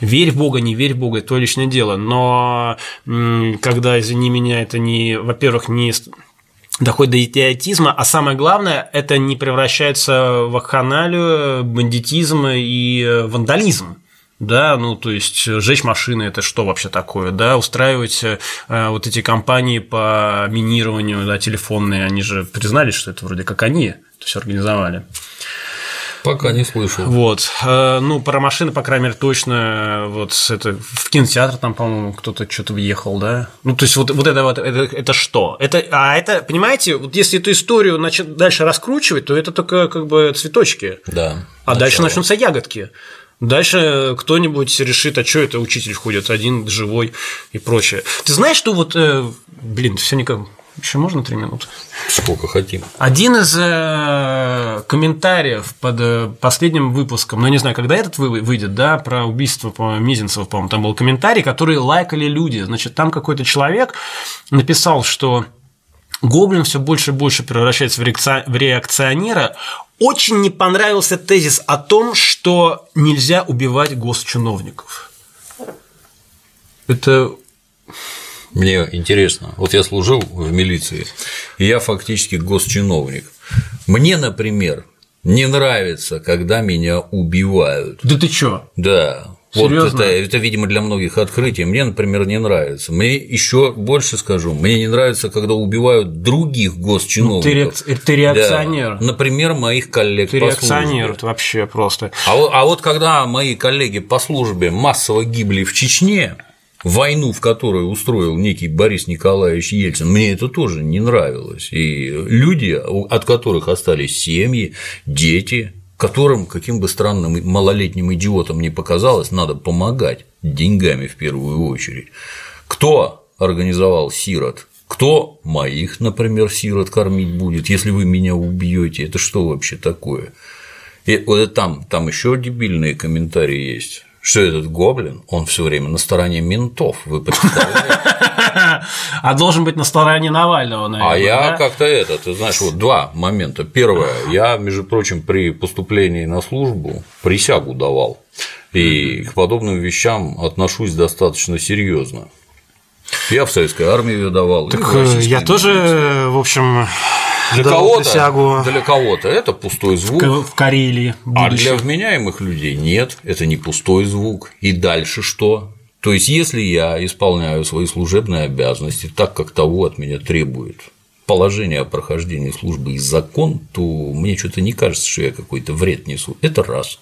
Верь в Бога, не верь в Бога, это твое личное дело. Но когда, извини меня, это не, во-первых, не доходит до идиотизма, а самое главное, это не превращается в акханалию, бандитизм и э, вандализм да, ну то есть сжечь машины это что вообще такое, да, устраивать э, вот эти компании по минированию, да, телефонные, они же признались, что это вроде как они это все организовали. Пока не слышал. Вот. Э, ну, про машины, по крайней мере, точно. Вот это в кинотеатр там, по-моему, кто-то что-то въехал, да. Ну, то есть, вот, вот это вот это, это что? Это, а это, понимаете, вот если эту историю начать дальше раскручивать, то это только как бы цветочки. Да. А начало. дальше начнутся ягодки. Дальше кто-нибудь решит, а что это учитель ходит один, живой и прочее. Ты знаешь, что вот, э, блин, все никак. Еще можно три минуты? Сколько хотим. Один из э, комментариев под э, последним выпуском, ну, не знаю, когда этот выйдет, да, про убийство по Мизинцева, по-моему, там был комментарий, который лайкали люди. Значит, там какой-то человек написал, что Гоблин все больше и больше превращается в реакционера, очень не понравился тезис о том, что нельзя убивать госчиновников. Это мне интересно, вот я служил в милиции, и я фактически госчиновник. Мне, например, не нравится, когда меня убивают. Да ты чё? Да. Серьезно? Вот это, это, видимо, для многих открытие. Мне, например, не нравится. Мне еще больше скажу, мне не нравится, когда убивают других госчиновников. Ну, ты, ты реакционер. Да. Например, моих коллег ты по реакционер службе. вообще просто. А, а вот когда мои коллеги по службе массово гибли в Чечне, войну, в которую устроил некий Борис Николаевич Ельцин, мне это тоже не нравилось. И люди, от которых остались семьи, дети, которым, каким бы странным малолетним идиотом ни показалось, надо помогать деньгами в первую очередь. Кто организовал сирот? Кто моих, например, сирот кормить будет, если вы меня убьете? Это что вообще такое? И вот там, там еще дебильные комментарии есть что этот гоблин, он все время на стороне ментов, вы представляете? [laughs] А должен быть на стороне Навального, наверное. А я да? как-то это, ты знаешь, вот два момента. Первое, я, между прочим, при поступлении на службу присягу давал, и к подобным вещам отношусь достаточно серьезно. Я в советской армии ее давал. Так я тоже, в общем, для кого-то, для кого-то это пустой звук. В Карелии. А для вменяемых людей нет, это не пустой звук. И дальше что? То есть, если я исполняю свои служебные обязанности так, как того от меня требует положение о прохождении службы и закон, то мне что-то не кажется, что я какой-то вред несу. Это раз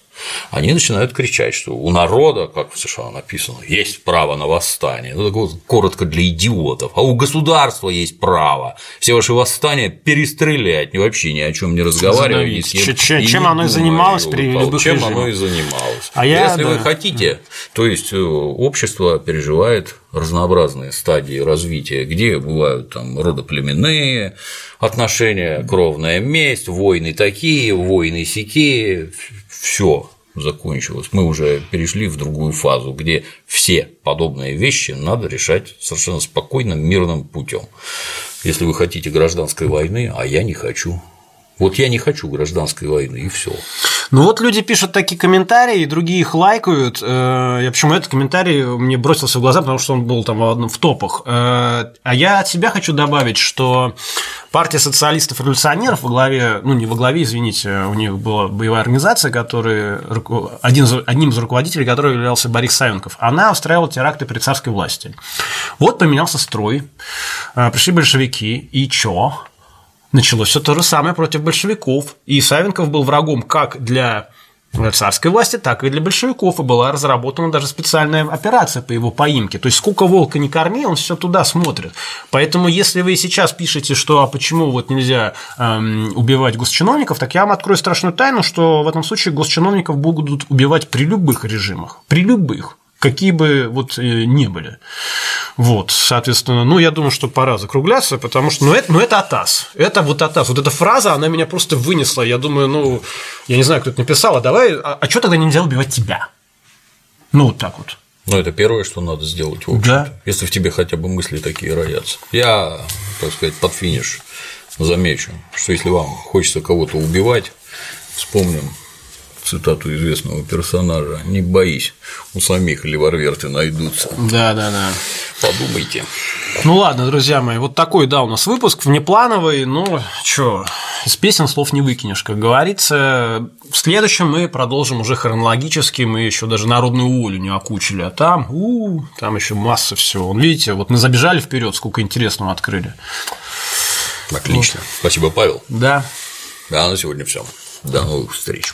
они начинают кричать, что у народа, как в США написано, есть право на восстание. Ну, так коротко для идиотов. А у государства есть право все ваши восстания перестрелять, вообще ни о чем не разговаривая. Ни с кем, чем, и чем оно и занималось при любых Чем режимах. оно и занималось. А я, Если да. вы хотите, то есть э, общество переживает разнообразные стадии развития, где бывают там родоплеменные отношения, кровная месть, войны такие, войны сякие, все закончилось. Мы уже перешли в другую фазу, где все подобные вещи надо решать совершенно спокойным, мирным путем. Если вы хотите гражданской войны, а я не хочу. Вот я не хочу гражданской войны, и все. Ну вот люди пишут такие комментарии, другие их лайкают. Э, я почему этот комментарий мне бросился в глаза, потому что он был там в топах. Э, а я от себя хочу добавить, что партия социалистов-революционеров во главе, ну не во главе, извините, у них была боевая организация, который, один, одним из руководителей которой являлся Борис Савенков, она устраивала теракты при царской власти. Вот поменялся строй, э, пришли большевики, и чё? Началось все то же самое против большевиков. И Савенков был врагом как для царской власти, так и для большевиков, и была разработана даже специальная операция по его поимке. То есть сколько волка не корми, он все туда смотрит. Поэтому, если вы сейчас пишете, что а почему вот нельзя эм, убивать госчиновников, так я вам открою страшную тайну, что в этом случае госчиновников будут убивать при любых режимах, при любых какие бы вот э, не были. Вот, соответственно, ну, я думаю, что пора закругляться, потому что, ну, это, ну, это АТАС, это вот АТАС, вот эта фраза, она меня просто вынесла, я думаю, ну, я не знаю, кто это написал, а давай, а, а что тогда нельзя убивать тебя? Ну, вот так вот. Ну, это первое, что надо сделать, в общем да. если в тебе хотя бы мысли такие роятся. Я, так сказать, под финиш замечу, что если вам хочется кого-то убивать, вспомним цитату известного персонажа, не боись, у самих ливарверты найдутся. Да, да, да. Подумайте. Ну ладно, друзья мои, вот такой, да, у нас выпуск внеплановый, ну, чё, из песен слов не выкинешь, как говорится. В следующем мы продолжим уже хронологически, мы еще даже народную волю не окучили, а там, у, -у там еще масса всего. Видите, вот мы забежали вперед, сколько интересного открыли. Отлично. Вот. Спасибо, Павел. Да. Да, на сегодня все. До новых встреч.